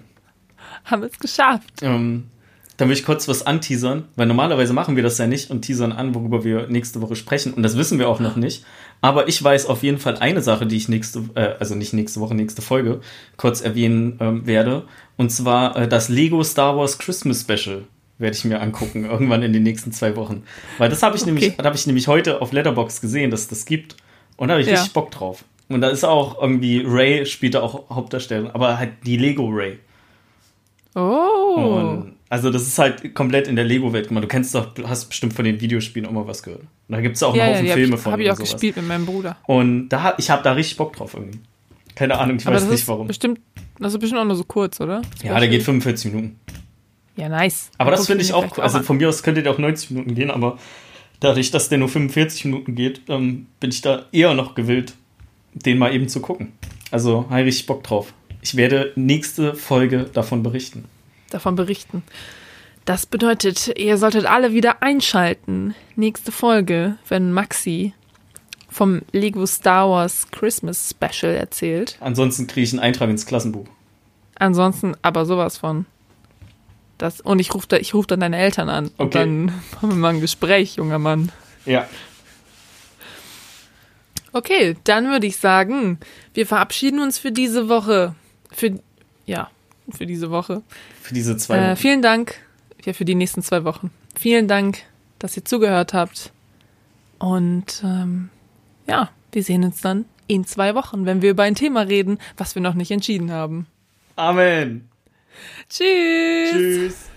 A: Haben wir es geschafft.
B: Ähm, dann will ich kurz was anteasern, weil normalerweise machen wir das ja nicht und teasern an, worüber wir nächste Woche sprechen. Und das wissen wir auch noch nicht. Aber ich weiß auf jeden Fall eine Sache, die ich nächste, äh, also nicht nächste Woche, nächste Folge kurz erwähnen ähm, werde. Und zwar äh, das Lego Star Wars Christmas Special werde ich mir angucken, irgendwann in den nächsten zwei Wochen. Weil das habe ich, okay. nämlich, hab ich nämlich heute auf Letterbox gesehen, dass das gibt. Und da habe ich ja. richtig Bock drauf. Und da ist auch irgendwie, Ray spielt da auch Hauptdarsteller, aber halt die Lego Ray.
A: Oh.
B: Und also das ist halt komplett in der Lego-Welt gemacht. Du kennst doch, hast bestimmt von den Videospielen auch mal was gehört. Und da gibt es auch einen ja, Haufen ja, Filme ich, von.
A: Habe ich auch sowas. gespielt mit meinem Bruder.
B: Und da, ich habe da richtig Bock drauf irgendwie. Keine Ahnung, ich aber weiß nicht warum.
A: Bestimmt, das ist bestimmt auch nur so kurz, oder?
B: Ja, der geht 45 Minuten.
A: Ja, nice.
B: Aber das finde ich auch cool. Also von mir aus könnte der auch 90 Minuten gehen, aber dadurch, dass der nur 45 Minuten geht, ähm, bin ich da eher noch gewillt, den mal eben zu gucken. Also habe ich Bock drauf. Ich werde nächste Folge davon berichten.
A: Davon berichten. Das bedeutet, ihr solltet alle wieder einschalten. Nächste Folge, wenn Maxi vom Lego Star Wars Christmas Special erzählt.
B: Ansonsten kriege ich einen Eintrag ins Klassenbuch.
A: Ansonsten aber sowas von. Das, und ich rufe da, ruf dann deine Eltern an. Okay. Und dann haben wir mal ein Gespräch, junger Mann.
B: Ja.
A: Okay, dann würde ich sagen, wir verabschieden uns für diese Woche. Für, ja, für diese Woche.
B: Für diese zwei
A: äh, Wochen. Äh, vielen Dank. Ja, für die nächsten zwei Wochen. Vielen Dank, dass ihr zugehört habt. Und ähm, ja, wir sehen uns dann in zwei Wochen, wenn wir über ein Thema reden, was wir noch nicht entschieden haben.
B: Amen.
A: Tschüss.
B: Tschüss.